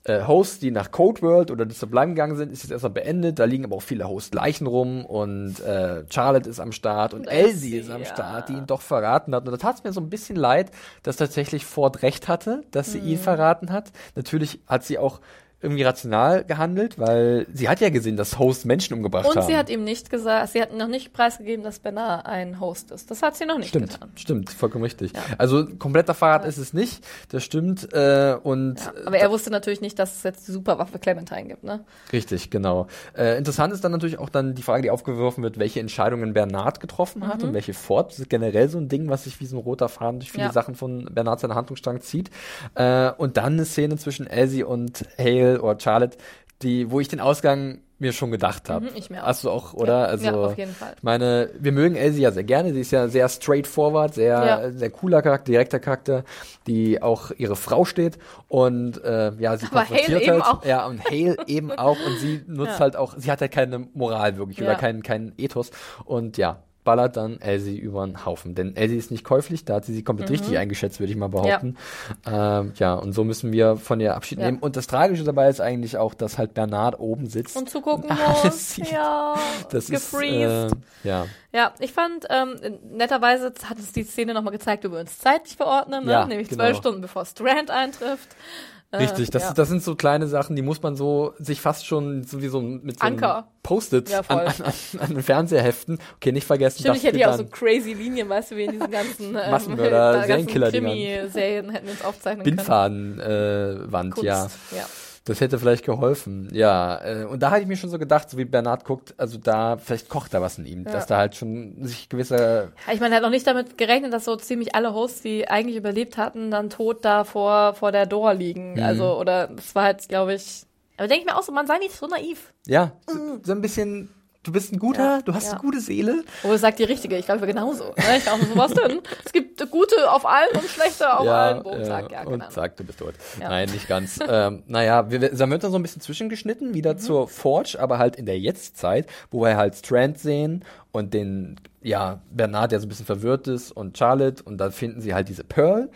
äh, Hosts, die nach Code World oder The Sublime gegangen sind, ist jetzt erstmal beendet. Da liegen aber auch viele Host-Leichen rum und äh, Charlotte ist am Start und Und Elsie ist am ja. Start, die ihn doch verraten hat. Und da tat es mir so ein bisschen leid, dass tatsächlich Ford recht hatte, dass sie Mhm. ihn verraten hat. Natürlich hat sie auch irgendwie rational gehandelt, weil sie hat ja gesehen, dass Hosts Menschen umgebracht haben. Und sie hat ihm nicht gesagt, sie hat noch nicht preisgegeben, dass Bernard ein Host ist. Das hat sie noch nicht Stimmt, getan. stimmt, vollkommen richtig. Also kompletter Verrat ist es nicht, das stimmt. Äh, und Ja, aber er wusste natürlich nicht, dass es jetzt die Superwaffe Clementine gibt, ne? Richtig, genau. Äh, interessant ist dann natürlich auch dann die Frage, die aufgeworfen wird, welche Entscheidungen Bernard getroffen hat und welche Ford. Das ist generell so ein Ding, was sich wie so ein roter Faden durch viele Ja. Sachen von Bernard seiner Handlungsstrang zieht. Äh, und dann eine Szene zwischen Elsie und Hale oder Charlotte, die, wo ich den Ausgang mir schon gedacht habe. Mhm, ich mir auch. Hast du auch, oder? Ja, also, ja, auf jeden Fall. Ich meine, wir mögen Elsie ja sehr gerne. Sie ist ja sehr straightforward, sehr, Ja. sehr cooler Charakter, direkter Charakter, die auch ihre Frau steht und äh, ja, sie Aber konfrontiert Hale eben halt. auch. Ja, und Hale eben auch und sie nutzt Ja. halt auch, sie hat halt keine Moral wirklich oder keinen keinen Ethos und ja, ballert dann Elsie über den Haufen. Denn Elsie ist nicht käuflich, da hat sie sie komplett Mhm. richtig eingeschätzt, würde ich mal behaupten. Ja. Ähm, ja, und so müssen wir von ihr Abschied Ja. nehmen. Und das Tragische dabei ist eigentlich auch, dass halt Bernard oben sitzt. Und zugucken alles muss. sieht. Ja, das ist, gefreezed. äh, ja. Ja, ich fand, ähm, netterweise hat uns die Szene nochmal gezeigt, wie wir uns zeitlich verordnen, ne? Ja, nämlich genau. zwölf Stunden bevor Strand eintrifft. Äh, Richtig, das, ja. das sind so kleine Sachen, die muss man so sich fast schon sowieso mit so einem Anker. Post-it Ja, an, an, an, an den Fernseher heften. Okay, nicht vergessen, Stimmt, ich hätte ja auch so crazy Linien, weißt du, wie in diesen ganzen ähm, Massenmörder. Krimi-Serien hätten wir uns aufzeichnen können. Bindfadenwand, äh, Wand, Kunst, ja. ja. Das hätte vielleicht geholfen, ja. Äh, und da hatte ich mir schon so gedacht, so wie Bernhard guckt, also da, vielleicht kocht da was in ihm, dass da halt schon sich gewisser, Ja, Ich meine, er hat noch nicht damit gerechnet, dass so ziemlich alle Hosts, die eigentlich überlebt hatten, dann tot da vor, vor der Door liegen. Mhm. Also, oder das war halt, glaube ich. Aber denke ich mir auch so, man sei nicht so naiv. ja, so, so ein bisschen, du bist ein guter, Ja, du hast ja. eine gute Seele. Wo sagt die Richtige? Ich glaube genauso. Ne? Ich glaube, so was denn? Es gibt gute auf allen und schlechte auf allen. Boom, zack, ja, und keine Ahnung. zack, du bist tot. Ja. Nein, nicht ganz. ähm, naja, wir, wir, dann wird dann so ein bisschen zwischengeschnitten, Mhm. wieder zur Forge, aber halt in der Jetztzeit, wo wir halt Strand sehen und den, ja, Bernard, der so ein bisschen verwirrt ist und Charlotte und dann finden sie halt diese Pearl,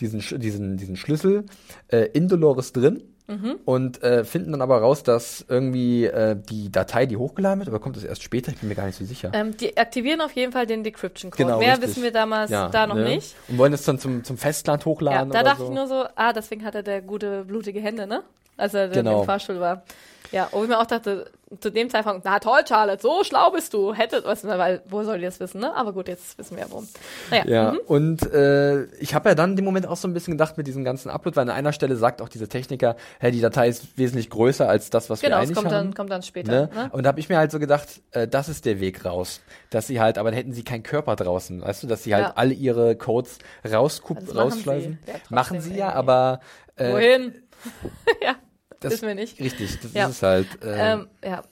diesen, diesen, diesen Schlüssel äh, in Dolores drin. Mhm. Und äh, finden dann aber raus, dass irgendwie äh, die Datei, die hochgeladen wird, oder kommt das erst später? Ich bin mir gar nicht so sicher. Ähm, die aktivieren auf jeden Fall den Decryption Code. Genau, Mehr richtig. wissen wir damals Ja, da noch ne? nicht. Und wollen es dann zum, zum Festland Ja, hochladen da oder dachte so. ich nur so, ah, deswegen hat er der gute, blutige Hände, ne? Als er Genau. im Fahrstuhl war. Ja, wo ich mir auch dachte, zu dem Zeitpunkt, na toll, Charlotte, so schlau bist du. Hättet, was, weil, wo soll die das wissen, ne? Aber gut, jetzt wissen wir ja warum. Naja, Ja, mhm. und äh, ich habe ja dann in dem Moment auch so ein bisschen gedacht mit diesem ganzen Upload, weil an einer Stelle sagt auch dieser Techniker, hey, die Datei ist wesentlich größer als das, was genau, wir es eigentlich kommt haben. dann, kommt dann später. Ne? Ne? Und da habe ich mir halt so gedacht, äh, das ist der Weg raus. Dass sie halt, aber dann hätten sie keinen Körper draußen, weißt du, dass sie halt Ja. alle ihre Codes rauskup Also machen sie. Ja, machen sie ja, aber äh, Wohin? ja, das wissen wir nicht. Richtig, das Ja. ist halt. Äh, Ähm, ja,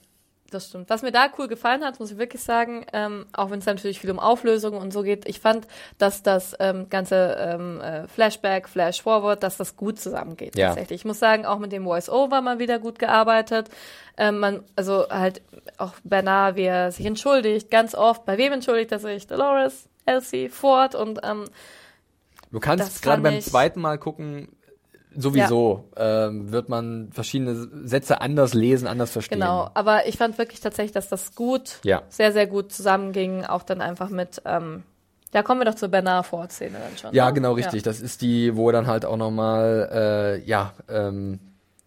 das stimmt. Was mir da cool gefallen hat, muss ich wirklich sagen, ähm, auch wenn es natürlich viel um Auflösung und so geht, ich fand, dass das ähm, ganze ähm, äh, Flashback, Flash-Forward, dass das gut zusammengeht Ja. tatsächlich. Ich muss sagen, auch mit dem Voice-Over mal wieder gut gearbeitet. Ähm, man, also halt auch Bernard, wie er sich entschuldigt, ganz oft. Bei wem entschuldigt er sich? Dolores, Elsie, Ford und ähm, du kannst gerade beim zweiten Mal gucken, sowieso ähm, wird man verschiedene Sätze anders lesen, anders verstehen. Genau, aber ich fand wirklich tatsächlich, dass das gut, Ja. sehr, sehr gut zusammenging, auch dann einfach mit, ähm, da kommen wir doch zur Bernard Ford-Szene dann schon. Ja, ne? genau, richtig. Das ist die, wo dann halt auch nochmal, äh, ja, ähm,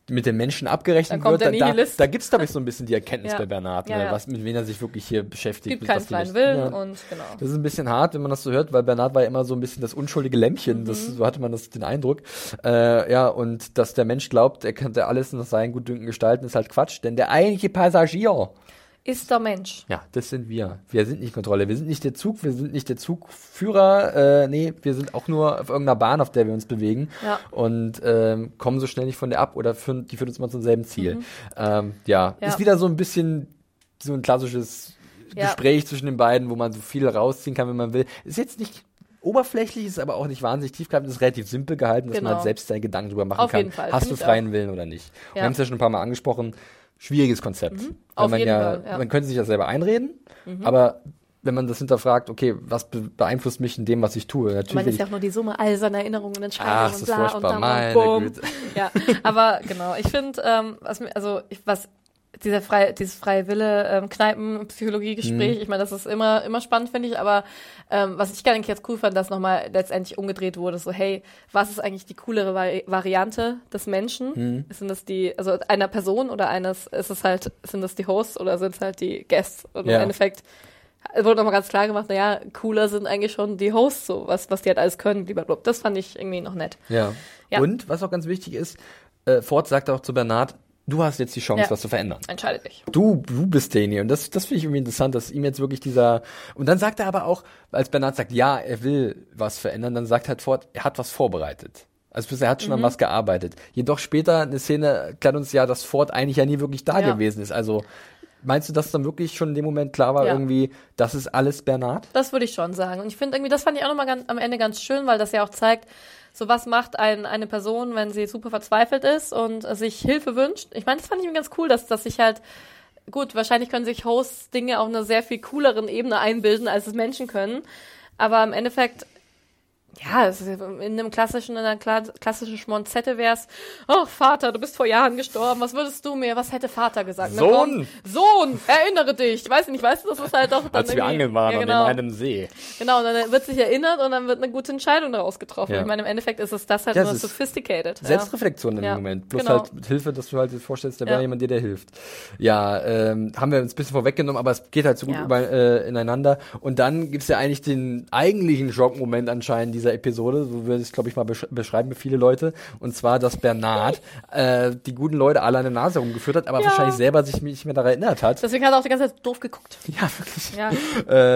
mit den Menschen abgerechnet wird. da, Nihilist. da gibt's, glaube ich, so ein bisschen die Erkenntnis Ja. bei Bernhard, Ja, ne, ja. was, mit wem er sich wirklich hier beschäftigt. gibt keinen freien Willen und genau. Das ist ein bisschen hart, wenn man das so hört, weil Bernhard war ja immer so ein bisschen das unschuldige Lämmchen. Mhm. Das, so hatte man das den Eindruck. Äh, ja, und dass der Mensch glaubt, er könnte alles nach seinen Gutdünken gestalten, ist halt Quatsch. Denn der eigentliche Passagier, Ist der Mensch. ja, das sind wir. Wir sind nicht Kontrolle. Wir sind nicht der Zug, wir sind nicht der Zugführer. Äh, nee, wir sind auch nur auf irgendeiner Bahn, auf der wir uns bewegen. Ja. Und ähm, kommen so schnell nicht von der ab oder führen, die führt uns immer zum selben Ziel. Ähm, ja. Mhm. Ja. ist wieder so ein bisschen so ein klassisches Ja. Gespräch zwischen den beiden, wo man so viel rausziehen kann, wenn man will. Ist jetzt nicht oberflächlich, ist aber auch nicht wahnsinnig tiefgreifend, ist relativ simpel gehalten, dass man Genau. halt selbst seine Gedanken drüber machen Auf kann. jeden Fall, Hast du freien Willen oder nicht? Wir Ja. haben es ja schon ein paar Mal angesprochen. Schwieriges Konzept. Mhm. Auf man jeden ja, Fall, ja. Mhm. Man könnte sich das selber einreden, aber wenn man das hinterfragt, okay, was be beeinflusst mich in dem, was ich tue? Natürlich Man ist ja auch nur die Summe all seiner Erinnerungen und Entscheidungen Ach, und das ist bla und furchtbar, dann meine. Güte. Ja, aber genau, ich finde, ähm, was, also ich, was dieser frei, dieses freie Wille ähm, Kneipen Psychologie Gespräch, Mhm. ich meine, das ist immer immer spannend finde ich, aber ähm, was ich gar nicht jetzt cool fand, dass nochmal letztendlich umgedreht wurde, so hey, was ist eigentlich die coolere Vari Variante des Menschen? Mhm. Sind das die also einer Person oder eines ist es halt sind das die Hosts oder sind es halt die Guests und Ja. im Endeffekt wurde nochmal ganz klar gemacht, naja, cooler sind eigentlich schon die Hosts, so was, was die halt alles können, lieber. Das fand ich irgendwie noch nett. Ja. Ja. Und was auch ganz wichtig ist, äh, Ford sagt auch zu Bernhard, du hast jetzt die Chance, Ja. was zu verändern. Entscheidet dich. Du, du bist derjenige. Und das, das finde ich irgendwie interessant, dass ihm jetzt wirklich dieser. Und dann sagt er aber auch, als Bernhard sagt, ja, er will was verändern, dann sagt halt Ford, er hat was vorbereitet. Also bisher hat schon Mhm. an was gearbeitet. Jedoch später eine Szene erklärt uns ja, dass Ford eigentlich ja nie wirklich da Ja. gewesen ist. Also meinst du, dass dann wirklich schon in dem Moment klar war, Ja. irgendwie, das ist alles Bernhard? Das würde ich schon sagen. Und ich finde irgendwie, das fand ich auch nochmal ganz, am Ende ganz schön, weil das ja auch zeigt, so was macht ein, eine Person, wenn sie super verzweifelt ist und sich Hilfe wünscht. Ich meine, das fand ich mir ganz cool, dass, dass sich halt, gut, wahrscheinlich können sich Hosts Dinge auf einer sehr viel cooleren Ebene einbilden, als es Menschen können. Aber im Endeffekt, ja, es ist in einem klassischen, in einer kla- klassischen Schmonzette wär's, oh Vater, du bist vor Jahren gestorben, was würdest du mir, was hätte Vater gesagt? Sohn! Sohn, erinnere dich. Ich weiß nicht, weißt du, das ist halt doch dann irgendwie- ja, genau. See. Genau, und dann wird sich erinnert und dann wird eine gute Entscheidung daraus getroffen. Ja. Ich meine, im Endeffekt ist es das halt Ja, nur sophisticated. ja. Selbstreflexion im Ja, Moment. Plus genau. halt mit Hilfe, dass du halt dir vorstellst, da Ja. wäre jemand, der dir hilft. Ja, ähm, haben wir uns ein bisschen vorweggenommen, aber es geht halt so gut Ja. über, äh, ineinander. Und dann gibt's ja eigentlich den eigentlichen Schockmoment anscheinend dieser Episode, so würde ich es, glaube ich, mal besch beschreiben für viele Leute. Und zwar, dass Bernard äh, die guten Leute alle an der Nase rumgeführt hat, aber Ja. wahrscheinlich selber sich nicht mehr daran erinnert hat. Deswegen hat er auch die ganze Zeit doof geguckt. Ja, wirklich. Ja.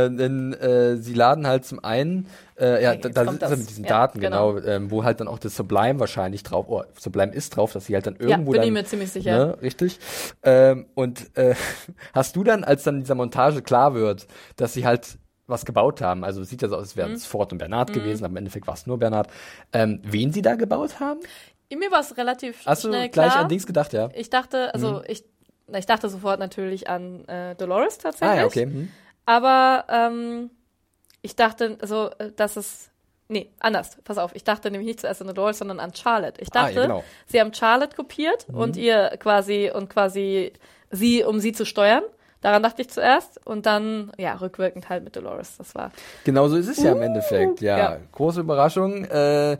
Äh, denn äh, sie laden halt zum einen, äh, ja, da, da sind sie das. mit diesen Ja, Daten, genau. genau, ähm, wo halt dann auch das Sublime wahrscheinlich drauf, oh, Sublime ist drauf, dass sie halt dann irgendwo bin dann, ich mir ziemlich sicher. Ne, richtig. Ähm, und äh, hast du dann, als dann in dieser Montage klar wird, dass sie halt was gebaut haben, also es sieht ja so aus, als Mhm. wären es Ford und Bernhard gewesen, aber im Endeffekt war es nur Bernhard, ähm, wen sie da gebaut haben? Mir war es relativ Hast du schnell gleich klar. an Dings gedacht, ja? Ich dachte, also Mhm. ich, na, ich dachte sofort natürlich an äh, Dolores tatsächlich. Ah ja, okay. Hm. Aber ähm, ich dachte, also, äh, dass es. Nee, anders. Pass auf. Ich dachte nämlich nicht zuerst an Dolores, sondern an Charlotte. Ich Ah, dachte, ja, genau. sie haben Charlotte kopiert Mhm. und ihr quasi und quasi sie, um sie zu steuern. Daran dachte ich zuerst und dann, ja, rückwirkend halt mit Dolores. Das war. Genau so ist es ja im Endeffekt. Ja, Uh, ja. große Überraschung. Äh,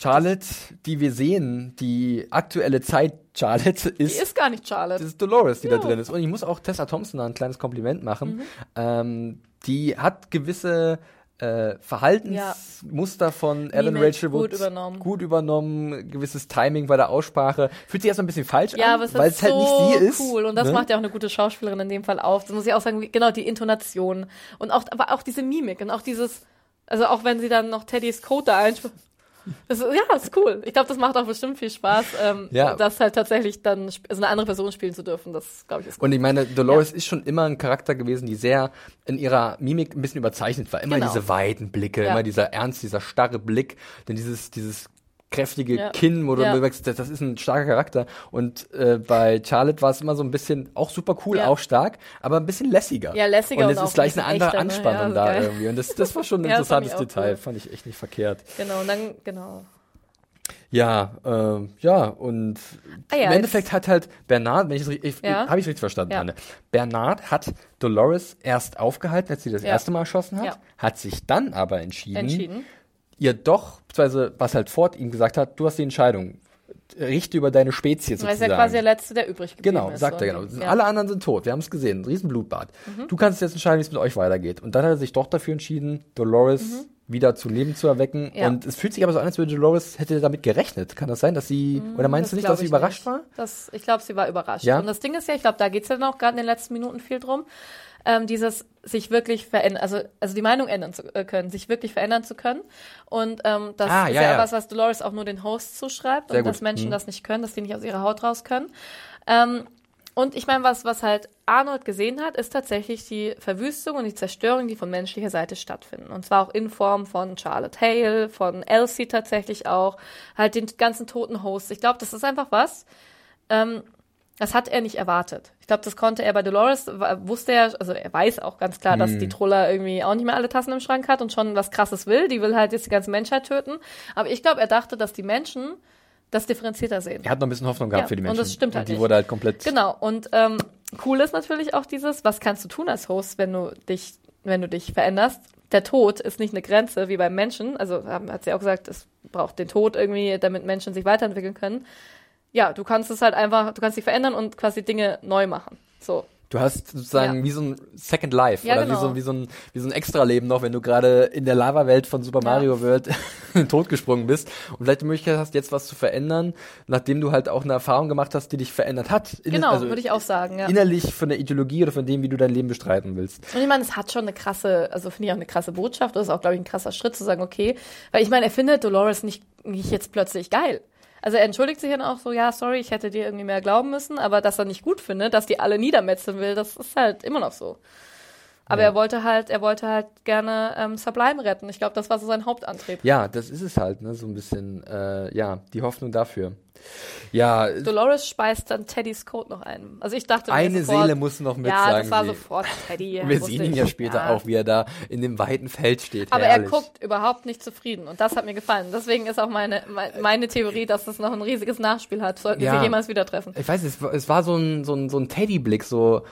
Charlotte, die wir sehen, die aktuelle Zeit Charlotte Die ist, ist gar nicht Charlotte. das ist Dolores, die da Ja. drin ist. Und ich muss auch Tessa Thompson da ein kleines Kompliment machen. Mhm. Ähm, die hat gewisse äh, Verhaltensmuster von Ellen Mimik Rachel gut Wood übernommen. gut übernommen, gewisses Timing bei der Aussprache. Fühlt sich erst ein bisschen falsch Ja, an, weil es halt so nicht sie ist. cool und das ne? macht ja auch eine gute Schauspielerin in dem Fall auf. Das muss ich auch sagen, wie- genau die Intonation und auch aber auch diese Mimik und auch dieses also auch wenn sie dann noch Teddys Code da einspricht. Das ist, ja, das ist cool. Ich glaube, das macht auch bestimmt viel Spaß, ähm, Ja. das halt tatsächlich dann also eine andere Person spielen zu dürfen. Das glaube ich ist gut. Und ich meine, Dolores ist schon immer ein Charakter gewesen, die sehr in ihrer Mimik ein bisschen überzeichnet war. Immer Genau. diese weiten Blicke, Ja. immer dieser ernst, dieser starre Blick, denn dieses, dieses kräftige Ja. Kinn, wo du Ja. merkst, das, ist ein starker Charakter. Und äh, bei Charlotte war es immer so ein bisschen, auch super cool, Ja. auch stark, aber ein bisschen lässiger. Ja, lässiger Und und es ist gleich ein eine andere echter, ne? Anspannung da geil. irgendwie. Und das, das war schon ein interessantes Detail, cool. fand ich echt nicht verkehrt. Genau und dann genau. Ja, äh, ja, und Ah ja, im Endeffekt hat halt Bernard, wenn ich es richtig, Ja. habe ich richtig verstanden, Ja. Anne. Bernard hat Dolores erst aufgehalten, als sie das Ja. erste Mal erschossen hat, hat sich dann aber entschieden, Entschieden. Ihr doch, beziehungsweise was halt Ford ihm gesagt hat, du hast die Entscheidung, richte über deine Spezies ist sozusagen. ja quasi der Letzte, der übrig geblieben Genau, ist. sagt er genau. Ja. Mhm. Alle anderen sind tot. Wir haben es gesehen. Ein riesen Blutbad. Du kannst jetzt entscheiden, wie es mit euch weitergeht. Und dann hat er sich doch dafür entschieden, Dolores wieder zu Leben zu erwecken. Mhm. Ja. Und es fühlt sich aber so an, als würde Dolores hätte damit gerechnet. Kann das sein, dass sie, oder meinst Mhm, du nicht, dass sie überrascht nicht. war? Das, ich glaube, sie war überrascht. Ja? Und das Ding ist ja, ich glaube, da geht's ja noch gerade in den letzten Minuten viel drum, ähm, dieses sich wirklich verändern, also, also die Meinung ändern zu äh, können, sich wirklich verändern zu können. Und ähm, das Ah, ist ja, ja, ja. was, was Dolores auch nur den Hosts zuschreibt Sehr und gut. dass Menschen Mhm. das nicht können, dass die nicht aus ihrer Haut raus können. Ähm, und ich meine, was, was halt Arnold gesehen hat, ist tatsächlich die Verwüstung und die Zerstörung, die von menschlicher Seite stattfinden. Und zwar auch in Form von Charlotte Hale, von Elsie tatsächlich auch, halt den ganzen toten Hosts. Ich glaube, das ist einfach was, ähm, das hat er nicht erwartet. Ich glaube, das konnte er bei Dolores, wusste er, also er weiß auch ganz klar, dass die Trulla irgendwie auch nicht mehr alle Tassen im Schrank hat und schon was krasses will. Die will halt jetzt die ganze Menschheit töten. Aber ich glaube, er dachte, dass die Menschen das differenzierter sehen. Er hat noch ein bisschen Hoffnung gehabt Ja, für die und Menschen. das stimmt halt die nicht. wurde halt komplett. Genau. Und ähm, cool ist natürlich auch dieses, was kannst du tun als Host, wenn du dich, wenn du dich veränderst? Der Tod ist nicht eine Grenze wie beim Menschen. Also hat sie auch gesagt, es braucht den Tod irgendwie, damit Menschen sich weiterentwickeln können. Ja, du kannst es halt einfach, du kannst dich verändern und quasi Dinge neu machen. So. Du hast sozusagen Ja. wie so ein Second Life Ja, oder genau. wie, so, wie, so ein, wie so ein Extra-Leben noch, wenn du gerade in der Lava-Welt von Super Mario World in den Tod gesprungen bist und vielleicht die Möglichkeit hast, jetzt was zu verändern, nachdem du halt auch eine Erfahrung gemacht hast, die dich verändert hat. Genau, also würde ich auch sagen, ja. Innerlich von der Ideologie oder von dem, wie du dein Leben bestreiten willst. Und ich meine, es hat schon eine krasse, also finde ich auch eine krasse Botschaft. Das ist auch, glaube ich, ein krasser Schritt zu sagen, okay. Weil ich meine, er findet Dolores nicht, nicht jetzt plötzlich geil. Also er entschuldigt sich dann auch so, ja, sorry, ich hätte dir irgendwie mehr glauben müssen, aber dass er nicht gut findet, dass die alle niedermetzeln will, das ist halt immer noch so. Aber er wollte halt, er wollte halt gerne ähm, Sublime retten. Ich glaube, das war so sein Hauptantrieb. Ja, das ist es halt, ne? so ein bisschen, äh, ja, die Hoffnung dafür. Ja, Dolores speist dann Teddys Code noch ein. Also ich dachte eine sofort, Seele muss noch mit, Ja, das war sie. sofort Teddy. Wir sehen ihn ja später auch, wie er da in dem weiten Feld steht. Aber Herrlich. er guckt überhaupt nicht zufrieden und das hat mir gefallen. Deswegen ist auch meine, me- meine Theorie, dass es noch ein riesiges Nachspiel hat, sollten Ja. sie sich jemals wieder treffen. Ich weiß, es war, es war so ein, so ein, so ein Teddy-Blick, so,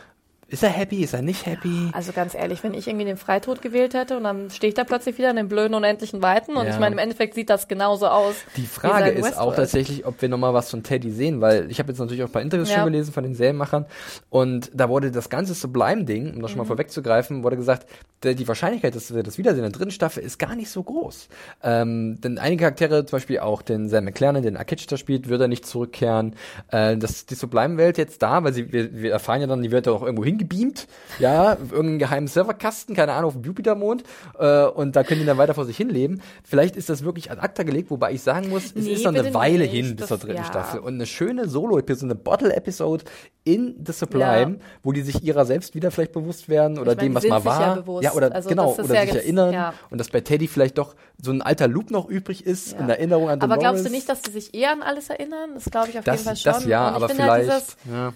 ist er happy, ist er nicht happy? Also ganz ehrlich, wenn ich irgendwie den Freitod gewählt hätte und dann stehe ich da plötzlich wieder in den blöden unendlichen Weiten und Ja. ich meine, im Endeffekt sieht das genauso aus. Die Frage ist auch Westworld. tatsächlich, ob wir nochmal was von Teddy sehen, weil ich habe jetzt natürlich auch ein paar Interviews Ja. schon gelesen von den Serienmachern und da wurde das ganze Sublime-Ding, um das Mhm. schon mal vorwegzugreifen, wurde gesagt, die Wahrscheinlichkeit, dass wir das wiedersehen in der dritten Staffel, ist gar nicht so groß. Ähm, denn einige Charaktere, zum Beispiel auch den Sam McLaren, den Akitch da spielt, wird er nicht zurückkehren. Äh, das, die Sublime-Welt jetzt da, weil sie, wir, wir erfahren ja dann, die wird ja auch irgendwo hingebeamt, ja, irgendeinen geheimen Serverkasten, keine Ahnung, auf dem Jupitermond äh, und da können die dann weiter vor sich hinleben. Vielleicht ist das wirklich ad acta gelegt, wobei ich sagen muss, es Nee, ist noch eine Weile nicht. hin bis zur dritten ja. Staffel und eine schöne Solo-Episode, eine Bottle-Episode in The Sublime, Ja. wo die sich ihrer selbst wieder vielleicht bewusst werden oder Ich meine, dem, was die mal war. ja bewusst. oder Also genau, oder ja sich erinnern ja. und dass bei Teddy vielleicht doch so ein alter Loop noch übrig ist Ja. in Erinnerung an Aber Dolores. glaubst du nicht, dass sie sich eher an alles erinnern? Das glaube ich auf das, jeden Fall schon. das ja, aber halt vielleicht. dieses, ja.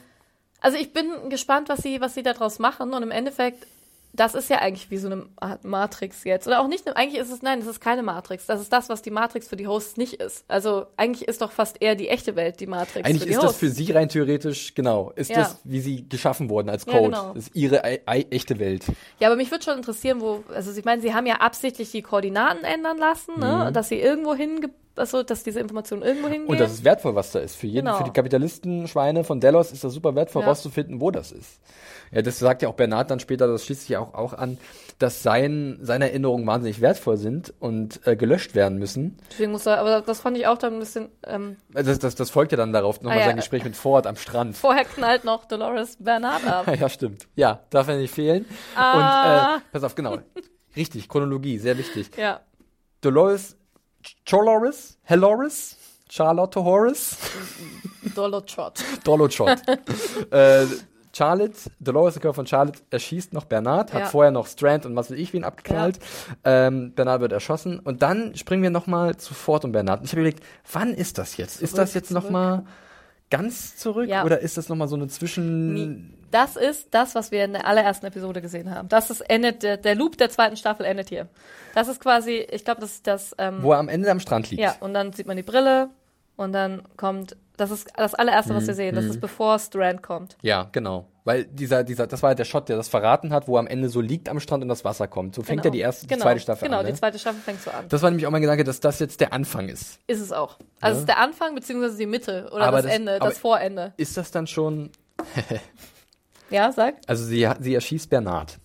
Also ich bin gespannt, was sie, was sie daraus machen und im Endeffekt, das ist ja eigentlich wie so eine Art Matrix jetzt. Oder auch nicht, eigentlich ist es, nein, es ist keine Matrix. Das ist das, was die Matrix für die Hosts nicht ist. Also eigentlich ist doch fast eher die echte Welt die Matrix Eigentlich für die ist das Hosts. für sie rein theoretisch, genau, ist Ja. das, wie sie geschaffen wurden als Ja, Code. genau. Das ist ihre ei- ei- echte Welt. Ja, aber mich würde schon interessieren, wo, also ich meine, sie haben ja absichtlich die Koordinaten ändern lassen, ne? dass sie irgendwo hinge, also dass diese Informationen irgendwo hingehen. Mhm. Und das ist wertvoll, was da ist. Für jeden, Genau. für die Kapitalisten-Schweine von Delos ist das super wertvoll, Ja. rauszufinden, wo das ist. Ja, das sagt ja auch Bernhard dann später, das schließt sich ja auch, auch an, dass sein, seine Erinnerungen wahnsinnig wertvoll sind und äh, gelöscht werden müssen. Deswegen muss er, aber das fand ich auch dann ein bisschen, ähm, Also Das, das, das folgt ja dann darauf, nochmal Ah, ja. sein Gespräch mit Ford am Strand. vorher knallt noch Dolores Bernard ab. Ja, stimmt. Ja, darf er nicht fehlen. Ah. Und äh, pass auf, genau. Richtig, Chronologie, sehr wichtig. Ja. Dolores Choloris, Heloris, Charlotte Horace, Dolotschot. Dolotschot. äh, Charlotte, Dolores, der Körper von Charlotte, erschießt noch Bernard, hat Ja. vorher noch Strand und was weiß ich wen abgeknallt. Ähm, Bernard wird erschossen und dann springen wir nochmal zu Ford und Bernard. Und ich habe überlegt, wann ist das jetzt? ist das jetzt zurück. nochmal ganz zurück Ja. oder ist das nochmal so eine Zwischen... Das ist das, was wir in der allerersten Episode gesehen haben. Das ist endet, der, der Loop der zweiten Staffel endet hier. Das ist quasi, ich glaube, das ist das, ähm, Wo er am Ende am Strand liegt. ja, und dann sieht man die Brille und dann kommt, das ist das allererste, Mhm, was wir sehen. Das ist bevor Strand kommt. Ja, genau. Weil dieser, dieser, das war ja der Shot, der das verraten hat, wo er am Ende so liegt am Strand und das Wasser kommt. So fängt Genau. ja die erste, die genau, zweite Staffel Genau, an. Ne? die zweite Staffel fängt so an. Das war nämlich auch mein Gedanke, dass das jetzt der Anfang ist. ist es auch. Also es ist der Anfang beziehungsweise die Mitte oder das, das- Ende, das Vorende. Ist das dann schon, Ja, sag. also sie, sie erschießt Bernard.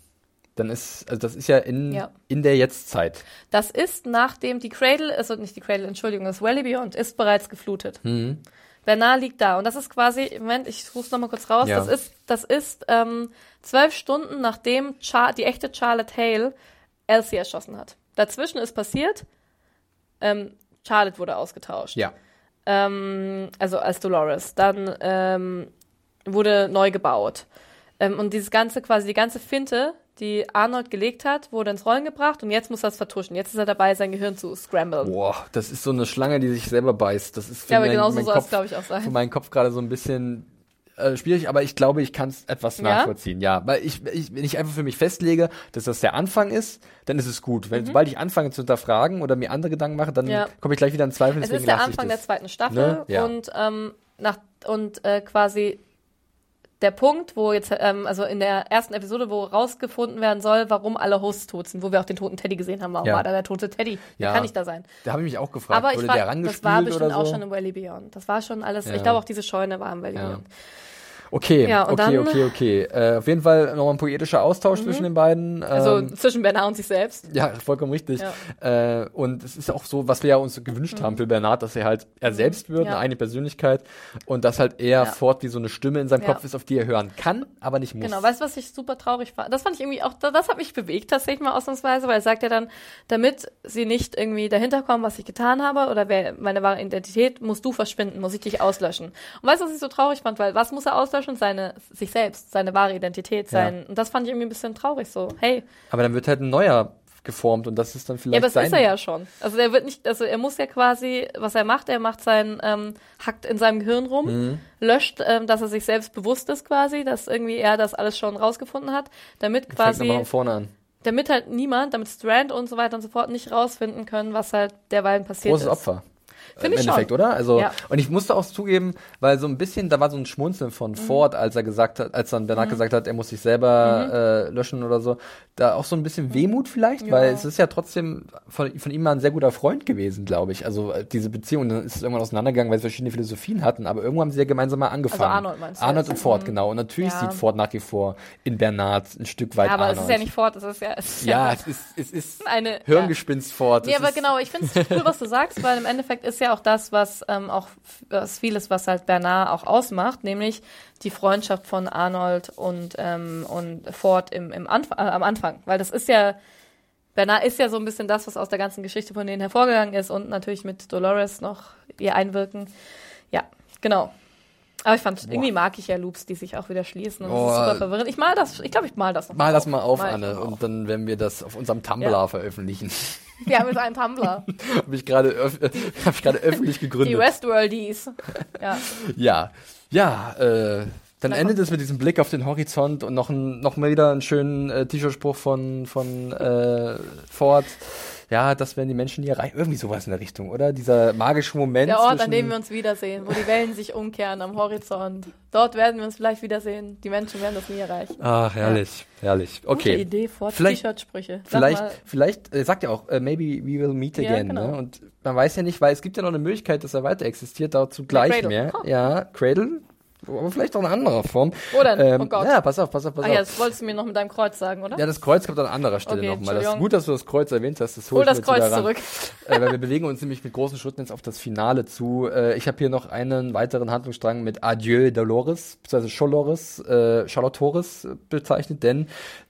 Dann ist, also das ist ja in, Ja. in der Jetztzeit. Das ist nachdem die Cradle, also nicht die Cradle, Entschuldigung, das Valley Beyond ist bereits geflutet. Mhm. Bernard liegt da und das ist quasi, Moment, ich rufe noch mal kurz raus. Ja. Das ist, das ist ähm, zwölf Stunden nachdem Char die echte Charlotte Hale Elsie erschossen hat. Dazwischen ist passiert, ähm, Charlotte wurde ausgetauscht. Ja. ähm, also als Dolores. Dann ähm, wurde neu gebaut. Ähm, und dieses ganze, quasi die ganze Finte, die Arnold gelegt hat, wurde ins Rollen gebracht und jetzt muss er es vertuschen. Jetzt ist er dabei, sein Gehirn zu scramblen. Boah, das ist so eine Schlange, die sich selber beißt. Das ist für Ja, aber genauso mein soll es, glaube ich, auch sein. Für meinen Kopf gerade so ein bisschen äh, schwierig, aber ich glaube, ich kann es etwas Ja? nachvollziehen. Ja, weil ich, ich, wenn ich einfach für mich festlege, dass das der Anfang ist, dann ist es gut. Wenn, sobald ich anfange zu hinterfragen oder mir andere Gedanken mache, dann Mhm. Ja. komme ich gleich wieder in Zweifel. Es ist der Anfang der zweiten Staffel Ne? Ja. und ähm, nach und äh, quasi der Punkt, wo jetzt, ähm, also in der ersten Episode, wo rausgefunden werden soll, warum alle Hosts tot sind, wo wir auch den toten Teddy gesehen haben. Warum Ja. war da der tote Teddy? Ja. kann nicht da sein. Da habe ich mich auch gefragt, Aber ich wurde war, der das war bestimmt oder auch so? schon im Valley Beyond. Das war schon alles. Ja. Ich glaube auch diese Scheune war im Valley. Beyond. Okay, Ja, okay, okay, okay. Äh, auf jeden Fall nochmal ein poetischer Austausch zwischen den beiden. Also Ähm, zwischen Bernard und sich selbst. Ja, vollkommen richtig. Äh, und es ist auch so, was wir ja uns gewünscht haben für Bernhard, dass er halt er selbst wird, Mhm. Ja. eine eigene Persönlichkeit und dass halt er Ja. fort wie so eine Stimme in seinem Ja. Kopf ist, auf die er hören kann, aber nicht muss. Genau, weißt du, was ich super traurig fand? Das fand ich irgendwie auch, das, das hat mich bewegt tatsächlich mal ausnahmsweise, weil er sagt ja dann, damit sie nicht irgendwie dahinter kommen, was ich getan habe oder wer meine wahre Identität, musst du verschwinden, muss ich dich auslöschen. Und weißt du, was ich so traurig fand? Weil was muss er auslöschen? Seine, sich selbst, seine wahre Identität, Ja. sein. Und das fand ich irgendwie ein bisschen traurig so. Hey, aber dann wird halt ein neuer geformt und das ist dann ja, vielleicht aber das ist er ja schon. Also er wird nicht, also er muss ja quasi, was er macht, er macht sein, ähm, hackt in seinem Gehirn rum, Mhm. löscht, ähm, dass er sich selbst bewusst ist quasi, dass irgendwie er das alles schon rausgefunden hat, damit Fängt quasi von vorne an. damit halt niemand, damit Strand und so weiter und so fort nicht rausfinden können, was halt derweilen passiert Großes ist. Opfer. Finde Im ich Endeffekt, schon. oder? Also, Ja. und ich musste auch zugeben, weil so ein bisschen, da war so ein Schmunzeln von Mhm. Ford, als er gesagt hat, als dann Bernard gesagt hat, er muss sich selber äh, löschen oder so, da auch so ein bisschen Wehmut vielleicht, Mhm. Ja. weil es ist ja trotzdem von, von ihm mal ein sehr guter Freund gewesen, glaube ich. Also äh, diese Beziehung, dann ist es irgendwann auseinandergegangen, weil sie verschiedene Philosophien hatten, aber irgendwann haben sie ja gemeinsam mal angefangen. Also Arnold meinst du Arnold und Ford, Mhm. genau. Und natürlich Ja. sieht Ford nach wie vor in Bernard ein Stück weit Ja, aber Arnold. es ist ja nicht Ford, es ist ja, es ist Ja, ja es ist, es ist eine Hirngespinst Ford. Nee, aber genau, ich finde es cool, was du sagst, weil im Endeffekt ist ja auch das, was ähm, auch was vieles, was halt Bernard auch ausmacht, nämlich die Freundschaft von Arnold und, ähm, und Ford im, im Anf äh, am Anfang. Weil das ist ja, Bernard ist ja so ein bisschen das, was aus der ganzen Geschichte von denen hervorgegangen ist und natürlich mit Dolores noch ihr Einwirken. Ja, genau. Aber ich fand, irgendwie mag ich ja Loops, die sich auch wieder schließen. Und das ist Boah. super verwirrend. Ich mal das, ich glaube, ich mal das noch Mal das mal auf, Mal Anne, mal auf. und dann werden wir das auf unserem Tumblr Ja. veröffentlichen. Wir haben jetzt einen Tumblr. Habe ich gerade öff hab ich gerade öffentlich Die gegründet. Westworldies. Ja. Ja, ja, äh, dann endet es mit diesem Blick auf den Horizont und noch, ein, noch mal wieder einen schönen äh, T-Shirt-Spruch von, von äh, Ford. Ja, das werden die Menschen nie erreichen. Irgendwie sowas in der Richtung, oder? Dieser magische Moment. Der Ort, an dem wir uns wiedersehen, wo die Wellen sich umkehren am Horizont. Dort werden wir uns vielleicht wiedersehen. Die Menschen werden das nie erreichen. Ach, herrlich, herrlich. Okay. Gute Idee, vor Vielleicht- T-Shirt-Sprüche. Vielleicht, vielleicht äh, sagt er auch, äh, maybe we will meet Ja, again. genau. Ne? Und man weiß ja nicht, weil es gibt ja noch eine Möglichkeit, dass er weiter existiert, dazu gleich mehr. Oh. Ja, Cradle, aber vielleicht auch eine andere Form. Wo denn? Ähm, Oh Gott. Ja, pass auf, pass auf, pass Ach ja, auf. das wolltest du mir noch mit deinem Kreuz sagen, oder? Ja, das Kreuz kommt an anderer Stelle Okay, nochmal. Das ist gut, dass du das Kreuz erwähnt hast. Das hol ich das jetzt Kreuz ran. zurück. Äh, weil wir bewegen uns nämlich mit großen Schritten jetzt auf das Finale zu. Äh, ich habe hier noch einen weiteren Handlungsstrang mit Adieu Dolores, beziehungsweise Cholores, äh, Charlotte Torres bezeichnet, denn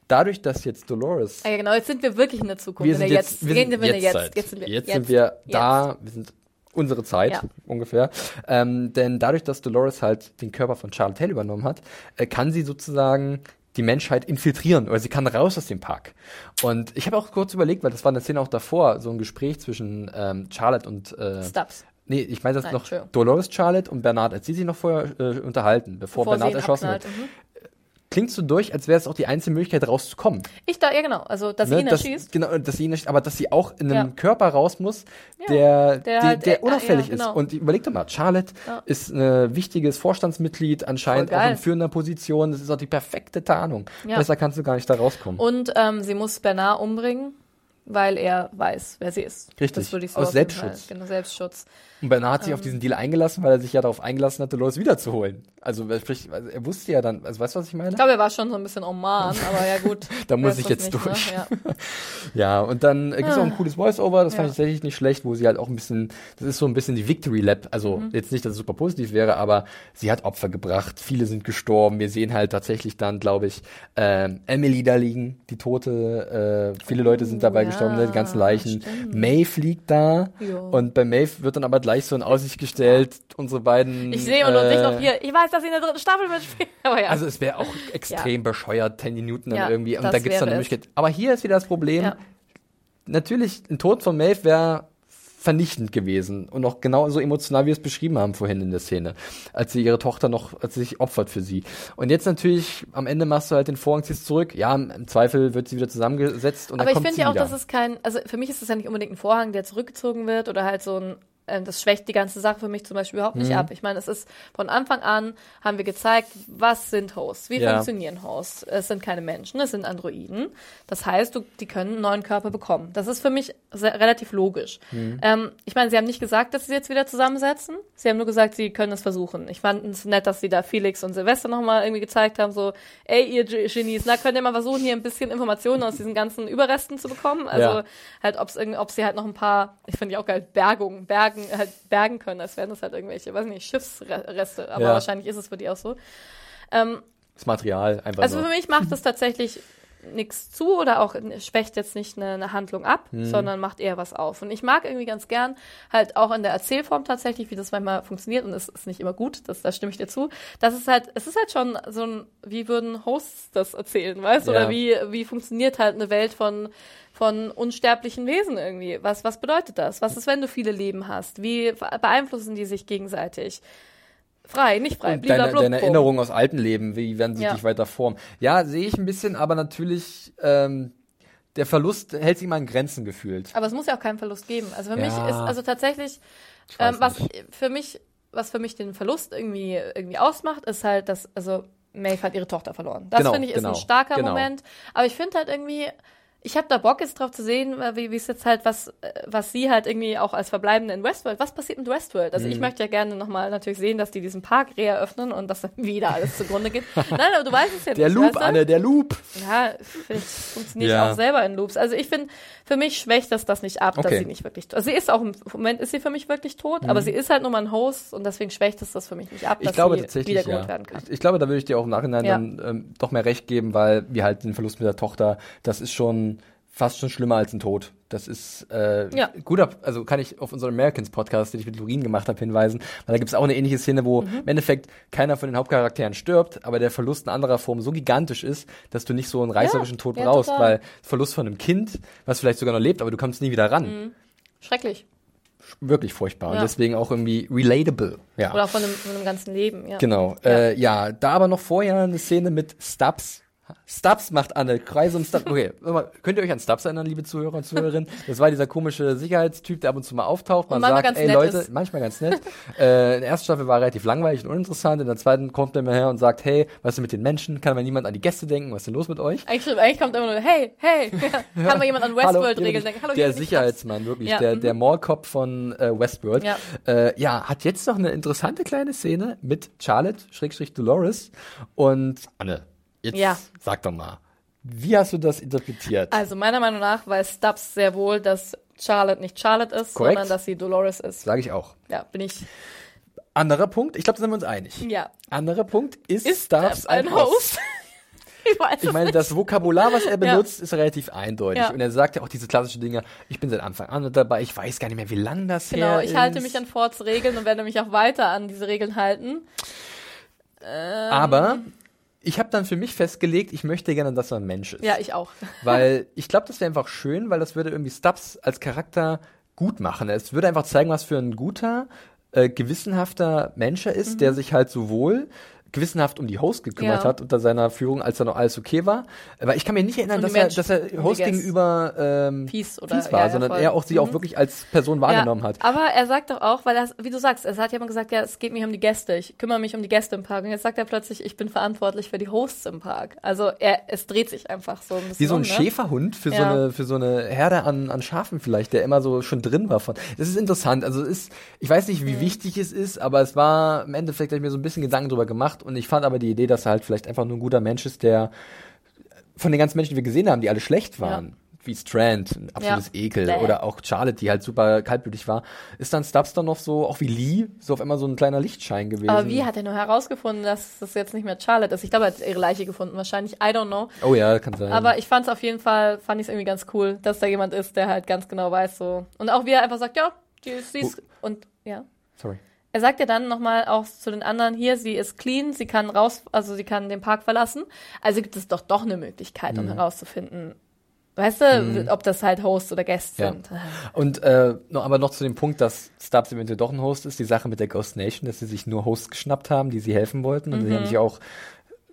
dadurch, dass jetzt Dolores Ah ja, genau, jetzt sind wir wirklich in der Zukunft. wir in sind der jetzt, wir sind in Jetztzeit. jetzt. Jetzt sind wir, jetzt sind wir da, wir sind unsere Zeit Ja. ungefähr. Ähm, denn dadurch, dass Dolores halt den Körper von Charlotte Hale übernommen hat, äh, kann sie sozusagen die Menschheit infiltrieren oder sie kann raus aus dem Park. Und ich habe auch kurz überlegt, weil das war eine Szene auch davor, so ein Gespräch zwischen ähm, Charlotte und äh, Stubbs. Nee, ich meine, dass Nein, noch. Dolores Charlotte und Bernard, als sie sich noch vorher äh, unterhalten, bevor, Bevor Bernard erschossen wird, mhm. Klingt so durch, als wäre es auch die einzige Möglichkeit rauszukommen. Ich da, ja genau, also dass sie Ne? ihn dass, erschießt. genau, dass sie ihn nicht, aber dass sie auch in einem Ja. Körper raus muss, der, der der, halt- der äh, unauffällig ja, genau. ist. Und überleg doch mal, Charlotte ist ein wichtiges Vorstandsmitglied, anscheinend auch in führender Position. Das ist auch die perfekte Tarnung. Ja. Besser kannst du gar nicht da rauskommen. Und ähm, sie muss Bernard umbringen, weil er weiß, wer sie ist. Richtig, Das würde ich so aus Selbstschutz. Genau, Selbstschutz. Und Bernard hat sich Ähm. auf diesen Deal eingelassen, weil er sich ja darauf eingelassen hat, Dolores wiederzuholen. Also, sprich, also er wusste ja dann, also weißt du, was ich meine? Ich glaube, er war schon so ein bisschen Oman, aber ja gut. Da muss ich jetzt nicht, durch. Ne? Ja. Ja, und dann äh, gibt es auch ein cooles Voice-Over, das fand Ja. ich tatsächlich nicht schlecht, wo sie halt auch ein bisschen, das ist so ein bisschen die Victory Lab, also Mhm. jetzt nicht, dass es super positiv wäre, aber sie hat Opfer gebracht, viele sind gestorben, wir sehen halt tatsächlich dann, glaube ich, ähm, Emily da liegen, die Tote, äh, viele Leute sind dabei ja, gestorben, ne, die ganzen Leichen. stimmt. Maeve liegt da Jo. und bei Maeve wird dann aber gleich so in Aussicht gestellt, unsere beiden Ich sehe und, äh, noch hier, ich weiß, dass sie in der dritten Staffel mitspielen. Aber ja. also es wäre auch extrem bescheuert, Tandy Newton dann Ja, irgendwie. Und da gibt's dann eine es. Möglichkeit. Aber hier ist wieder das Problem. Ja. Natürlich, ein Tod von Maeve wäre vernichtend gewesen und auch genauso emotional, wie wir es beschrieben haben vorhin in der Szene, als sie ihre Tochter noch, als sie sich opfert für sie. Und jetzt natürlich, am Ende machst du halt den Vorhang, ziehst zurück. Ja, im Zweifel wird sie wieder zusammengesetzt und Aber dann ich kommt finde sie ja auch, wieder. dass es kein, also für mich ist es ja nicht unbedingt ein Vorhang, der zurückgezogen wird oder halt so ein, das schwächt die ganze Sache für mich zum Beispiel überhaupt Mhm. nicht ab. Ich meine, es ist von Anfang an haben wir gezeigt, was sind Hosts, wie Ja. funktionieren Hosts. Es sind keine Menschen, es sind Androiden. Das heißt, du, die können einen neuen Körper bekommen. Das ist für mich sehr, relativ logisch. Mhm. Ähm, ich meine, sie haben nicht gesagt, dass sie jetzt wieder zusammensetzen. Sie haben nur gesagt, sie können es versuchen. Ich fand es nett, dass sie da Felix und Silvester nochmal irgendwie gezeigt haben, so, ey, ihr Ge- Genies, na, könnt ihr mal versuchen, hier ein bisschen Informationen aus diesen ganzen Überresten zu bekommen? Also, Ja. halt, ob's irgend, ob sie halt noch ein paar, ich finde ja auch geil, Bergung, Bergen, halt bergen können, als wären das halt irgendwelche, weiß nicht, Schiffsreste, aber Ja. wahrscheinlich ist es für die auch so. Ähm, das Material einfach also nur. für mich macht es tatsächlich nichts zu oder auch schwächt jetzt nicht eine, eine Handlung ab, Mhm. sondern macht eher was auf. Und ich mag irgendwie ganz gern halt auch in der Erzählform tatsächlich, wie das manchmal funktioniert und es ist nicht immer gut, das, da stimme ich dir zu. Das ist halt, es ist halt schon so ein, wie würden Hosts das erzählen, weißt du? Ja. Oder wie, wie funktioniert halt eine Welt von, von unsterblichen Wesen irgendwie? Was, was bedeutet das? Was ist, wenn du viele Leben hast? Wie beeinflussen die sich gegenseitig? Frei, nicht frei, Und deine, deine. Erinnerungen aus alten Leben, wie werden sie Ja. dich weiter formen? Ja, sehe ich ein bisschen, aber natürlich, ähm, der Verlust hält sich mal in Grenzen gefühlt. Aber es muss ja auch keinen Verlust geben. Also für Ja. mich ist, also tatsächlich, ähm, was nicht. für mich, was für mich den Verlust irgendwie, irgendwie ausmacht, ist halt, dass, also Maeve hat ihre Tochter verloren. Das Genau, finde ich ist genau, ein starker genau. Moment. Aber ich finde halt irgendwie, ich habe da Bock jetzt drauf zu sehen, äh, wie wie es jetzt halt, was, äh, was sie halt irgendwie auch als Verbleibende in Westworld, was passiert mit Westworld? Also Mhm. ich möchte ja gerne nochmal natürlich sehen, dass die diesen Park reeröffnen und dass dann wieder alles zugrunde geht. Nein, aber du weißt es ja Der nicht. Loop, weißt du? Anne, der Loop. Ja, funktioniert Ja. auch selber in Loops. Also ich finde, für mich schwächt das das nicht ab, dass Okay. sie nicht wirklich tot Also sie ist auch im Moment ist sie für mich wirklich tot, aber sie ist halt nur mal ein Host und deswegen schwächt es das für mich nicht ab, Mhm. Ich dass glaube sie tatsächlich, wiedergeholt ja. werden kann. Ich, ich glaube, da würde ich dir auch im Nachhinein Ja. dann ähm, doch mehr recht geben, weil wir halt den Verlust mit der Tochter, das ist schon fast schon schlimmer als ein Tod. Das ist äh, Ja. guter, also kann ich auf unseren Americans Podcast, den ich mit Lorin gemacht habe, hinweisen, weil da gibt es auch eine ähnliche Szene, wo Mhm. im Endeffekt keiner von den Hauptcharakteren stirbt, aber der Verlust in anderer Form so gigantisch ist, dass du nicht so einen reißerischen Tod ja, brauchst, total. weil Verlust von einem Kind, was vielleicht sogar noch lebt, aber du kommst nie wieder ran. Schrecklich. Wirklich furchtbar. Und Ja. deswegen auch irgendwie relatable. Ja. Oder auch von einem, von einem ganzen Leben, ja. Genau. Ja. Äh, ja, da aber noch vorher eine Szene mit Stubbs. Stubbs macht Anne Kreise um Stubbs. Okay, könnt ihr euch an Stubbs erinnern, liebe Zuhörer und Zuhörerinnen? Das war dieser komische Sicherheitstyp, der ab und zu mal auftaucht. Man sagt, ganz ey nett Leute, ist. manchmal ganz nett. äh, in der ersten Staffel war er relativ langweilig und uninteressant. In der zweiten kommt er mir her und sagt, hey, was ist denn mit den Menschen? Kann mal niemand an die Gäste denken? Was ist denn los mit euch? Eigentlich, eigentlich kommt immer nur, hey, hey, kann mal jemand an Westworld-Regeln denken? Hallo, der Sicherheitsmann, wirklich, Ja, der, mhm. der Mallcop von äh, Westworld. Ja. Äh, ja, hat jetzt noch eine interessante kleine Szene mit Charlotte, Schrägstrich Dolores und Anne. Jetzt Ja. sag doch mal, wie hast du das interpretiert? Also meiner Meinung nach weiß Stubbs sehr wohl, dass Charlotte nicht Charlotte ist, Korrekt. sondern dass sie Dolores ist. Sage ich auch. Ja, bin ich. Anderer Punkt, ich glaube, da sind wir uns einig. Ja. Anderer Punkt, ist, Ist Stubbs Stubbs ein Host? ich weiß Ich meine, nicht. das Vokabular, was er Ja. benutzt, ist relativ eindeutig. Ja. Und er sagt ja auch diese klassischen Dinge, ich bin seit Anfang an dabei, ich weiß gar nicht mehr, wie lang das Genau, her ist. ich halte mich an Fords Regeln und werde mich auch weiter an diese Regeln halten. Aber ich habe dann für mich festgelegt, ich möchte gerne, dass er ein Mensch ist. Ja, ich auch. Weil ich glaube, das wäre einfach schön, weil das würde irgendwie Stubbs als Charakter gut machen. Es würde einfach zeigen, was für ein guter, äh, gewissenhafter Mensch er ist, der sich halt sowohl gewissenhaft um die Host gekümmert Ja. hat unter seiner Führung, als da noch alles okay war. Aber ich kann mir nicht erinnern, dass die er, Menschen, dass er um Host Guests. gegenüber ähm, Fies oder- fies war, ja, ja, sondern voll. er auch sie auch Mhm. wirklich als Person wahrgenommen ja, hat. Aber er sagt doch auch, weil er, wie du sagst, es hat jemand gesagt, ja, es geht mir um die Gäste, ich kümmere mich um die Gäste im Park. Und jetzt sagt er plötzlich, ich bin verantwortlich für die Hosts im Park. Also er, es dreht sich einfach so ein bisschen. Wie so ein um, ne? Schäferhund für so Ja. eine für so eine Herde an, an Schafen vielleicht, der immer so schon drin war von. Das ist interessant. Also es ist, ich weiß nicht, wie Mhm. wichtig es ist, aber es war im Endeffekt habe ich mir so ein bisschen Gedanken drüber gemacht und ich fand aber die Idee, dass er halt vielleicht einfach nur ein guter Mensch ist, der von den ganzen Menschen, die wir gesehen haben, die alle schlecht waren. Wie Strand, ein absolutes Ja. Ekel. Bäh. Oder auch Charlotte, die halt super kaltblütig war. Ist dann Stubbs dann noch so, auch wie Lee, so auf einmal so ein kleiner Lichtschein gewesen. Aber wie hat er nur herausgefunden, dass das jetzt nicht mehr Charlotte ist? Ich glaube, er hat ihre Leiche gefunden, wahrscheinlich. I don't know. Oh ja, kann sein. Aber ich fand es auf jeden Fall, fand ich es irgendwie ganz cool, dass da jemand ist, der halt ganz genau weiß so. Und auch wie er einfach sagt, ja, die ist, sie ist, und ja. Sorry. Er sagt ja dann nochmal auch zu den anderen hier, sie ist clean, sie kann raus, also sie kann den Park verlassen. Also gibt es doch doch eine Möglichkeit, Mhm. um herauszufinden, weißt du, ob das halt Hosts oder Guests Ja. sind. Und äh, noch, aber noch zu dem Punkt, dass Stubbs eventuell doch ein Host ist, die Sache mit der Ghost Nation, dass sie sich nur Hosts geschnappt haben, die sie helfen wollten. Und sie Mhm. haben sich auch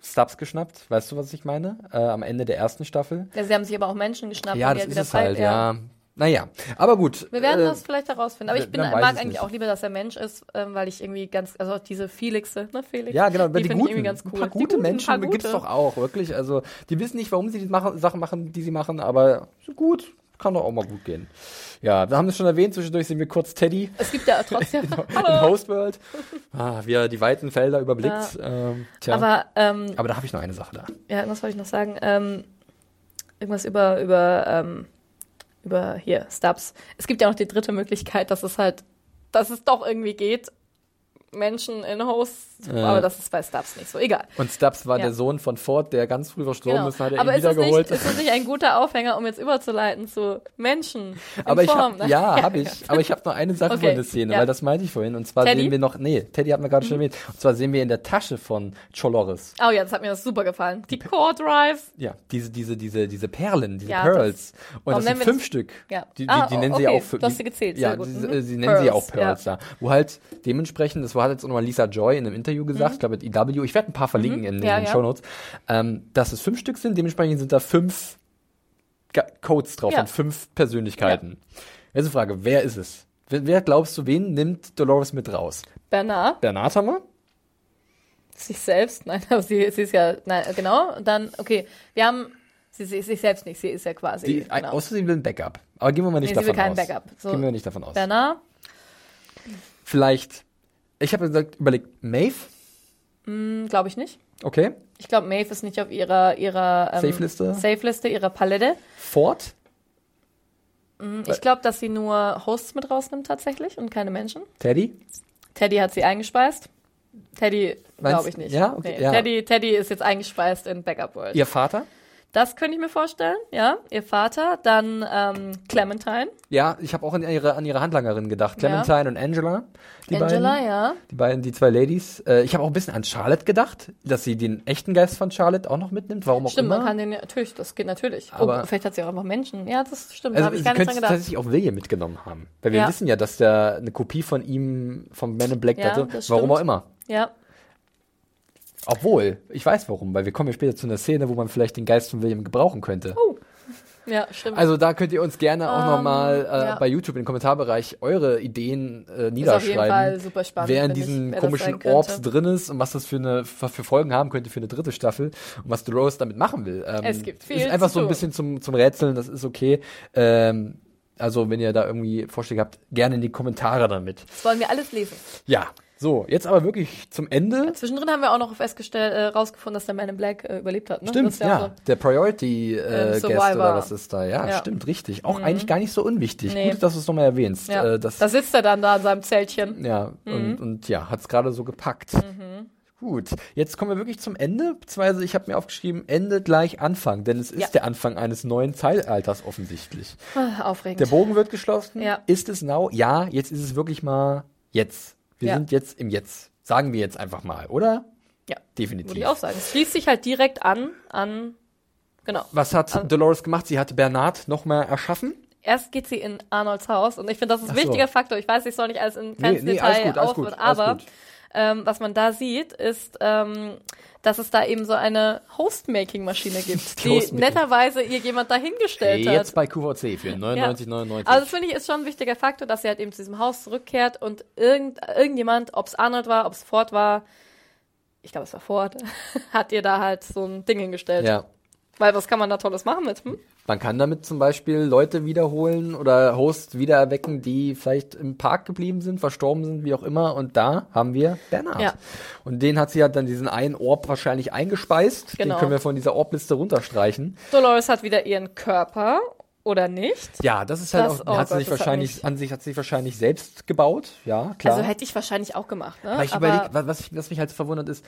Stubbs geschnappt. Weißt du, was ich meine? Äh, am Ende der ersten Staffel. Ja, sie haben sich aber auch Menschen geschnappt. ja, das halt ist es halt, ja. Naja, aber gut. Wir werden äh, das vielleicht herausfinden. Aber ich bin, mag es eigentlich nicht. auch lieber, dass er Mensch ist, ähm, weil ich irgendwie ganz, also auch diese Felixe, ne, Felix? Ja, genau, die, die, finde guten, ich irgendwie ganz cool. ein paar gute guten, Menschen gibt's gute. doch auch, wirklich. Also, die wissen nicht, warum sie die machen, Sachen machen, die sie machen, aber gut, kann doch auch mal gut gehen. Ja, wir haben es schon erwähnt, zwischendurch sehen wir kurz Teddy Es gibt ja trotzdem, in hallo. Hostworld, ah, wie er die weiten Felder überblickt. Ähm, tja. Aber, ähm, aber da habe ich noch eine Sache da. Ja, was wollte ich noch sagen? Ähm, irgendwas über, über, ähm, über hier, Stubbs. Es gibt ja noch die dritte Möglichkeit, dass es halt, dass es doch irgendwie geht. Menschen in Hosts, Ja. aber das ist bei Stubbs nicht so. Egal. Und Stubbs war Ja. der Sohn von Ford, der ganz früh verstorben Genau. ist, hat er aber ihn wiedergeholt. nicht, ist es nicht ein guter Aufhänger, um jetzt überzuleiten zu Menschen? aber ich Form? hab, ja, habe ich. Aber ich habe noch eine Sache Okay, von der Szene, ja. weil das meinte ich vorhin. Und zwar Teddy? Mhm. sehen wir noch, nee, Teddy hat mir gerade schon erwähnt. Und zwar sehen wir in der Tasche von Choloris. Oh ja, das hat mir das super gefallen. Die Core Drives. Ja, diese, diese, diese, diese Perlen, diese Ja, Pearls. Und warum das sind fünf das- Stück. Ja. Die, die, Ah, die nennen oh, sie okay. auch für. Du hast sie gezählt, Ja, gut. Mhm. äh, sie nennen sie auch Pearls, da. Wo halt dementsprechend, das war hat jetzt auch nochmal Lisa Joy in einem Interview gesagt, ich glaube mit EW, ich werde ein paar verlinken in, in Mhm. Ja, den ja. Shownotes, ähm, dass es fünf Stück sind, dementsprechend sind da fünf Ga- Codes drauf Ja. und fünf Persönlichkeiten. Jetzt die Frage, wer ist es? Wer, wer glaubst du, wen nimmt Dolores mit raus? Bernard, Bernard haben wir? sich selbst, nein, aber sie, sie ist ja, nein, genau. Dann, okay, wir haben, sie, sie ist sich selbst nicht, sie ist ja quasi, Die, genau. Außer sie will ein Backup. Aber gehen wir mal nicht Nee, sie will davon kein aus. Backup. So. Gehen wir nicht davon aus. Bernard, Vielleicht, ich habe gesagt, überlegt, Maeve, glaube ich nicht. okay. Ich glaube, Maeve ist nicht auf ihrer, ihrer ähm, Safe-Liste? Safe-Liste, ihrer Palette. Ford, Ich glaube, dass sie nur Hosts mit rausnimmt tatsächlich und keine Menschen. Teddy, Teddy hat sie eingespeist. Teddy glaube ich nicht. ja? Okay, nee. ja. Teddy, Teddy ist jetzt eingespeist in Backup World. ihr Vater. Das könnte ich mir vorstellen, ja. Ihr Vater, dann ähm, Clementine. Ja, ich habe auch an ihre, an ihre Handlangerin gedacht. Clementine und Angela. Die Angela, beiden, ja. Die beiden, die zwei Ladies. Äh, ich habe auch ein bisschen an Charlotte gedacht, dass sie den echten Geist von Charlotte auch noch mitnimmt. Warum auch Stimmt, immer. man kann den ja, natürlich, das geht natürlich. Aber- oh, vielleicht hat sie auch einfach Menschen. Ja, das stimmt, da also habe ich gar nicht dran gedacht. tatsächlich auch William mitgenommen haben. Weil wir Ja. wissen ja, dass der eine Kopie von ihm, vom Man in Black Ja, hatte. Warum stimmt. auch immer. Ja, Obwohl, ich weiß warum, weil wir kommen ja später zu einer Szene, wo man vielleicht den Geist von William gebrauchen könnte. ja, stimmt. Also da könnt ihr uns gerne auch Ähm, nochmal äh, ja. bei YouTube im Kommentarbereich eure Ideen äh, ist auf jeden niederschreiben. Fall super spannend. wer in ich, diesen das komischen. Orbs drin ist und was das für eine für Folgen haben könnte für eine dritte Staffel und was Dolores damit machen will. Ähm, Es gibt viel ist einfach so ein bisschen zum zum Rätseln, das ist okay. Ähm, also wenn ihr da irgendwie Vorschläge habt, gerne in die Kommentare damit. Das wollen wir alles lesen. Ja, so jetzt aber wirklich zum Ende. Zwischendrin haben wir auch noch festgestellt, äh, rausgefunden, dass der Man in Black äh, überlebt hat. Ne? Stimmt, ja. so. Der Priority äh, Ähm, Guest oder was ist da? Ja, Ja. stimmt, richtig. Auch eigentlich gar nicht so unwichtig. Nee. Gut, dass du es nochmal erwähnst. Ja. Äh, das, da sitzt er dann da in seinem Zeltchen. ja, und, und ja, hat's gerade so gepackt. Mhm. Gut, jetzt kommen wir wirklich zum Ende, beziehungsweise ich habe mir aufgeschrieben, Ende gleich Anfang, denn es ist Ja. der Anfang eines neuen Zeitalters offensichtlich. Ah, Aufregend. Der Bogen wird geschlossen. Ja. Ist es now? Ja, jetzt ist es wirklich mal jetzt. Wir Ja. sind jetzt im Jetzt. Sagen wir jetzt einfach mal, oder? ja, Definitiv. würde ich auch sagen. Es schließt sich halt direkt an, an, genau. Was hat An- Dolores gemacht? Sie hat Bernard nochmal erschaffen. erst geht sie in Arnolds Haus und ich finde, das ist ein so. wichtiger Faktor. Ich weiß, ich soll nicht alles in kein Nee, nee, Detail gut, alles aber ähm, was man da sieht, ist, ähm, dass es da eben so eine Host-Making-Maschine gibt, Die netterweise ihr jemand dahingestellt hat. Jetzt bei QVC für 99,99. Also das finde ich ist schon ein wichtiger Faktor, dass sie halt eben zu diesem Haus zurückkehrt und irgend, irgendjemand, ob es Arnold war, ob es Ford war, ich glaube es war Ford, hat ihr da halt so ein Ding hingestellt. ja. Weil was kann man da Tolles machen mit? Hm? Man kann damit zum Beispiel Leute wiederholen oder Hosts wiedererwecken, die vielleicht im Park geblieben sind, verstorben sind, wie auch immer. Und da haben wir Bernhard. Ja. Und den hat sie halt dann diesen einen Orb wahrscheinlich eingespeist. Den Genau. können wir von dieser Orbliste runterstreichen. Dolores hat wieder ihren Körper oder nicht. Ja, das ist halt Das- auch, oh hat sie sich hat wahrscheinlich, mich- an sich hat sie sich wahrscheinlich selbst gebaut. Ja, klar. Also hätte ich wahrscheinlich auch gemacht, ne? Weil ich Aber überlege, was, was mich halt verwundert ist,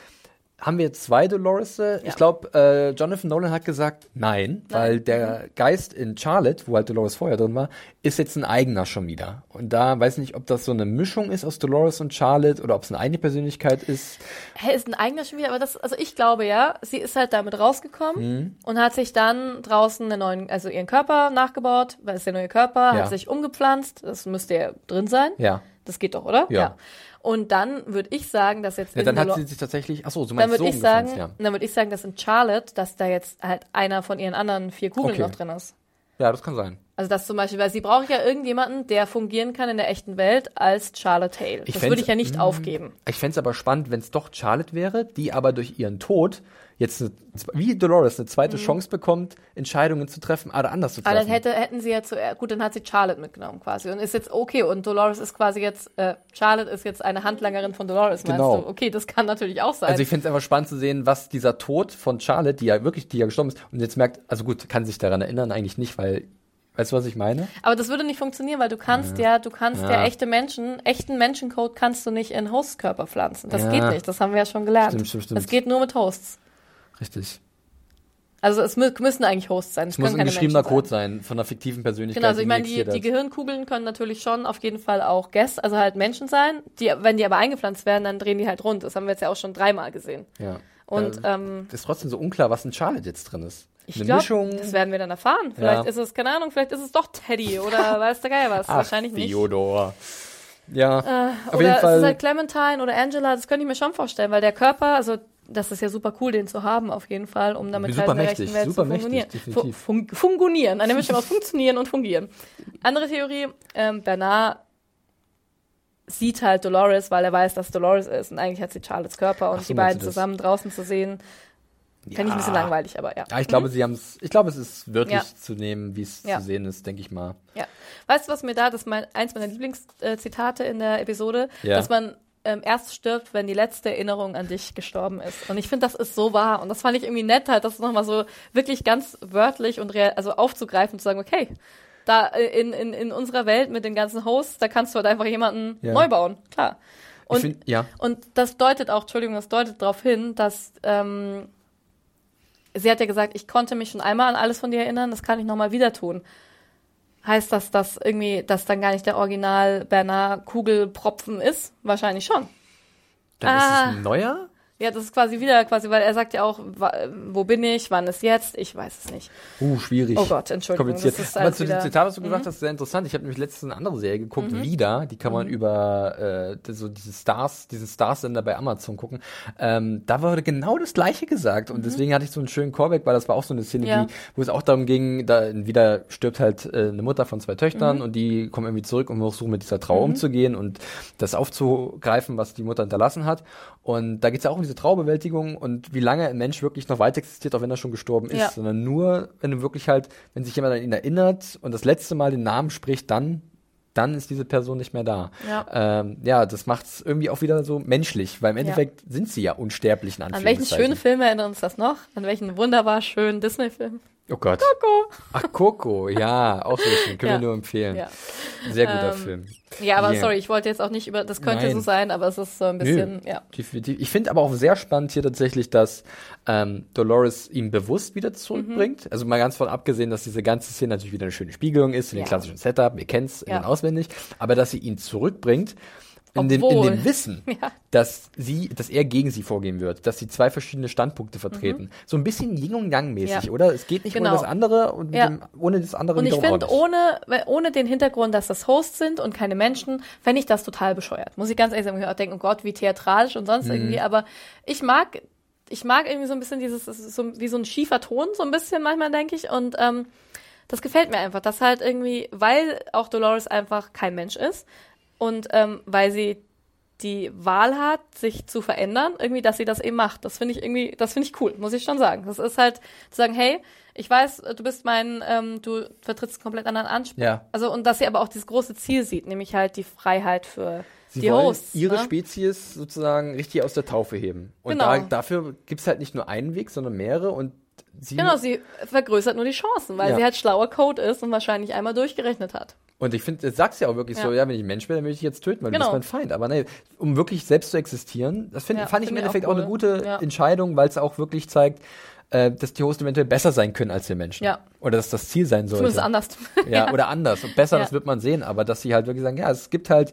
haben wir jetzt zwei Dolores? Ja. Ich glaube, äh, Jonathan Nolan hat gesagt, nein, weil Mhm. der Geist in Charlotte, wo halt Dolores vorher drin war, ist jetzt ein eigener schon wieder. Und da weiß ich nicht, ob das so eine Mischung ist aus Dolores und Charlotte oder ob es eine eigene Persönlichkeit ist. Hä, ist ein eigener schon wieder, aber das, also ich glaube ja, sie ist halt damit rausgekommen Mhm. und hat sich dann draußen einen neuen, also ihren Körper nachgebaut, weil es der neue Körper, Ja. hat sich umgepflanzt, das müsste ja drin sein. Ja. Das geht doch, oder? Ja. Und dann würde ich sagen, dass jetzt ja dann hat sie sich tatsächlich, ach so, du dann meinst würde so ich sagen, umgepflanzt, dann würde ich sagen, dass in Charlotte, dass da jetzt halt einer von ihren anderen vier Kugeln Okay. noch drin ist. ja. Ja, das kann sein. Also das zum Beispiel, weil sie braucht ja irgendjemanden, der fungieren kann in der echten Welt als Charlotte Hale. Ich das würde ich ja nicht Mm. aufgeben. Ich fänd's aber spannend, wenn es doch Charlotte wäre, die aber durch ihren Tod jetzt eine, wie Dolores eine zweite Chance bekommt, Entscheidungen zu treffen, oder anders zu Mhm. Aber treffen. dann hätte, hätten sie ja zuerst, gut, dann hat sie Charlotte mitgenommen quasi und ist jetzt okay und Dolores ist quasi jetzt, äh, Charlotte ist jetzt eine Handlangerin von Dolores, Genau. meinst du? Okay, das kann natürlich auch sein. Also ich finde es einfach spannend zu sehen, was dieser Tod von Charlotte, die ja wirklich, die ja gestorben ist, und jetzt merkt, also gut, kann sich daran erinnern, eigentlich nicht, weil, weißt du, was ich meine? Aber das würde nicht funktionieren, weil du kannst ja, du kannst ja, Ja. echte Menschen, echten Menschencode kannst du nicht in Hostkörper pflanzen. Das Ja. geht nicht, das haben wir ja schon gelernt. Stimmt, stimmt, stimmt. Das geht nur mit Hosts. Richtig. Also es mü müssen eigentlich Hosts sein. Es muss ein geschriebener Code sein, von einer fiktiven Persönlichkeit. Genau, also ich meine, die, die. Gehirnkugeln können natürlich schon auf jeden Fall auch Guests, also halt Menschen sein. Die, wenn die aber eingepflanzt werden, dann drehen die halt rund. Das haben wir jetzt ja auch schon dreimal gesehen. Ja. Und ähm, ähm, ist trotzdem so unklar, was in Charlotte jetzt drin ist. ich Eine glaube, Mischung. das werden wir dann erfahren. Vielleicht Ja. ist es, keine Ahnung, vielleicht ist es doch Teddy oder weiß der Geil was. Ach, Wahrscheinlich nicht. Theodor. Ja, auf oder jeden es Fall. ist halt Clementine oder Angela, das könnte ich mir schon vorstellen, weil der Körper, also das ist ja super cool, den zu haben, auf jeden Fall, um damit Super halt in der mächtig, rechten Welt zu mächtig, funktionieren. Fu fun fungunieren, eine Mischung aus funktionieren und fungieren. Andere Theorie, ähm, Bernard sieht halt Dolores, weil er weiß, dass Dolores ist und eigentlich hat sie Charlottes Körper und so, die beiden zusammen draußen zu sehen, fände ich ein bisschen langweilig, aber ja. ja, ich glaube, sie haben es, ich glaube, es ist wörtlich Ja. zu nehmen, wie es Ja. zu sehen ist, denke ich mal. Ja. Weißt du, was mir da, das ist mein, eins meiner Lieblingszitate in der Episode, Ja. dass man ähm, erst stirbt, wenn die letzte Erinnerung an dich gestorben ist. Und ich finde, das ist so wahr. Und das fand ich irgendwie nett, halt, das nochmal so wirklich ganz wörtlich und real, also aufzugreifen und zu sagen, okay, da äh, in, in, in unserer Welt mit den ganzen Hosts, da kannst du halt einfach jemanden Ja. neu bauen. Klar. Und, find- ja. und das deutet auch, Entschuldigung, das deutet darauf hin, dass ähm, sie hat ja gesagt, ich konnte mich schon einmal an alles von dir erinnern, das kann ich nochmal wieder tun. Heißt das, dass irgendwie, dass dann gar nicht der Original Bernard Kugelpropfen ist? Wahrscheinlich schon. Dann Ah. ist es ein neuer? Ja, das ist quasi wieder, quasi, weil er sagt ja auch, wo bin ich, wann ist jetzt? Ich weiß es nicht. Uh, schwierig. Oh Gott, Entschuldigung, Kompliziert. das ist Aber zu dem Mhm. Zitat, was du gesagt hast, sehr interessant. Ich habe nämlich letztens eine andere Serie geguckt, wieder. Die kann man über äh, so diese Stars, diesen Stars-Sender bei Amazon gucken. Ähm, da wurde genau das Gleiche gesagt. Und deswegen hatte ich so einen schönen Callback, weil das war auch so eine Szene, Mhm. Ja. die, wo es auch darum ging, da wieder stirbt halt äh, eine Mutter von zwei Mhm. Töchtern und die kommen irgendwie zurück und versuchen mit dieser Trauer umzugehen und das aufzugreifen, was die Mutter hinterlassen hat. Und da geht es ja auch um diese Trauerbewältigung und wie lange ein Mensch wirklich noch weiter existiert, auch wenn er schon gestorben ist, Ja. sondern nur, wenn du wirklich halt, wenn sich jemand an ihn erinnert und das letzte Mal den Namen spricht, dann, dann ist diese Person nicht mehr da. Ja. Ähm, ja, das macht es irgendwie auch wieder so menschlich, weil im Endeffekt sind sie ja unsterblich in An welchen schönen Film erinnert uns das noch? An welchen wunderbar schönen Disney-Film? Oh Gott. Coco. Ach, Coco, ja, auch sehr schön. Können Ja. wir nur empfehlen. Ja. Sehr guter Ähm, Film. Ja, aber Yeah. sorry, ich wollte jetzt auch nicht über, das könnte Nein. so sein, aber es ist so ein bisschen, Nö, ja. definitiv. Ich finde aber auch sehr spannend hier tatsächlich, dass ähm, Dolores ihn bewusst wieder zurückbringt. Also mal ganz von abgesehen, dass diese ganze Szene natürlich wieder eine schöne Spiegelung ist in dem Ja. klassischen Setup. Wir kennen es Ja. auswendig. Aber dass sie ihn zurückbringt in dem, in dem Wissen, Ja. dass sie, dass er gegen sie vorgehen wird, dass sie zwei verschiedene Standpunkte vertreten. So ein bisschen Yin und Yang mäßig, Mhm. Ja. oder? Es geht nicht Genau. ohne das andere und Ja. dem, ohne das andere Und ich finde, ohne, ohne den Hintergrund, dass das Hosts sind und keine Menschen, fände ich das total bescheuert. Muss ich ganz ehrlich sagen, ich auch denken, oh Gott, wie theatralisch und Mhm. sonst irgendwie. Aber ich mag, ich mag irgendwie so ein bisschen dieses, so wie so ein schiefer Ton, so ein bisschen manchmal, denke ich. Und ähm, das gefällt mir einfach, dass halt irgendwie, weil auch Dolores einfach kein Mensch ist und ähm, weil sie die Wahl hat, sich zu verändern, irgendwie, dass sie das eben macht. Das finde ich irgendwie, das finde ich cool, muss ich schon sagen. Das ist halt zu sagen, hey, ich weiß, du bist mein, ähm, du vertrittst einen komplett anderen Anspruch. Ja. Also und dass sie aber auch dieses große Ziel sieht, nämlich halt die Freiheit für Sie die wollen Hosts. ihre ne? Spezies sozusagen richtig aus der Taufe heben. Und Genau. da, dafür gibt's halt nicht nur einen Weg, sondern mehrere und sie, Genau, sie vergrößert nur die Chancen, weil Ja. sie halt schlauer Code ist und wahrscheinlich einmal durchgerechnet hat. Und ich finde, das sagst ja auch wirklich so, Ja. ja, wenn ich ein Mensch bin, dann will ich dich jetzt töten, weil Genau. du bist mein Feind. Aber nee, um wirklich selbst zu existieren, das find, Ja, fand ich im ich auch Endeffekt auch, eine cool. gute Ja. Entscheidung, weil es auch wirklich zeigt, äh, dass die Hosts eventuell besser sein können als wir Menschen. Ja. Oder dass das Ziel sein sollte. Zumindest anders. Ja, oder anders. Und besser, Ja. das wird man sehen. Aber dass sie halt wirklich sagen, ja, es gibt halt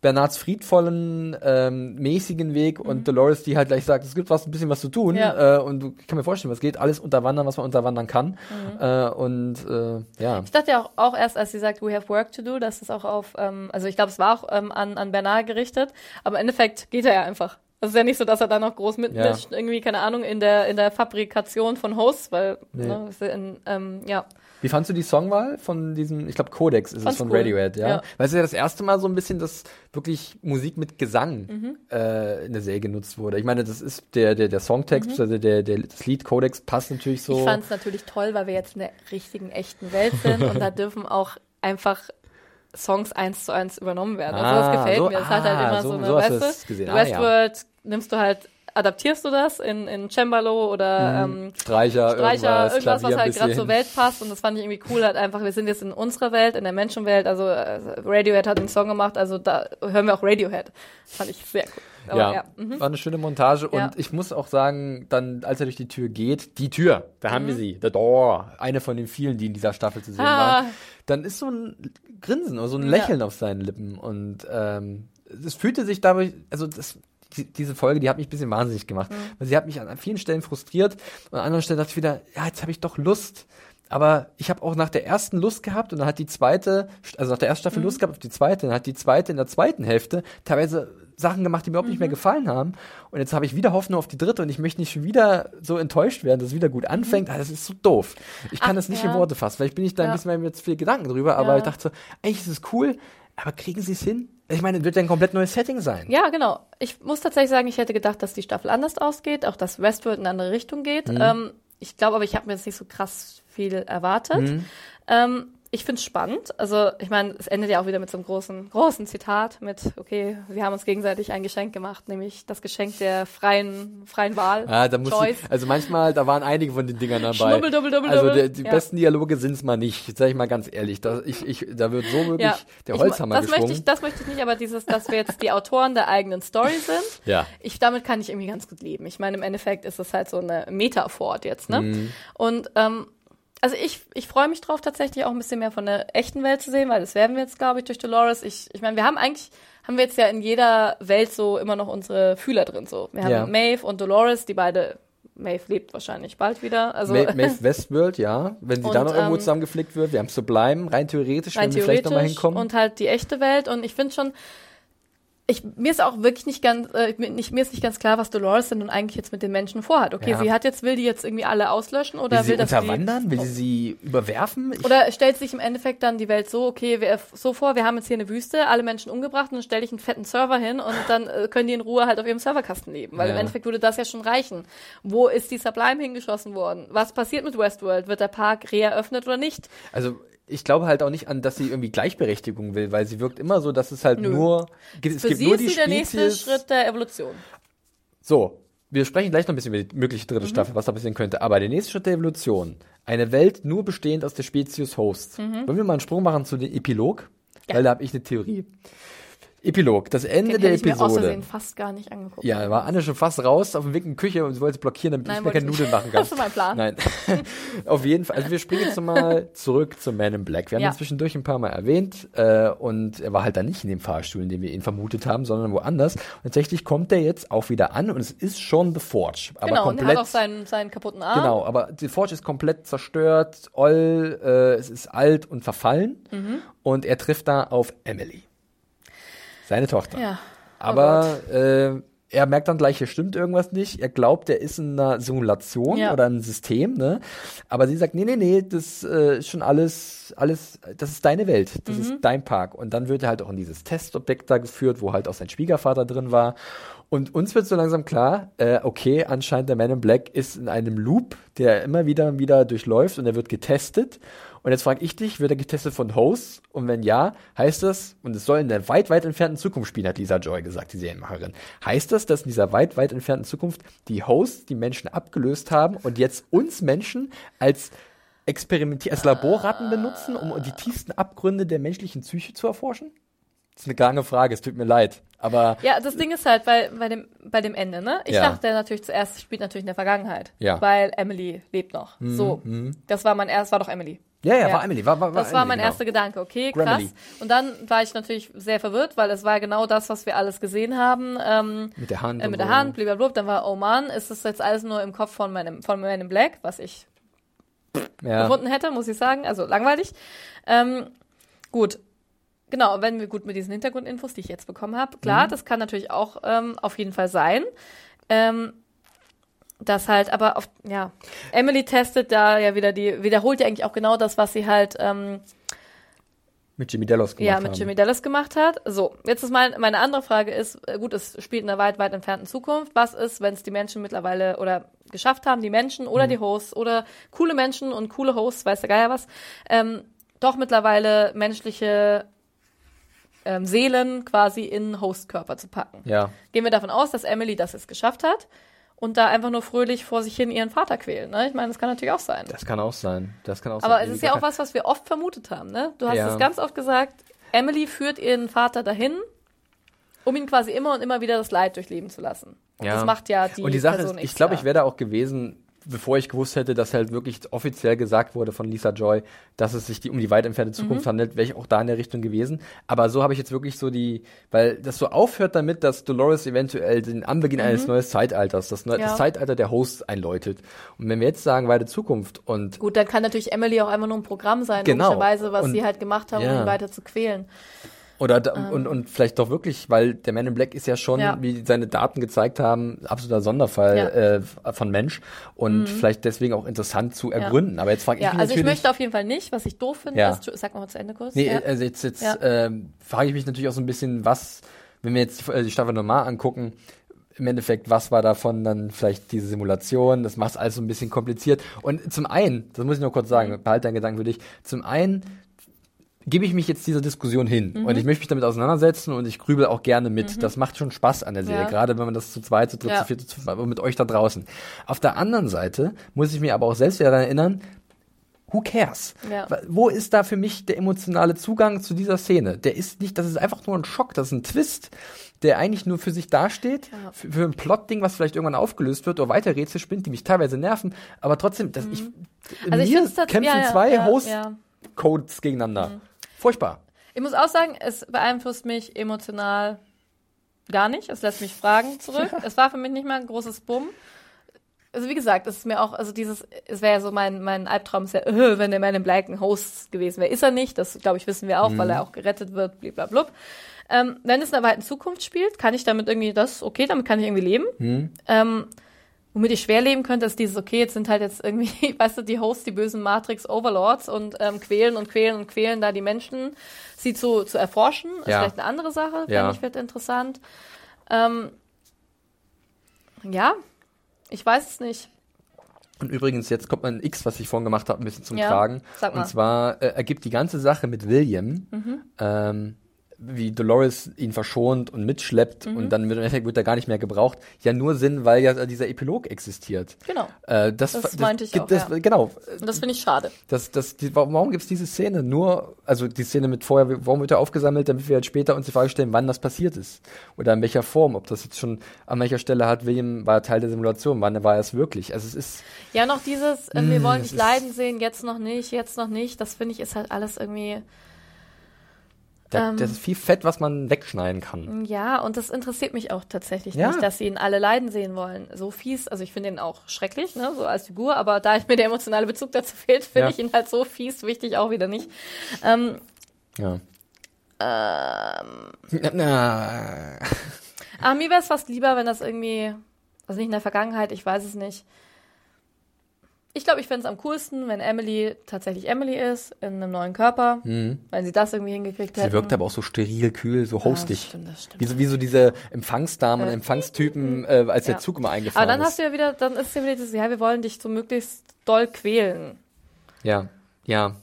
Bernards friedvollen, ähm, mäßigen Weg und Dolores, die halt gleich sagt, es gibt was, ein bisschen was zu tun. Mhm. Ja. Äh, und ich kann mir vorstellen, was geht, alles unterwandern, was man unterwandern kann. Mhm. Äh, und äh, ja. Ich dachte ja auch, auch erst, als sie sagt, we have work to do, dass es auch auf, ähm, also ich glaube, es war auch ähm, an, an Bernard gerichtet, aber im Endeffekt geht er ja einfach. Es ist ja nicht so, dass er da noch groß mitmischt, irgendwie, keine Ahnung, in der, in der Fabrikation von Hosts, weil, Nee. ne, ja in, ähm, ja. Wie fandst du die Songwahl von diesem, ich glaube Codex ist es Fand's von cool. Radiohead, ja? Ja. Weil es ja das erste Mal so ein bisschen, dass wirklich Musik mit Gesang Mhm. äh, in der Serie genutzt wurde. Ich meine, das ist der, der, der Songtext, also der, der, das Lied Codex passt natürlich so. Mhm. Ich fand es natürlich toll, weil wir jetzt in der richtigen, echten Welt sind und da dürfen auch einfach Songs eins zu eins übernommen werden. Also Ah, das gefällt so- mir. Das hat halt ah, immer so- so, eine, weißt es du, gesehen. Ah, ja. Westworld nimmst du halt, adaptierst du das in, in Cembalo oder ähm, Streicher, Streicher, irgendwas, irgendwas, was halt gerade zur Welt passt. Und das fand ich irgendwie cool, halt einfach, wir sind jetzt in unserer Welt, in der Menschenwelt. Also äh, Radiohead hat einen Song gemacht, also da hören wir auch Radiohead. Fand ich sehr cool. Aber, ja, ja. Mhm. war eine schöne Montage Ja. und ich muss auch sagen, dann, als er durch die Tür geht, die Tür, da haben wir Mhm. sie, the door, eine von den vielen, die in dieser Staffel zu sehen Ah. waren, dann ist so ein Grinsen oder so ein Ja. Lächeln auf seinen Lippen und ähm, es fühlte sich dadurch, also das, die, diese Folge, die hat mich ein bisschen wahnsinnig gemacht, Mhm. weil sie hat mich an vielen Stellen frustriert und an anderen Stellen dachte ich wieder, ja, jetzt habe ich doch Lust. Aber ich habe auch nach der ersten Lust gehabt und dann hat die zweite, also nach der ersten Mhm. Staffel Lust gehabt auf die zweite, dann hat die zweite in der zweiten Hälfte teilweise Sachen gemacht, die mir überhaupt nicht Mhm. mehr gefallen haben. Und jetzt habe ich wieder Hoffnung auf die dritte und ich möchte nicht schon wieder so enttäuscht werden, dass es wieder gut anfängt. Ah, das ist so doof. Ich kann Mhm. Ach, das nicht ja. in Worte fassen. Vielleicht bin ich da ein Ja. bisschen jetzt viel Gedanken drüber, aber Ja. ich dachte so, eigentlich ist es cool, aber kriegen sie es hin? Ich meine, es wird ja ein komplett neues Setting sein. Ja, genau. Ich muss tatsächlich sagen, ich hätte gedacht, dass die Staffel anders ausgeht, auch dass Westworld in eine andere Richtung geht. Mhm. Ähm, ich glaube aber, ich habe mir jetzt nicht so krass viel erwartet. Mhm. Ähm, ich finde es spannend. Also, ich meine, es endet ja auch wieder mit so einem großen, großen Zitat mit, okay, wir haben uns gegenseitig ein Geschenk gemacht, nämlich das Geschenk der freien, freien Wahl. Ah, da muss ich, also manchmal, da waren einige von den Dingern dabei. Schnubbel, dubbel, dubbel, also der, die Ja. besten Dialoge sind's mal nicht, sag ich mal ganz ehrlich. Da, ich, ich, da wird so wirklich der ich- Holzhammer das geschwungen. möchte ich, das möchte ich nicht, aber dieses, dass wir jetzt die Autoren der eigenen Story sind, Ja. ich, damit kann ich irgendwie ganz gut leben. Ich meine, im Endeffekt ist es halt so eine Metaphor jetzt, ne? Mhm. Und, ähm, also ich, ich freue mich drauf, tatsächlich auch ein bisschen mehr von der echten Welt zu sehen, weil das werden wir jetzt, glaube ich, durch Dolores. Ich, ich meine, wir haben eigentlich, haben wir jetzt ja in jeder Welt so immer noch unsere Fühler drin, so. Wir haben Ja. Maeve und Dolores, die beide, Maeve lebt wahrscheinlich bald wieder, also. Ma Maeve Westworld, ja. Wenn sie Und, da noch irgendwo ähm, zusammengeflickt wird, wir haben zu bleiben, rein theoretisch, rein wenn wir vielleicht nochmal theoretisch hinkommen. und halt die echte Welt und ich finde schon ich, mir ist auch wirklich nicht ganz, äh, mir, nicht, mir ist nicht ganz klar, was Dolores denn nun eigentlich jetzt mit den Menschen vorhat. Okay, Ja. sie hat jetzt, will die jetzt irgendwie alle auslöschen oder will sie will das unterwandern? Will sie sie überwerfen? Ich, oder stellt sich im Endeffekt dann die Welt so, okay, wir, so vor, wir haben jetzt hier eine Wüste, alle Menschen umgebracht und dann stelle ich einen fetten Server hin und dann äh, können die in Ruhe halt auf ihrem Serverkasten leben, weil Ja. im Endeffekt würde das ja schon reichen. Wo ist die Sublime hingeschossen worden? Was passiert mit Westworld? Wird der Park reeröffnet oder nicht? also ich glaube halt auch nicht an, dass sie irgendwie Gleichberechtigung will, weil sie wirkt immer so, dass es halt Nö. nur es Für gibt sie nur ist die sie der nächste Spezies. Schritt der Evolution. So, wir sprechen gleich noch ein bisschen über die mögliche dritte Mhm. Staffel, was da passieren könnte. Aber der nächste Schritt der Evolution, eine Welt nur bestehend aus der Spezies Host. Mhm. Wollen wir mal einen Sprung machen zu dem Epilog? Weil da habe ich eine Theorie. Epilog, das Ende Den der hätte ich mir aus Episode. Versehen fast gar nicht angeguckt. Ja, war Anne schon fast raus auf dem Weg in die Küche und sie wollte blockieren, damit Nein, ich mir keine Nudeln machen kann. Das ist mein Plan. Nein. auf jeden Fall. Also wir springen jetzt mal zurück zum Man in Black. Wir haben Ja. ihn zwischendurch ein paar Mal erwähnt äh, und er war halt dann nicht in dem Fahrstuhl, in dem wir ihn vermutet haben, sondern woanders. Und tatsächlich kommt er jetzt auch wieder an und es ist schon The Forge. Aber genau, und komplett, er hat auch seinen, seinen kaputten Arm. Genau, aber die Forge ist komplett zerstört, oll, äh, es ist alt und verfallen Mhm. und er trifft da auf Emily. Seine Tochter. Ja. Oh Aber äh, er merkt dann gleich, hier stimmt irgendwas nicht. Er glaubt, er ist in einer Simulation Ja. oder einem System, ne? Aber sie sagt, nee, nee, nee, das äh, ist schon alles, alles, das ist deine Welt, das Mhm. ist dein Park. Und dann wird er halt auch in dieses Testobjekt da geführt, wo halt auch sein Schwiegervater drin war. Und uns wird so langsam klar, äh, okay, anscheinend der Man in Black ist in einem Loop, der immer wieder und wieder durchläuft und er wird getestet. Und jetzt frage ich dich, wird er getestet von Hosts? Und wenn ja, heißt das, und es soll in der weit, weit entfernten Zukunft spielen, hat Lisa Joy gesagt, die Serienmacherin. Heißt das, dass in dieser weit, weit entfernten Zukunft die Hosts die Menschen abgelöst haben und jetzt uns Menschen als Experimentier, als Laborratten benutzen, um die tiefsten Abgründe der menschlichen Psyche zu erforschen? Das ist eine lange Frage, es tut mir leid. Aber Ja, das Ding ist halt bei, bei, dem, bei dem Ende, ne? Ich Ja. dachte natürlich zuerst, spielt natürlich in der Vergangenheit. Ja. Mhm, Weil Emily lebt noch. so. Das war mein erst, war doch Emily. ja, ja, war Emily. War, war, war Das war Emily, mein genau. erster Gedanke. Okay, krass. Grammarly. Und dann war ich natürlich sehr verwirrt, weil es war genau das, was wir alles gesehen haben. Ähm, Mit der Hand. äh, mit der. Hand, blablabla. Dann war, oh Mann, ist das jetzt alles nur im Kopf von meinem, von Man in Black, was ich Ja. gefunden hätte, muss ich sagen. Also langweilig. Ähm, gut. Genau, wenn wir gut mit diesen Hintergrundinfos, die ich jetzt bekommen habe, klar, Mhm. das kann natürlich auch ähm, auf jeden Fall sein. Ähm, das halt, aber auf, ja, Emily testet da ja wieder die, wiederholt ja eigentlich auch genau das, was sie halt ähm, Mit Jimmy Delos gemacht ja, mit haben. Jimmy Dallas gemacht hat. So, jetzt ist mein, meine andere Frage ist, äh, gut, es spielt in einer weit, weit entfernten Zukunft. Was ist, wenn es die Menschen mittlerweile oder geschafft haben, die Menschen oder Mhm. die Hosts oder coole Menschen und coole Hosts, weiß der Geier was, ähm, doch mittlerweile menschliche ähm, Seelen quasi in Hostkörper zu packen. Ja. Gehen wir davon aus, dass Emily das jetzt geschafft hat und da einfach nur fröhlich vor sich hin ihren Vater quälen. Ne? Ich meine, das kann natürlich auch sein. Das kann auch sein. Das kann auch Aber sein. es ist ja auch was, was wir oft vermutet haben, ne? Du hast Ja. es ganz oft gesagt, Emily führt ihren Vater dahin, um ihn quasi immer und immer wieder das Leid durchleben zu lassen. Und Ja. das macht ja die Und die Sache Person ist, ich glaube, ich wäre da auch gewesen, bevor ich gewusst hätte, dass halt wirklich offiziell gesagt wurde von Lisa Joy, dass es sich die, um die weit entfernte Zukunft Mhm. handelt, wäre ich auch da in der Richtung gewesen. Aber so habe ich jetzt wirklich so die, weil das so aufhört damit, dass Dolores eventuell den Anbeginn eines neuen Zeitalters, das, Mhm. Ja. das Zeitalter der Hosts einläutet. Und wenn wir jetzt sagen, weite Zukunft und Gut, dann kann natürlich Emily auch einfach nur ein Programm sein, Genau. logischerweise, was Und- sie halt gemacht haben, um ja. ihn weiter zu quälen. Oder da, und, und vielleicht doch wirklich, weil der Man in Black ist ja schon, Ähm. Ja. wie seine Daten gezeigt haben, absoluter Sonderfall Ja. äh, von Mensch und vielleicht deswegen auch interessant zu ergründen. Aber jetzt frage ich Ja, mich also ich natürlich. möchte auf jeden Fall nicht, was ich doof finde, Ja. ist, sag mal zu Ende kurz. nee, ja. also jetzt, jetzt Ja. ähm, frage ich mich natürlich auch so ein bisschen, was, wenn wir jetzt die, äh, Staffel normal angucken, im Endeffekt, was war davon dann vielleicht diese Simulation? Das macht alles so ein bisschen kompliziert. Und zum einen, das muss ich noch kurz sagen, Mhm. behalte deinen Gedanken für dich, zum einen gebe ich mich jetzt dieser Diskussion hin Mhm. und ich möchte mich damit auseinandersetzen und ich grübel auch gerne mit. Das macht schon Spaß an der Serie, Ja. gerade wenn man das zu zweit, zu dritt, Ja. zu viert, zu fünft, mit euch da draußen. Auf der anderen Seite muss ich mir aber auch selbst wieder daran erinnern, who cares? Ja. Wo ist da für mich der emotionale Zugang zu dieser Szene? Der ist nicht, das ist einfach nur ein Schock, das ist ein Twist, der eigentlich nur für sich dasteht, Ja. für, für ein Plotding, was vielleicht irgendwann aufgelöst wird oder weiter Rätsel spinnt, die mich teilweise nerven, aber trotzdem, dass ich, in Mhm. Also ich mir find's tats- kämpfen ja, zwei Host-Codes gegeneinander. Furchtbar. Ich muss auch sagen, es beeinflusst mich emotional gar nicht. Es lässt mich Fragen zurück. es war für mich nicht mal ein großes Bumm. Also wie gesagt, es ist mir auch, also dieses, es wäre ja so mein, mein Albtraum, ist ja, äh, wenn der Man in Black ein Host gewesen wäre. Ist er nicht, das glaube ich wissen wir auch, weil er auch gerettet wird, blablabla. Ähm, wenn es in der weiten Zukunft spielt, kann ich damit irgendwie das, okay, damit kann ich irgendwie leben. Ähm, womit ich schwer leben könnte, ist dieses, okay, jetzt sind halt jetzt irgendwie, weißt du, die Hosts, die bösen Matrix-Overlords und ähm, quälen und quälen und quälen da die Menschen, sie zu, zu erforschen, ist Ja. vielleicht eine andere Sache, Ja. finde ich, wird interessant. Ähm, ja, ich weiß es nicht. Und übrigens, jetzt kommt mein X, was ich vorhin gemacht habe, ein bisschen zum Ja, Tragen. sag mal. Mhm. Und zwar äh, ergibt die ganze Sache mit William, ähm, wie Dolores ihn verschont und mitschleppt Mhm. und dann im Endeffekt wird er gar nicht mehr gebraucht, ja nur Sinn, weil ja dieser Epilog existiert. Genau. Äh, das, Das meinte ich gibt auch, es- ja. Genau. Und das finde ich schade. Das, das, die, warum warum gibt's diese Szene? Nur, also die Szene mit vorher, warum wird er aufgesammelt, damit wir jetzt später uns die Frage stellen, wann das passiert ist? Oder in welcher Form? Ob das jetzt schon, an welcher Stelle hat William, war Teil der Simulation, wann war er es wirklich? Also es ist, Ja, noch dieses, äh, wir wollen das dich leiden sehen, jetzt noch nicht, jetzt noch nicht. Das finde ich ist halt alles irgendwie. Da, Ähm. das ist viel Fett, was man wegschneiden kann. Ja, und das interessiert mich auch tatsächlich Ja. nicht, dass sie ihn alle leiden sehen wollen. So fies, also ich finde ihn auch schrecklich, ne, so als Figur, aber da mir der emotionale Bezug dazu fehlt, finde Ja. ich ihn halt so fies wichtig auch wieder nicht. Ähm, Ja. ähm, Na, aber mir wäre es fast lieber, wenn das irgendwie, also nicht in der Vergangenheit, ich weiß es nicht. Ich glaube, ich fände es am coolsten, wenn Emily tatsächlich Emily ist, in einem neuen Körper, wenn sie das irgendwie hingekriegt hätten. Mhm. sie wirkt aber auch so steril, kühl, so Ja, hostig. stimmt, das stimmt. Wie so, wie so diese Empfangsdamen und Äh. Empfangstypen, äh, als der Ja. Zug immer eingefahren Aber dann ist. hast du ja wieder, dann ist ja wieder dieses, ja, wir wollen dich so möglichst doll quälen. Ja, ja.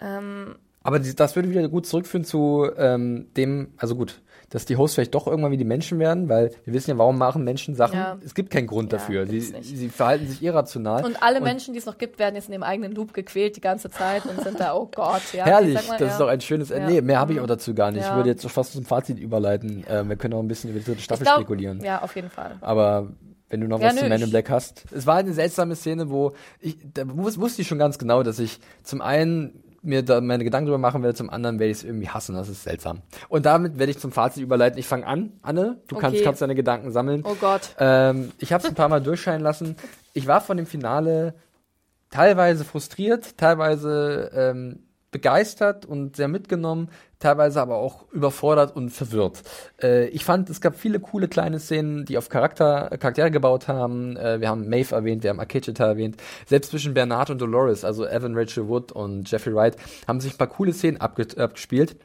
Ähm, Aber das würde wieder gut zurückführen zu ähm, dem, also gut, dass die Hosts vielleicht doch irgendwann wie die Menschen werden, weil wir wissen ja, warum machen Menschen Sachen? Ja. Es gibt keinen Grund Ja, dafür. Sie, sie verhalten sich irrational. und alle Menschen, die es noch gibt, werden jetzt in dem eigenen Loop gequält die ganze Zeit und sind da, oh Gott, ja. Herrlich, mal, das ist doch ein schönes Ende. Ja. Nee, mehr habe ich auch dazu gar nicht. Ich würde jetzt fast zum Fazit überleiten. Ähm, wir können auch ein bisschen über die dritte Staffel glaub, spekulieren. Ja, auf jeden Fall. Aber wenn du noch Ja, was zu nö, Man in Black hast. Es war eine seltsame Szene, wo ich, da wus- wusste ich schon ganz genau, dass ich zum einen mir da meine Gedanken drüber machen werde, zum anderen werde ich es irgendwie hassen. Das ist seltsam. Und damit werde ich zum Fazit überleiten. Ich fange an, Anne. Du kannst, Okay. kannst deine Gedanken sammeln. Oh Gott. Ähm, ich habe es ein paar Mal durchscheinen lassen. Ich war von dem Finale teilweise frustriert, teilweise ähm, begeistert und sehr mitgenommen, teilweise aber auch überfordert und verwirrt. Äh, ich fand, es gab viele coole kleine Szenen, die auf Charakter, Charaktere gebaut haben. Äh, wir haben Maeve erwähnt, wir haben Akecheta erwähnt. Selbst zwischen Bernard und Dolores, also Evan Rachel Wood und Jeffrey Wright, haben sich ein paar coole Szenen abge abgespielt.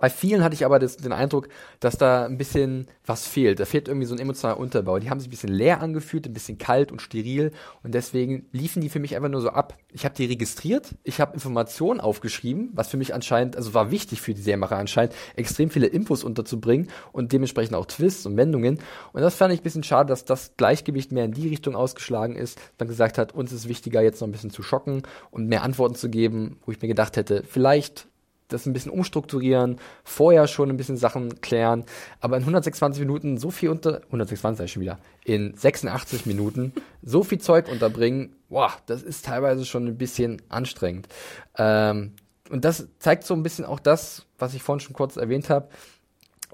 Bei vielen hatte ich aber das, den Eindruck, dass da ein bisschen was fehlt. Da fehlt irgendwie so ein emotionaler Unterbau. Die haben sich ein bisschen leer angefühlt, ein bisschen kalt und steril und deswegen liefen die für mich einfach nur so ab. Ich habe die registriert, ich habe Informationen aufgeschrieben, was für mich anscheinend, also war wichtig für die Serienmacher anscheinend, extrem viele Infos unterzubringen und dementsprechend auch Twists und Wendungen. Und das fand ich ein bisschen schade, dass das Gleichgewicht mehr in die Richtung ausgeschlagen ist, man gesagt hat, uns ist wichtiger, jetzt noch ein bisschen zu schocken und mehr Antworten zu geben, wo ich mir gedacht hätte, vielleicht das ein bisschen umstrukturieren, vorher schon ein bisschen Sachen klären, aber in 126 Minuten so viel unter, 126 sag ich schon wieder, in 86 Minuten so viel Zeug unterbringen, boah, das ist teilweise schon ein bisschen anstrengend. Ähm, und das zeigt so ein bisschen auch das, was ich vorhin schon kurz erwähnt habe,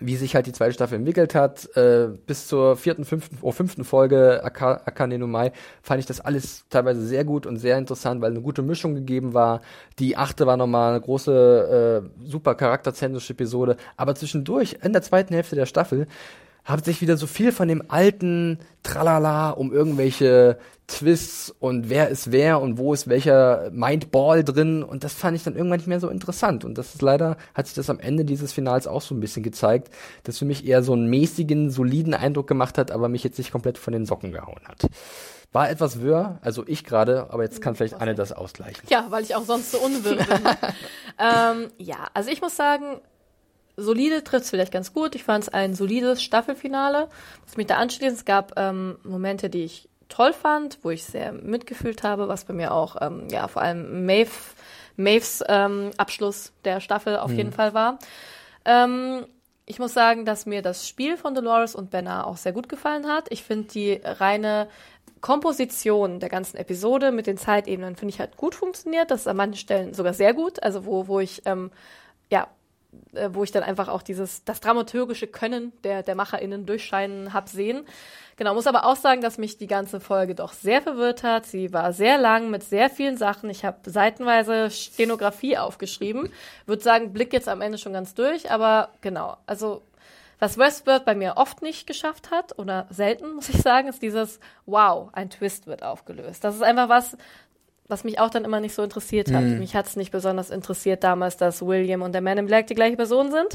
wie sich halt die zweite Staffel entwickelt hat. Äh, bis zur vierten, fünften, oh, fünften Folge Aka- Akane no Mai fand ich das alles teilweise sehr gut und sehr interessant, weil eine gute Mischung gegeben war. Die achte war nochmal eine große, äh, super charakterzentrische Episode. Aber zwischendurch, in der zweiten Hälfte der Staffel, hat sich wieder so viel von dem alten Tralala um irgendwelche Twists und wer ist wer und wo ist welcher Mindball drin und das fand ich dann irgendwann nicht mehr so interessant und das ist leider, hat sich das am Ende dieses Finals auch so ein bisschen gezeigt, dass für mich eher so einen mäßigen, soliden Eindruck gemacht hat, aber mich jetzt nicht komplett von den Socken gehauen hat. War etwas wirr, also ich gerade, aber jetzt kann vielleicht Anne das ausgleichen. Ja, weil ich auch sonst so unwirr bin. ähm, ja, also ich muss sagen, solide trifft's vielleicht ganz gut. Ich fand es ein solides Staffelfinale. Muss mich da anschließen. Es gab ähm, Momente, die ich toll fand, wo ich sehr mitgefühlt habe, was bei mir auch, ähm, ja, vor allem Maeve, Maeves ähm, Abschluss der Staffel auf jeden Fall war. Ähm, ich muss sagen, dass mir das Spiel von Dolores und Benna auch sehr gut gefallen hat. Ich finde die reine Komposition der ganzen Episode mit den Zeitebenen finde ich halt gut funktioniert. Das ist an manchen Stellen sogar sehr gut. Also wo, wo ich ähm, ja äh, wo ich dann einfach auch dieses das dramaturgische Können der der MacherInnen durchscheinen hab sehen. Genau, muss aber auch sagen, dass mich die ganze Folge doch sehr verwirrt hat. Sie war sehr lang mit sehr vielen Sachen. Ich habe seitenweise Stenografie aufgeschrieben. Würde sagen, blick jetzt am Ende schon ganz durch, aber genau, also was Westworld bei mir oft nicht geschafft hat oder selten, muss ich sagen, ist dieses Wow, ein Twist wird aufgelöst. Das ist einfach was, was mich auch dann immer nicht so interessiert hat. Mich hat es nicht besonders interessiert damals, dass William und der Man in Black die gleiche Person sind.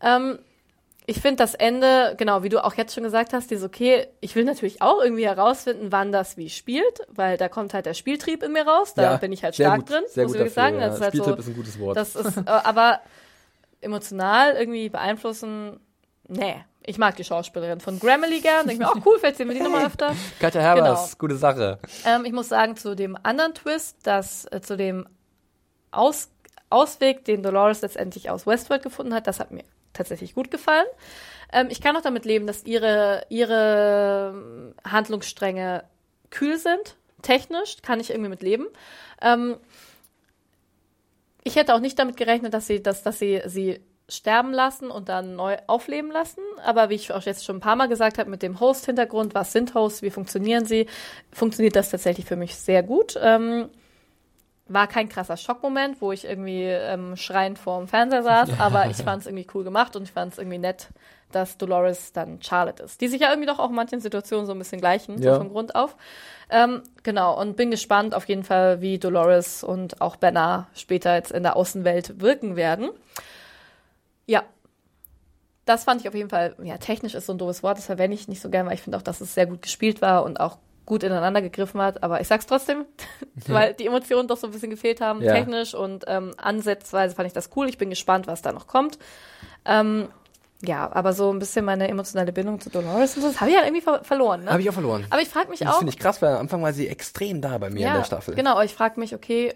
Ähm, ich finde das Ende, genau, wie du auch jetzt schon gesagt hast, ist okay, ich will natürlich auch irgendwie herausfinden, wann das wie spielt, weil da kommt halt der Spieltrieb in mir raus, da Ja, bin ich halt stark gut, drin, muss ich wirklich sagen. ja. Das ist halt Spieltrieb so, ist ein gutes Wort. Das ist, äh, aber emotional irgendwie beeinflussen, nee. Ich mag die Schauspielerin von Grammarly gern. Denke mir, auch cool, vielleicht sehen wir die nochmal öfter. Katja Herbers, Genau. gute Sache. Ähm, ich muss sagen, zu dem anderen Twist, dass äh, zu dem Aus Ausweg, den Dolores letztendlich aus Westworld gefunden hat, das hat mir tatsächlich gut gefallen. Ähm, ich kann auch damit leben, dass ihre, ihre ähm, Handlungsstränge kühl sind. Technisch kann ich irgendwie mit leben. Ähm, ich hätte auch nicht damit gerechnet, dass sie, dass, dass sie sie sterben lassen und dann neu aufleben lassen. Aber wie ich auch jetzt schon ein paar Mal gesagt habe, mit dem Host-Hintergrund, was sind Hosts, wie funktionieren sie, funktioniert das tatsächlich für mich sehr gut. Ähm, war kein krasser Schockmoment, wo ich irgendwie ähm, schreiend vorm Fernseher saß, aber ich fand es irgendwie cool gemacht und ich fand es irgendwie nett, dass Dolores dann Charlotte ist. Die sich ja irgendwie doch auch in manchen Situationen so ein bisschen gleichen, Ja. so von Grund auf. Ähm, genau, und bin gespannt auf jeden Fall, wie Dolores und auch Benna später jetzt in der Außenwelt wirken werden. Ja. Das fand ich auf jeden Fall, ja, technisch ist so ein doofes Wort, das verwende ich nicht so gern, weil ich finde auch, dass es sehr gut gespielt war und auch gut ineinander gegriffen hat, aber ich sag's trotzdem, weil die Emotionen doch so ein bisschen gefehlt haben, Ja. technisch und ähm, ansatzweise fand ich das cool. Ich bin gespannt, was da noch kommt. Ähm, ja, aber so ein bisschen meine emotionale Bindung zu Dolores und so, das habe ich ja irgendwie ver verloren, ne? Habe ich auch verloren. aber ich frage mich das auch, finde ich krass, weil am Anfang war sie extrem da bei mir in der Staffel. Genau, aber ich frage mich, okay,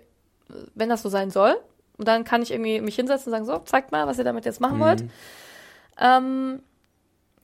wenn das so sein soll, und dann kann ich irgendwie mich hinsetzen und sagen, so, zeigt mal, was ihr damit jetzt machen Mhm. wollt. Ähm,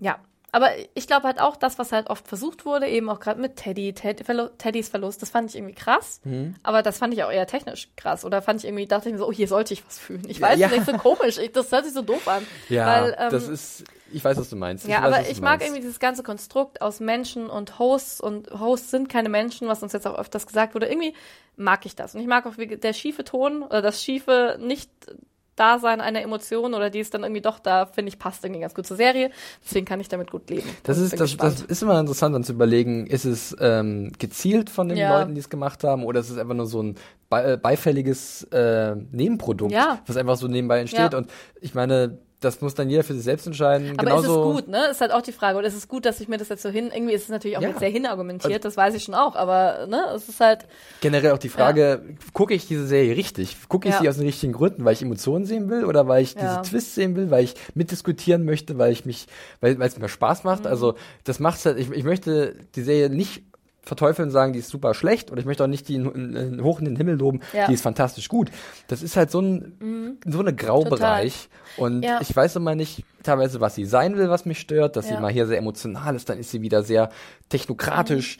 ja, aber ich glaube halt auch, das, was halt oft versucht wurde, eben auch gerade mit Teddy, Ted, Verlo Teddys Verlust, das fand ich irgendwie krass. Mhm. Aber das fand ich auch eher technisch krass. Oder fand ich irgendwie, dachte ich mir so, oh, hier sollte ich was fühlen. Ich weiß Ja. nicht, so komisch. Ich, das hört sich so doof an. Ja, weil, ähm, das ist, ich weiß, was du meinst. ja, weiß, aber ich mag meinst. irgendwie dieses ganze Konstrukt aus Menschen und Hosts und Hosts sind keine Menschen, was uns jetzt auch öfters gesagt wurde. Irgendwie mag ich das. Und ich mag auch der schiefe Ton oder das schiefe Nicht-Dasein einer Emotion oder die ist dann irgendwie doch da, finde ich, passt irgendwie ganz gut zur Serie. Deswegen kann ich damit gut leben. Das Und ist, das, das ist immer interessant, dann zu überlegen, ist es ähm, gezielt von den Ja. Leuten, die es gemacht haben, oder ist es einfach nur so ein be beifälliges äh, Nebenprodukt, Ja. was einfach so nebenbei entsteht. Ja. Und ich meine, das muss dann jeder für sich selbst entscheiden. Aber Genauso, ist es gut, ne? Ist halt auch die Frage. Oder ist es gut, dass ich mir das jetzt so hin, irgendwie ist es natürlich auch Ja. sehr hinargumentiert, das weiß ich schon auch, aber, ne? Es ist halt, Generell auch die Frage, gucke ich diese Serie richtig? Gucke ich Ja. sie aus den richtigen Gründen, weil ich Emotionen sehen will oder weil ich Ja. diese Twists sehen will, weil ich mitdiskutieren möchte, weil ich mich, weil weil es mir Spaß macht? Mhm. Also das macht's halt, ich, ich möchte die Serie nicht verteufeln und sagen, die ist super schlecht oder ich möchte auch nicht die in, in, in, hoch in den Himmel loben, Ja. die ist fantastisch gut. Das ist halt so ein so eine Graubereich und Ja. ich weiß immer nicht teilweise, was sie sein will, was mich stört, dass sie Ja. mal hier sehr emotional ist, dann ist sie wieder sehr technokratisch.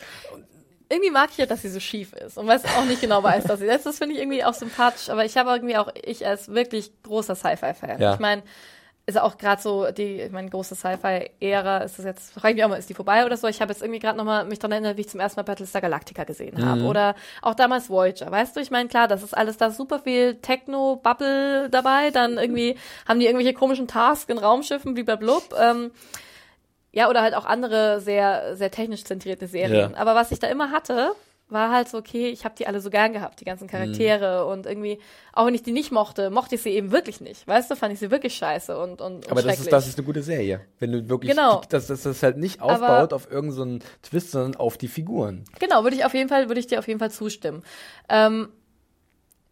irgendwie mag ich ja, dass sie so schief ist und weiß auch nicht genau weiß, dass sie das, das finde ich irgendwie auch sympathisch, aber ich habe irgendwie auch, ich als wirklich großer Sci-Fi-Fan. Ich meine, ist auch gerade so die, meine, große Sci-Fi-Ära, ist das jetzt, frage ich mich auch mal, ist die vorbei oder so? Ich habe jetzt irgendwie gerade nochmal mich daran erinnert, wie ich zum ersten Mal Battlestar Galactica gesehen habe. Oder auch damals Voyager, weißt du? Ich meine, klar, das ist alles, da ist super viel Techno-Bubble dabei, dann irgendwie haben die irgendwelche komischen Tasks in Raumschiffen wie bei Blub. Ähm, ja, oder halt auch andere sehr, sehr technisch zentrierte Serien. Ja. Aber was ich da immer hatte, war halt so, okay, ich habe die alle so gern gehabt, die ganzen Charaktere Mhm. und irgendwie, auch wenn ich die nicht mochte, mochte ich sie eben wirklich nicht. Weißt du, fand ich sie wirklich scheiße und, und, und Aber das ist, das ist eine gute Serie. Wenn du wirklich, Genau. dass dass das halt nicht Aber- aufbaut auf irgendeinen so Twist, sondern auf die Figuren. Genau, würde ich auf jeden Fall, würde ich dir auf jeden Fall zustimmen. Ähm,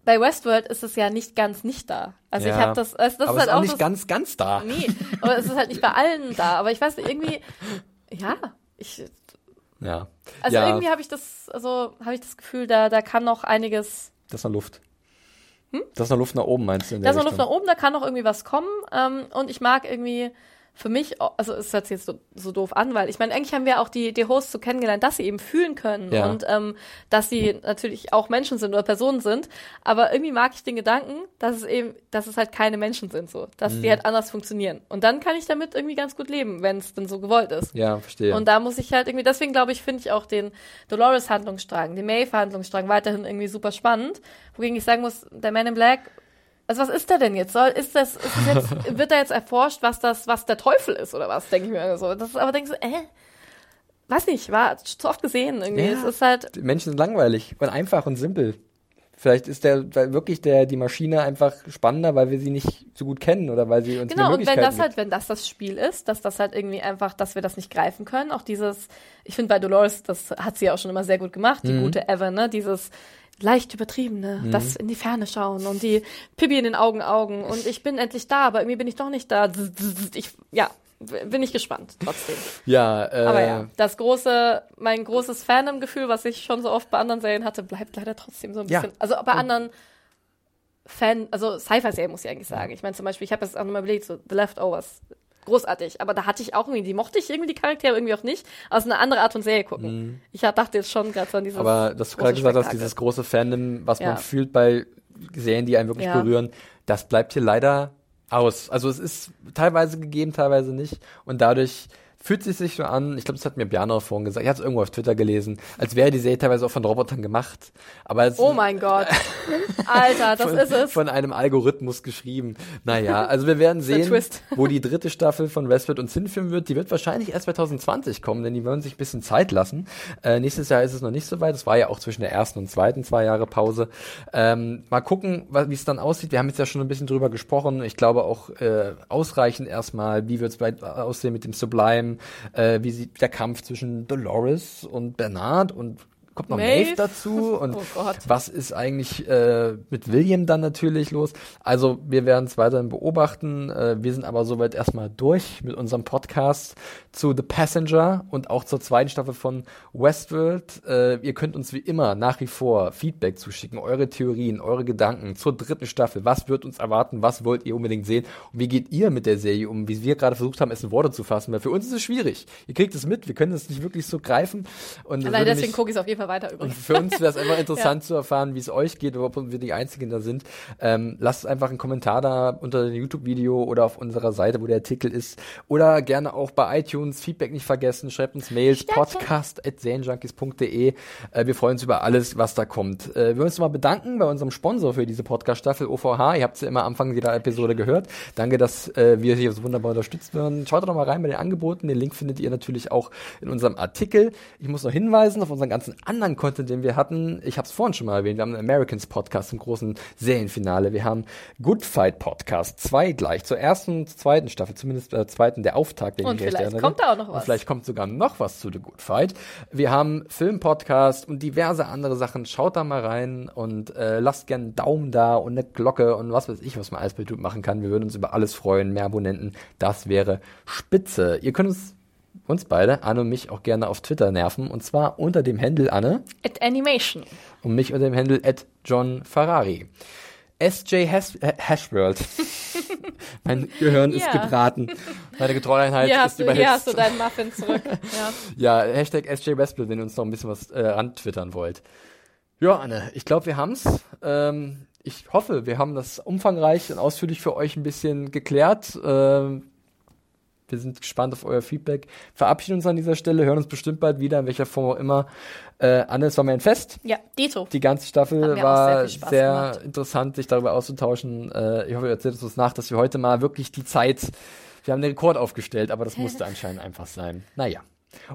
bei Westworld ist es ja nicht ganz nicht da. Also ich habe das, also das aber ist es halt ist auch auch nicht das, ganz, ganz da. nee, aber es ist halt nicht bei allen da. Aber ich weiß nicht, irgendwie, ja, ich, Ja. also ja, irgendwie habe ich das, also habe ich das Gefühl, da, da kann noch einiges das ist noch Luft. Das ist noch Luft nach oben, meinst du? In Da der ist noch Luft nach oben, da kann noch irgendwie was kommen. Ähm, und ich mag irgendwie für mich, also es hört sich jetzt so, so doof an, weil ich meine, eigentlich haben wir auch die, die Hosts so kennengelernt, dass sie eben fühlen können Ja. und ähm, dass sie natürlich auch Menschen sind oder Personen sind. Aber irgendwie mag ich den Gedanken, dass es eben, dass es halt keine Menschen sind, so, dass Mhm. die halt anders funktionieren. Und dann kann ich damit irgendwie ganz gut leben, wenn es denn so gewollt ist. Ja, verstehe. Und da muss ich halt irgendwie, deswegen glaube ich, finde ich auch den Dolores-Handlungsstrang, den Maeve-Handlungsstrang weiterhin irgendwie super spannend. Wogegen ich sagen muss, der Man in Black, also was ist der denn jetzt? Soll, ist das, ist das jetzt, wird da jetzt erforscht, was das, was der Teufel ist oder was, denke ich mir so. Das ist aber ich so, äh, weiß nicht, war zu oft gesehen irgendwie. Ja. Es ist halt, Menschen sind langweilig und einfach und simpel. Vielleicht ist der wirklich der die Maschine einfach spannender, weil wir sie nicht so gut kennen oder weil sie uns Genau, mehr und wenn das halt, wenn das das Spiel ist, dass das halt irgendwie einfach, dass wir das nicht greifen können, auch dieses, ich finde bei Dolores, das hat sie ja auch schon immer sehr gut gemacht, die Mhm. gute Evan, ne, dieses, leicht übertriebene, Mhm. das in die Ferne schauen und die Pippi in den Augen Augen und ich bin endlich da, aber irgendwie bin ich doch nicht da. Ich, ja, bin ich gespannt trotzdem. Ja, äh, Aber ja, das große, mein großes Fandom-Gefühl, was ich schon so oft bei anderen Serien hatte, bleibt leider trotzdem so ein Ja. bisschen. Also bei anderen Fan, also Sci-Fi-Serien muss ich eigentlich sagen. Ich meine zum Beispiel, ich habe jetzt auch nochmal überlegt, so The Leftovers, großartig. Aber da hatte ich auch irgendwie, die mochte ich irgendwie die Charaktere irgendwie auch nicht, aus einer anderen Art von Serie gucken. Ich dachte jetzt schon gerade so an dieses. Mhm. Aber dass du gerade gesagt hast, dieses große Fandom, was Ja. man fühlt bei Serien, die einen wirklich Ja. berühren, das bleibt hier leider aus. Also es ist teilweise gegeben, teilweise nicht. Und dadurch fühlt es sich so an, ich glaube, das hat mir Björn auch vorhin gesagt, ich habe es irgendwo auf Twitter gelesen, als wäre die Serie teilweise auch von Robotern gemacht. Aber es Oh mein Gott. Alter, das von, ist es. von einem Algorithmus geschrieben. Naja, also wir werden sehen, wo die dritte Staffel von Westworld uns hinführen wird. Die wird wahrscheinlich erst 2020 kommen, denn die wollen sich ein bisschen Zeit lassen. Äh, nächstes Jahr ist es noch nicht so weit. Es war ja auch zwischen der ersten und zweiten zwei Jahre Pause. Ähm, mal gucken, wie es dann aussieht. Wir haben jetzt ja schon ein bisschen drüber gesprochen. Ich glaube auch äh, ausreichend erstmal, wie wird es bald aussehen mit dem Sublime, äh, wie sieht der Kampf zwischen Dolores und Bernard und kommt noch Maeve, Maeve? dazu und Oh Gott. was ist eigentlich äh, mit William dann natürlich los? Also wir werden es weiterhin beobachten. Äh, wir sind aber soweit erstmal durch mit unserem Podcast zu The Passenger und auch zur zweiten Staffel von Westworld. Äh, ihr könnt uns wie immer nach wie vor Feedback zuschicken, eure Theorien, eure Gedanken zur dritten Staffel. Was wird uns erwarten? Was wollt ihr unbedingt sehen? Und wie geht ihr mit der Serie um? Wie wir gerade versucht haben, es in Worte zu fassen, weil für uns ist es schwierig. Ihr kriegt es mit, wir können es nicht wirklich so greifen. Und Allein deswegen gucke ich es auf jeden Fall weiter und übrigens. für uns wäre es einfach interessant zu erfahren, wie es euch geht, ob wir die Einzigen da sind. Ähm, lasst einfach einen Kommentar da unter dem YouTube-Video oder auf unserer Seite, wo der Artikel ist. Oder gerne auch bei iTunes. Feedback nicht vergessen. Schreibt uns Mails. podcast.serienjunkies.de. Äh, wir freuen uns über alles, was da kommt. Äh, wir uns mal bedanken bei unserem Sponsor für diese Podcast-Staffel, OVH. Ihr habt es ja immer am Anfang jeder Episode gehört. Danke, dass äh, wir hier so wunderbar unterstützt werden. Schaut doch mal rein bei den Angeboten. Den Link findet ihr natürlich auch in unserem Artikel. Ich muss noch hinweisen auf unseren ganzen anderen Content, den wir hatten. Ich habe es vorhin schon mal erwähnt. Wir haben einen Americans Podcast im großen Serienfinale. Wir haben Good Fight Podcast, zwei gleich, zur ersten und zweiten Staffel, zumindest der zweiten, der Auftakt, den Und ich vielleicht kommt da auch noch Und was. vielleicht kommt sogar noch was zu The Good Fight. Wir haben Film-Podcast und diverse andere Sachen. Schaut da mal rein und äh, lasst gerne einen Daumen da und eine Glocke und was weiß ich, was man alles bei YouTube machen kann. Wir würden uns über alles freuen. Mehr Abonnenten, das wäre spitze. Ihr könnt uns uns beide, Anne und mich, auch gerne auf Twitter nerven. Und zwar unter dem Handle Anne At Animation. und mich unter dem Handle at John Ferrari. SJ Has Hashworld. mein Gehirn ist Ja. gebraten. Meine Getreueinheit Hier ist du, hier hast du überhitzt. deinen Muffin zurück. Ja. Ja, Hashtag SJ Westbill, wenn ihr uns noch ein bisschen was äh, rantwittern wollt. Ja, Anne, ich glaube, wir haben's. Ähm, ich hoffe, wir haben das umfangreich und ausführlich für euch ein bisschen geklärt. Ähm, wir sind gespannt auf euer Feedback. Verabschieden uns an dieser Stelle, hören uns bestimmt bald wieder, in welcher Form auch immer. Äh, Anne, es war mir ein Fest. ja, Dito. Die ganze Staffel war sehr sehr, interessant, sich darüber auszutauschen. Äh, ich hoffe, ihr erzählt uns nach, dass wir heute mal wirklich die Zeit, wir haben den Rekord aufgestellt, aber das musste anscheinend einfach sein. Naja.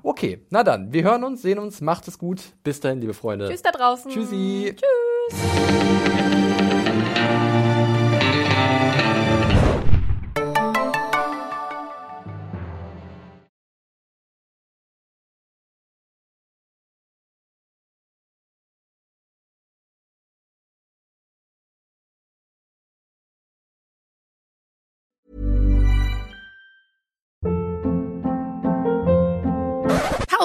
Okay, na dann, wir hören uns, sehen uns, macht es gut. Bis dahin, liebe Freunde. Tschüss da draußen. Tschüssi. Tschüss.